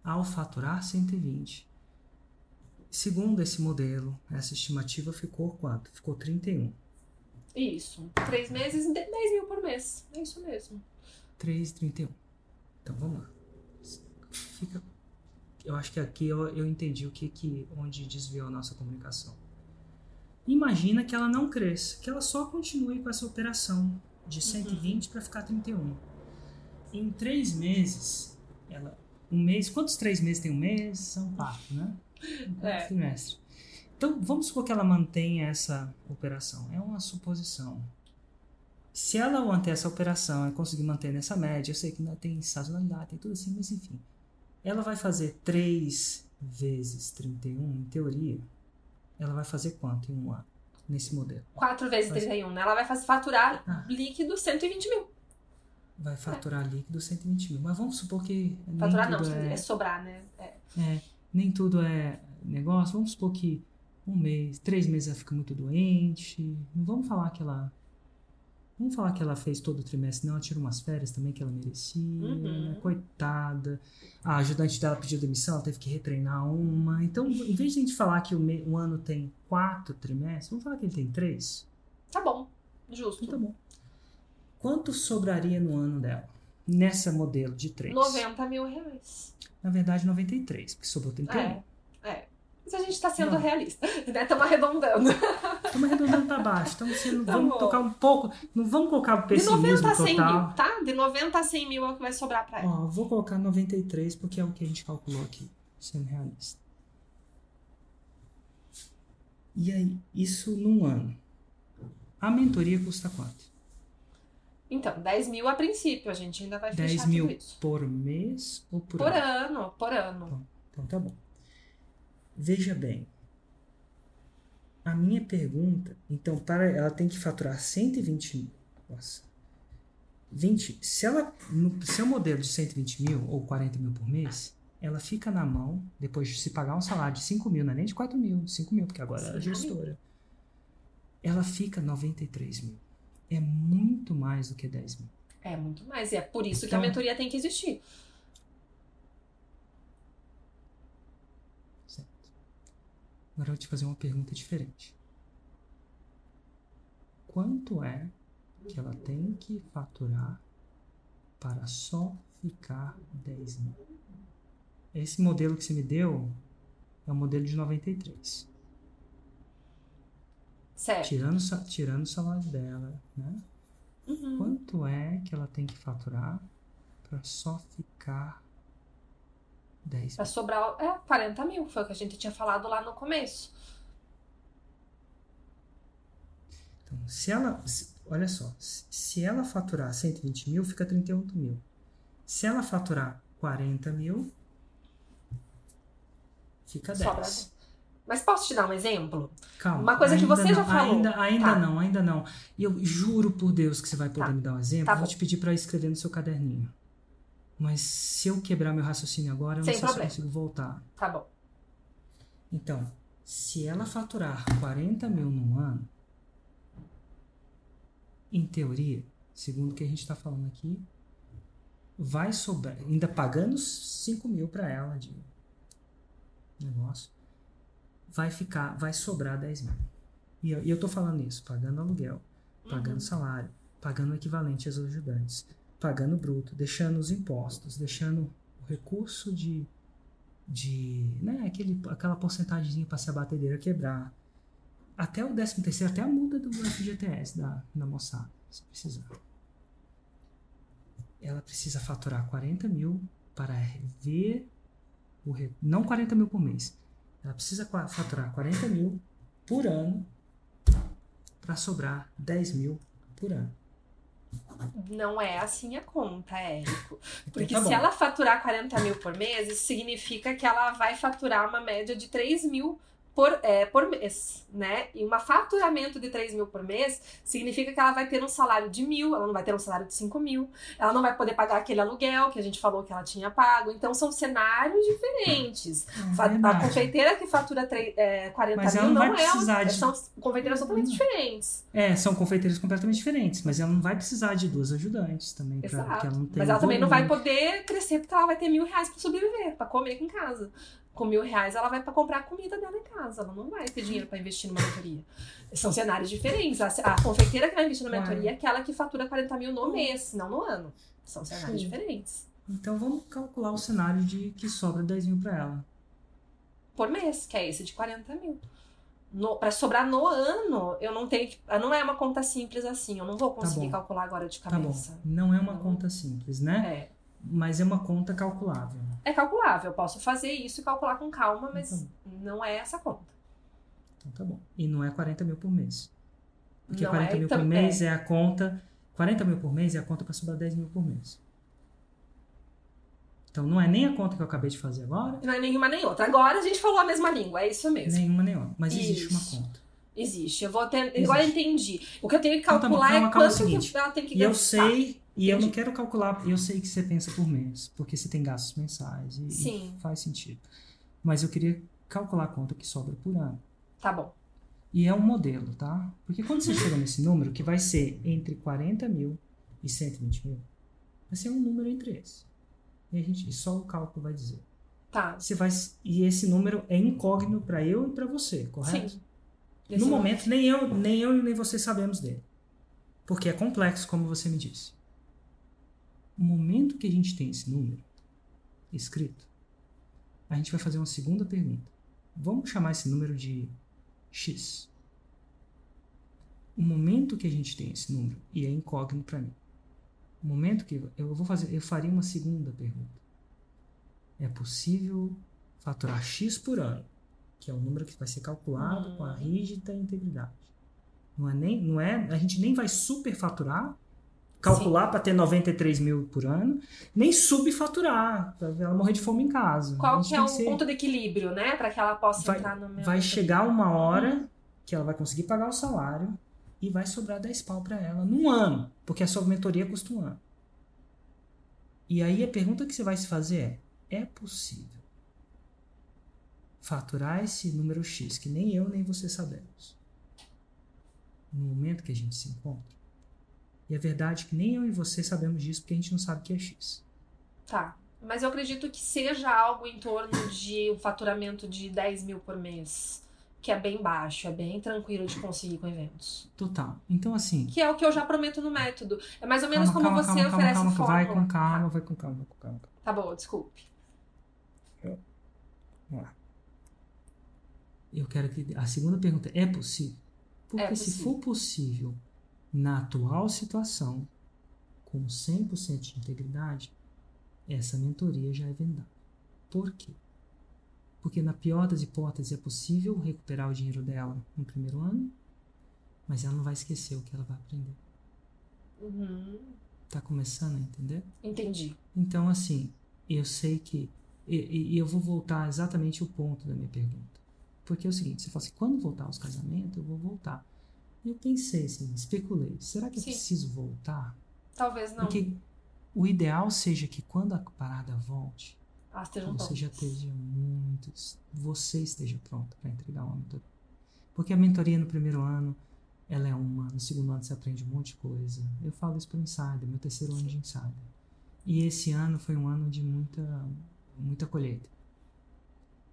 ao faturar 120, segundo esse modelo, essa estimativa ficou quanto? Ficou 31. Isso. Três meses, de- 10 mil por mês. É isso mesmo. 3,31. Então vamos lá. Fica. Eu acho que aqui eu, eu entendi o que, que onde desviou a nossa comunicação. Imagina que ela não cresça, que ela só continue com essa operação de 120 para ficar 31. Em três meses, ela. Um mês. Quantos três meses tem um mês? São quatro, né? Um É. trimestre. Então vamos supor que ela mantenha essa operação. É uma suposição. Se ela manter essa operação e conseguir manter nessa média, eu sei que ainda tem sazonalidade, tem tudo assim, mas enfim. Ela vai fazer 3 vezes 31, em teoria, ela vai fazer quanto em um ano, nesse modelo? 4 vezes Mas- 31, né? Ela vai faturar Ah. líquido 120 mil. Vai faturar líquido 120 mil. Mas vamos supor que Faturar não, é... é, sobrar, né? É. é, nem tudo é negócio. Vamos supor que um mês, três meses ela fica muito doente. Não vamos falar que ela... Vamos falar que ela fez todo o trimestre, não. Ela tirou umas férias também que ela merecia. Uhum. Coitada. A ajudante dela pediu demissão, ela teve que retreinar uma. Então, em vez de a gente falar que o, me- o ano tem quatro trimestres, vamos falar que ele tem três? Tá bom. Justo. Então tá bom. Quanto sobraria no ano dela? Nessa modelo de três? 90 mil reais. Na verdade, 93, porque sobrou 31. É. É. Mas a gente tá sendo Não. realista. Né? Estamos arredondando. Estamos arredondando para baixo. Estamos sendo, Tá vamos bom. tocar um pouco. Não vamos colocar o De pessimismo 90 a 100 total. mil, tá? De 90 a 100 mil é o que vai sobrar pra ela. Ó, vou colocar 93 porque é o que a gente calculou aqui, sendo realista. E aí, isso num ano. A mentoria custa quanto? Então, 10 mil a princípio, a gente ainda vai 10 fechar mil tudo isso. por mês ou por, Por ano? ano, por ano. Então tá bom. Veja bem. A minha pergunta, então, para ela tem que faturar 120 mil. Nossa. 20, se ela, no seu modelo de 120 mil ou 40 mil por mês, ela fica na mão, depois de se pagar um salário de 5 mil, não é nem de 4 mil, de 5 mil, porque agora ela é gestora. Ela fica 93 mil. É muito mais do que 10 mil. É muito mais. E é por isso que Então- a mentoria tem que existir. Agora eu vou te fazer uma pergunta diferente. Quanto é que ela tem que faturar para só ficar 10 mil? Esse modelo que você me deu é o modelo de 93. Certo. Tirando, tirando o salário dela, né? Uhum. Quanto é que ela tem que faturar para só ficar 10 Pra sobrar, é, 40 mil. Foi o que a gente tinha falado lá no começo. Então, se ela, se- olha só, se ela faturar 120 mil, fica 38 mil. Se ela faturar 40 mil, fica 10. Sobra. Mas posso te dar um exemplo? Calma. Uma coisa que você não, já falou. Ainda, ainda Tá. não, ainda não. E eu juro por Deus que você vai poder Tá. me dar um exemplo. Tá eu vou te pedir para escrever no seu caderninho. Mas se eu quebrar meu raciocínio agora, eu Sem não sei problema. se eu consigo voltar. Tá bom. Então, se ela faturar 40 mil num ano, em teoria, segundo o que a gente está falando aqui, vai sobrar, ainda pagando 5 mil para ela de negócio, vai ficar, vai sobrar 10 mil. E eu, e tô falando isso, pagando aluguel, pagando Uhum. salário, pagando o equivalente aos ajudantes, pagando bruto, deixando os impostos, deixando o recurso de, de né, aquele, aquela porcentagemzinha para se a batedeira quebrar. Até o 13 terceiro, até a multa do FGTS da, da moçada, se precisar. Ela precisa faturar 40 mil para ver o re- não 40 mil por mês. Ela precisa faturar 40 mil por ano para sobrar 10 mil por ano. Não é assim a conta, Érico. Então Porque tá se ela faturar 40 mil por mês, isso significa que ela vai faturar uma média de 3 mil por, é, por mês, né? E um faturamento de 3 mil por mês significa que ela vai ter um salário de mil, ela não vai ter um salário de 5 mil, ela não vai poder pagar aquele aluguel que a gente falou que ela tinha pago. Então são cenários diferentes. É A confeiteira que fatura três- é, 40 Mas mil ela não vai não é. precisar de- São confeiteiras totalmente Hum. diferentes. É, são confeiteiras completamente diferentes, mas ela não vai precisar de duas ajudantes também, pra, Exato. ela não tem Mas ela também não vai poder crescer porque ela vai ter mil reais pra sobreviver, pra comer aqui em casa. Com mil reais ela vai pra comprar a comida dela em casa. Ela não vai ter dinheiro pra investir numa mentoria. São cenários diferentes. A, a confeiteira que vai investir na mentoria é aquela que fatura 40 mil no mês, não no ano. São cenários Sim. diferentes. Então vamos calcular o cenário de que sobra 10 mil pra ela. Por mês, que é esse de 40 mil. Pra sobrar no ano, eu não tenho que. Não é uma conta simples assim. Eu não vou conseguir bom. calcular agora de Tá cabeça. Não é uma Não. conta simples, né? É. Mas é uma conta calculável. É calculável. Eu posso fazer isso e calcular com calma, mas Então. não é essa conta. Então tá bom. E não é 40 mil por mês. Porque Não 40 é, mil então, por mês é. a conta. 40 mil por mês é a conta pra sobrar 10 mil por mês. Então não é nem a conta que eu acabei de fazer agora, Não é nenhuma nem outra. Agora a gente falou a mesma língua, é isso mesmo. nenhuma nem outra. Mas existe Isso. uma conta. Existe. Eu vou ter. Agora eu entendi. O que eu tenho que Então tá bom, calcular calma, é calma, quanto é o seguinte. que ela tem que E eu gastar. sei, e eu não Entendi. quero calcular, eu sei que você pensa por mês, porque você tem gastos mensais e, e Sim. faz sentido. Mas eu queria calcular a conta que sobra por ano. Tá bom. E é um modelo, tá? Porque quando você chega nesse número, que vai ser entre 40 mil e 120 mil, vai ser um número entre esses. E, a gente, e só o cálculo vai dizer. Tá. Você vai, e esse número é incógnito para eu e para você, correto? Sim. No Esse momento, nem eu, nem eu e nem você sabemos dele. Porque é complexo, como você me disse. No momento que a gente tem esse número escrito, a gente vai fazer uma segunda pergunta. Vamos chamar esse número de X. O momento que a gente tem esse número, e é incógnito para mim, o momento que eu vou fazer, eu faria uma segunda pergunta. É possível faturar X por ano, que é o número que vai ser calculado Hum. com a rígida integridade. Não é nem, não é, a gente nem vai superfaturar calcular para ter 93 mil por ano, nem subfaturar, para ela morrer de fome em casa. Qual que é o ser... ponto de equilíbrio, né? Para que ela possa vai, entrar no meu. Vai chegar uma hora que ela vai conseguir pagar o salário e vai sobrar 10 pau para ela num ano, porque a sua mentoria custa um ano. E aí a pergunta que você vai se fazer é: é possível faturar esse número X que nem eu nem você sabemos no momento que a gente se encontra? E a verdade é que nem eu e você sabemos disso porque a gente não sabe o que é X. Tá. Mas eu acredito que seja algo em torno de um faturamento de 10 mil por mês. Que é bem baixo, é bem tranquilo de conseguir com eventos. Total. Então, assim. Que é o que eu já prometo no método. É mais ou menos calma, como calma, você calma, oferece calma, calma, Vai com calma, tá. vai com calma, vai com calma. Tá bom, desculpe. Eu... Vamos lá. Eu quero que. A segunda pergunta é possível? Porque é possível. se for possível na atual situação, com 100% de integridade, essa mentoria já é vendada. Por quê? Porque na pior das hipóteses é possível recuperar o dinheiro dela no primeiro ano, mas ela não vai esquecer o que ela vai aprender. Uhum. Tá começando a entender? Entendi. Então, assim, eu sei que. E, e eu vou voltar exatamente o ponto da minha pergunta. Porque é o seguinte: você fala assim, quando voltar aos casamentos, eu vou voltar. Eu pensei assim, especulei. Será que Sim. eu preciso voltar? Talvez não. Porque o ideal seja que quando a parada volte, ah, você já esteja muito. Você esteja pronto para entregar uma mentoria. Porque a mentoria no primeiro ano, ela é uma. No segundo ano você aprende um monte de coisa. Eu falo isso para o Insider, meu terceiro Sim. ano de Insider. E esse ano foi um ano de muita, muita colheita.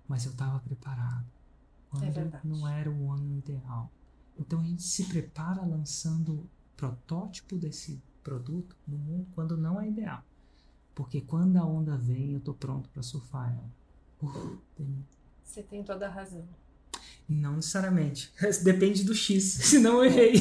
Mas eu estava preparado. Quando é não era o ano ideal. Então a gente se prepara lançando protótipo desse produto no mundo quando não é ideal. Porque quando a onda vem, eu estou pronto para surfar ela. tem... Você tem toda a razão. Não necessariamente. Depende do X, senão eu errei.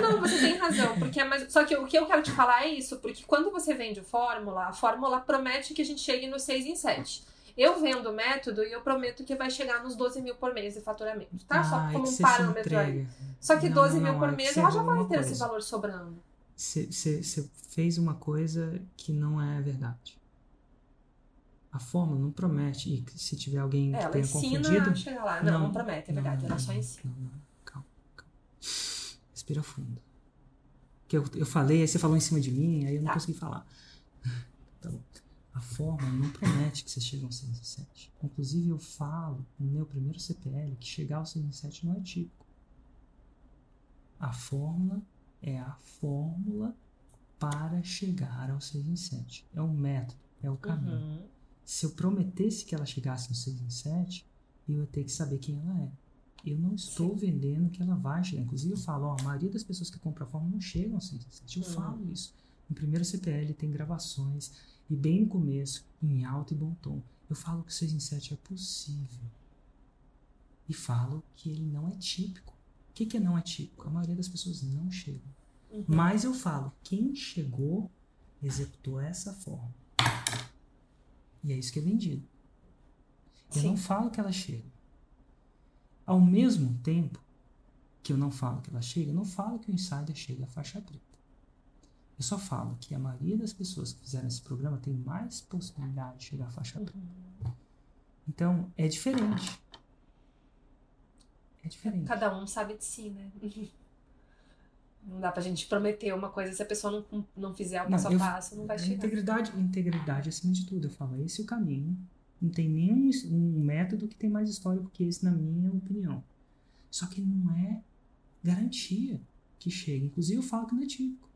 Não, não, você tem razão. Porque é mais... Só que o que eu quero te falar é isso, porque quando você vende fórmula, a fórmula promete que a gente chegue no 6 em 7. Eu vendo o método e eu prometo que vai chegar nos 12 mil por mês de faturamento, tá? Só como um parâmetro aí. Só que não, 12 não, mil por mês ela já vai ter coisa. esse valor sobrando. Você fez uma coisa que não é verdade. A fórmula não promete. E se tiver alguém que ela tenha ensina confundido. A chegar lá. Não, não, não promete, é verdade. ela só ensina. Não, não, calma, calma. Respira fundo. Que eu, eu falei, aí você falou em cima de mim, aí eu não tá. consegui falar. A forma não promete que vocês chegam ao 6 e 7. Inclusive, eu falo no meu primeiro CPL que chegar ao 6 e 7 não é típico. A fórmula é a fórmula para chegar ao 6 em 7. É o método, é o caminho. Uhum. Se eu prometesse que ela chegasse no 6 em 7, eu ia ter que saber quem ela é. Eu não estou Sim. vendendo que ela vai chegar. Inclusive, eu falo, ó, a maioria das pessoas que compram a fórmula não chegam ao 6 em 7. Eu uhum. falo isso. No primeiro CPL tem gravações e bem no começo, em alto e bom tom, eu falo que o 6 em 7 é possível. E falo que ele não é típico. O que, que é não é típico? A maioria das pessoas não chegam. Uhum. Mas eu falo, quem chegou, executou essa forma. E é isso que é vendido. Eu Sim. não falo que ela chega. Ao mesmo tempo que eu não falo que ela chega, eu não falo que o insider chega à faixa preta. Eu só falo que a maioria das pessoas que fizeram esse programa tem mais possibilidade de chegar à faixa preta. Então, é diferente. É diferente. Cada um sabe de si, né? Não dá pra gente prometer uma coisa se a pessoa não, não fizer o passo a passo, não vai chegar. Integridade, integridade acima de tudo. Eu falo, esse é o caminho. Não tem nenhum um método que tem mais história do que esse, na minha opinião. Só que não é garantia que chega. Inclusive, eu falo que não é típico.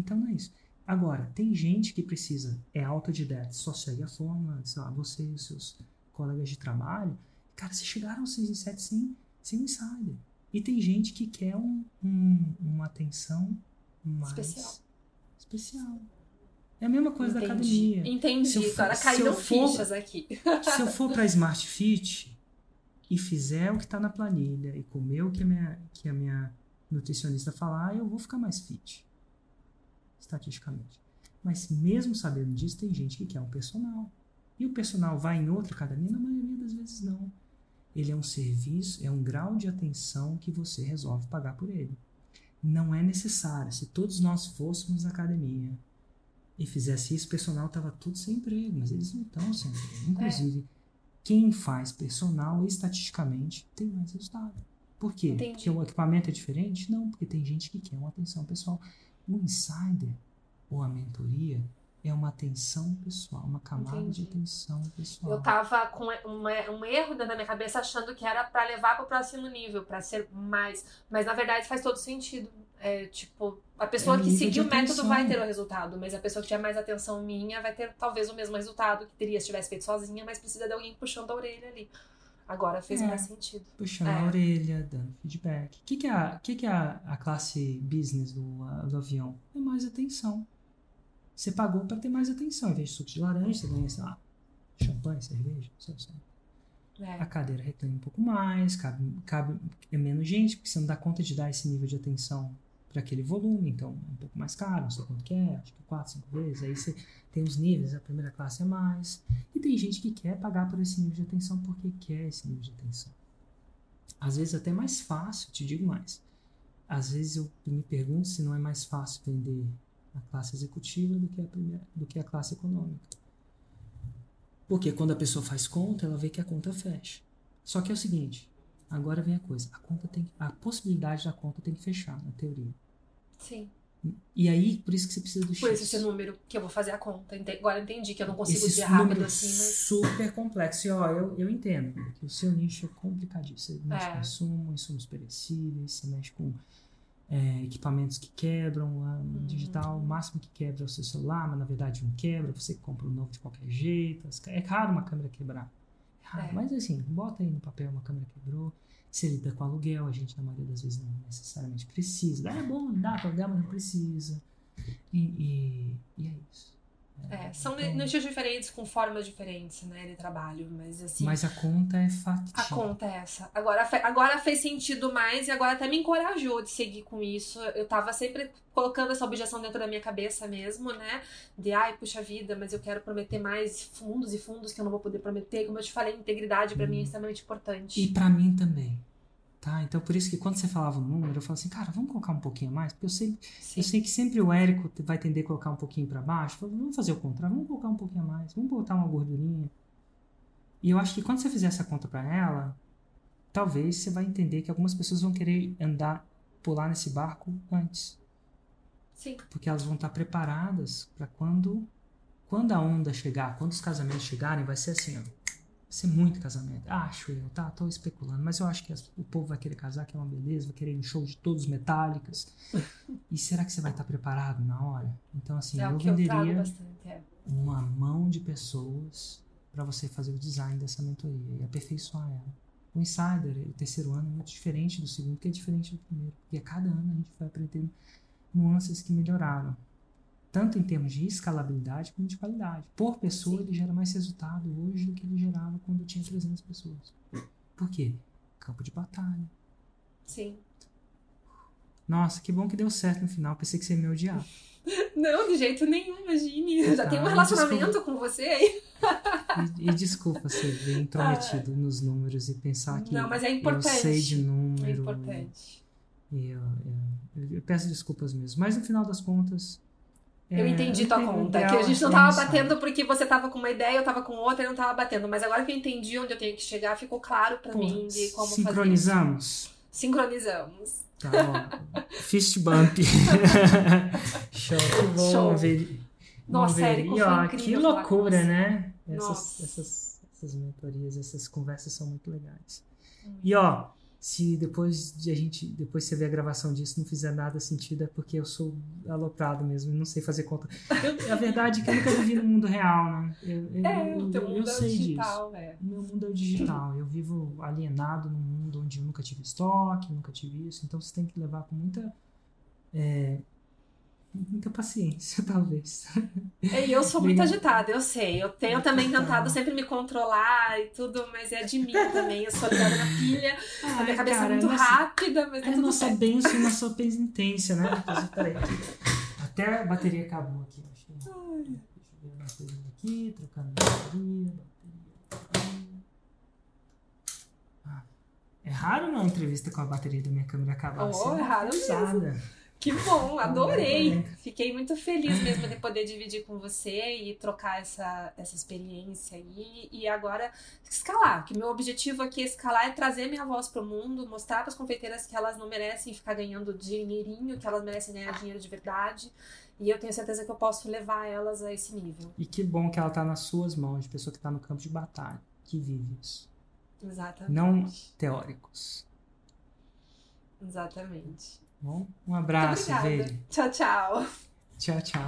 Então não é isso. Agora, tem gente que precisa, é autodidata, só segue a fórmula, sei lá, você e os seus colegas de trabalho. Cara, vocês chegaram aos 6 e 7 sem, sem um insider. E tem gente que quer um, um, uma atenção mais especial. especial. É a mesma coisa Entendi. da academia. Entendi, se eu for, agora caíram fichas aqui. se eu for para Smart Fit e fizer o que está na planilha e comer o que a minha, que a minha nutricionista falar, eu vou ficar mais fit estatisticamente. Mas mesmo sabendo disso, tem gente que quer um personal. E o personal vai em outra academia? Na maioria das vezes não. Ele é um serviço, é um grau de atenção que você resolve pagar por ele. não é necessário. Se todos nós fôssemos na academia e fizesse isso, o personal tava tudo sem emprego, mas eles não estão sem emprego. Inclusive, quem faz personal, estatisticamente, tem mais resultado. Por quê? Entendi. Porque o equipamento é diferente? Não, porque tem gente que quer uma atenção pessoal. O insider ou a mentoria é uma atenção pessoal, uma camada Entendi. de atenção pessoal. Eu tava com uma- um erro dentro da minha cabeça achando que era pra levar pro próximo nível, pra ser mais. Mas na verdade faz todo sentido. É, tipo, a pessoa É que seguir o método vai ter o resultado, mas a pessoa que tiver mais atenção minha vai ter talvez o mesmo resultado que teria se tivesse feito sozinha, mas precisa de alguém puxando a orelha ali. Agora fez É. mais sentido. Puxando É. a orelha, dando feedback. O que, que é, a, que que é a, a classe business do, a- do avião? É mais atenção. Você pagou para ter mais atenção. Em vez de suco de laranja, você ganha, sei lá, champanhe, cerveja, não sei, sei. A É. cadeira reclama um pouco mais, cabe, cabe é menos gente, porque você não dá conta de dar esse nível de atenção para aquele volume, então é um pouco mais caro, não sei quanto que é, acho que quatro, cinco vezes. Aí você tem os níveis, a primeira classe é mais. E tem gente que quer pagar por esse nível de atenção porque quer esse nível de atenção. Às vezes até mais fácil, te digo mais. Às vezes eu me pergunto se não é mais fácil vender a classe executiva do que a, primeira, do que a classe econômica. Porque quando a pessoa faz conta, ela vê que a conta fecha. Só que é o seguinte, agora vem a coisa, a conta tem a possibilidade da conta tem que fechar na teoria. Sim. E aí, por isso que você precisa do Por X. isso esse número que eu vou fazer a conta. Agora eu entendi que eu não consigo Esse rápido assim, mas. super complexo. E ó, eu, eu entendo que o seu nicho é complicadíssimo. Você mexe É. com insumo, insumos perecíveis, você mexe com é, equipamentos que quebram, no Uhum. digital, o máximo que quebra é o seu celular, mas na verdade não quebra, você compra um novo de qualquer jeito. É raro uma câmera quebrar. Raro. É. Mas assim, bota aí no papel uma câmera quebrou. Você lida com aluguel, a gente na maioria das vezes não necessariamente precisa. Dá, é bom, dá pra alugar, mas não precisa. E, e, e é isso. É, são Então- nichos diferentes, com formas diferentes, né, de trabalho. Mas assim. Mas a conta é factível. A conta é essa. Agora, agora fez sentido mais e agora até me encorajou de seguir com isso. Eu tava sempre colocando essa objeção dentro da minha cabeça mesmo, né? De ai, puxa vida, mas eu quero prometer mais fundos e fundos que eu não vou poder prometer. Como eu te falei, integridade pra mim é extremamente importante. E pra mim também. Tá? Então por isso que quando você falava o número, eu falava assim, cara, vamos colocar um pouquinho a mais? Porque eu sei, Sim. eu sei que sempre o Érico vai tender a colocar um pouquinho pra baixo. Falo, vamos fazer o contrário, vamos colocar um pouquinho a mais, vamos botar uma gordurinha. E eu acho que quando você fizer essa conta pra ela, talvez você vai entender que algumas pessoas vão querer andar, pular nesse barco antes. Sim. porque elas vão estar preparadas para quando quando a onda chegar, quando os casamentos chegarem, vai ser assim, ó. Ser muito casamento. Acho eu, tá? Tô especulando, mas eu acho que as- o povo vai querer casar, que é uma beleza, vai querer no show de todos metálicas. e será que você vai estar preparado na hora? Então, assim, é eu que eu venderia bastante. É. uma mão de pessoas para você fazer o design dessa mentoria e aperfeiçoar ela. O Insider, o terceiro ano, é muito diferente do segundo, que é diferente do primeiro. E a cada ano a gente vai aprendendo nuances que melhoraram. Tanto em termos de escalabilidade como de qualidade. Por pessoa, Sim. ele gera mais resultado hoje do que ele gerava quando tinha 300 pessoas. Por quê? Campo de batalha. Sim. Nossa, que bom que deu certo no final. Pensei que você ia me odiar. Não, de jeito nenhum, imagine. Eu já Tá, tenho um me relacionamento com você aí. E, e desculpa ser bem intrometido nos números e pensar que Não, mas é eu importante. sei de número. É importante. E eu, eu- eu peço desculpas mesmo. Mas no final das contas. Eu é, entendi tua conta. ideal Que a gente não tava batendo porque você tava com uma ideia, eu tava com outra e não tava batendo. Mas agora que eu entendi onde eu tenho que chegar, ficou claro Pô, mim de como fazer. sincronizamos. Sincronizamos. Tá, ó. Fist bump. Show. Que bom Show. ver. Nossa, ver. Érico, E, foi ó, que loucura, né? Essas, essas, essas mentorias, essas conversas são muito legais. Hum. E ó, se depois de a gente, depois você ver a gravação disso não fizer nada sentido, é porque eu sou aloprado mesmo, não sei fazer conta. Eu- a verdade é que eu nunca vivi no mundo real, né? Eu, eu, É, eu, o teu eu mundo é o sei disso. digital, é. O meu mundo é o digital. Eu vivo alienado num mundo onde eu nunca tive estoque, nunca tive isso. Então você tem que levar com muita. é, muita paciência, talvez. É, E eu sou muito agitada, eu sei. Eu tenho também Total. tentado sempre me controlar e tudo, mas é de mim também. Eu sou ligada na pilha, a minha cabeça é muito rápida, mas tá É tudo nossa certo. bênção e nossa penitência, né? Peraí. Até a bateria acabou aqui. Deixa eu ver a bateria aqui, trocando bateria, bateria. Ah, é raro uma entrevista com a bateria da minha câmera acabar. Oh, Você é raro usada. Que bom, adorei. Fiquei muito feliz mesmo de poder dividir com você e trocar essa, essa experiência aí. E agora escalar, que meu objetivo aqui é escalar é trazer minha voz pro mundo, mostrar para as confeiteiras que elas não merecem ficar ganhando dinheirinho, que elas merecem ganhar dinheiro de verdade. E eu tenho certeza que eu posso levar elas a esse nível. E que bom que ela tá nas suas mãos, de pessoa que tá no campo de batalha, que vive isso. Exatamente. Não teóricos. Exatamente. Bom, um abraço. Veri. Tchau, tchau. Tchau, tchau.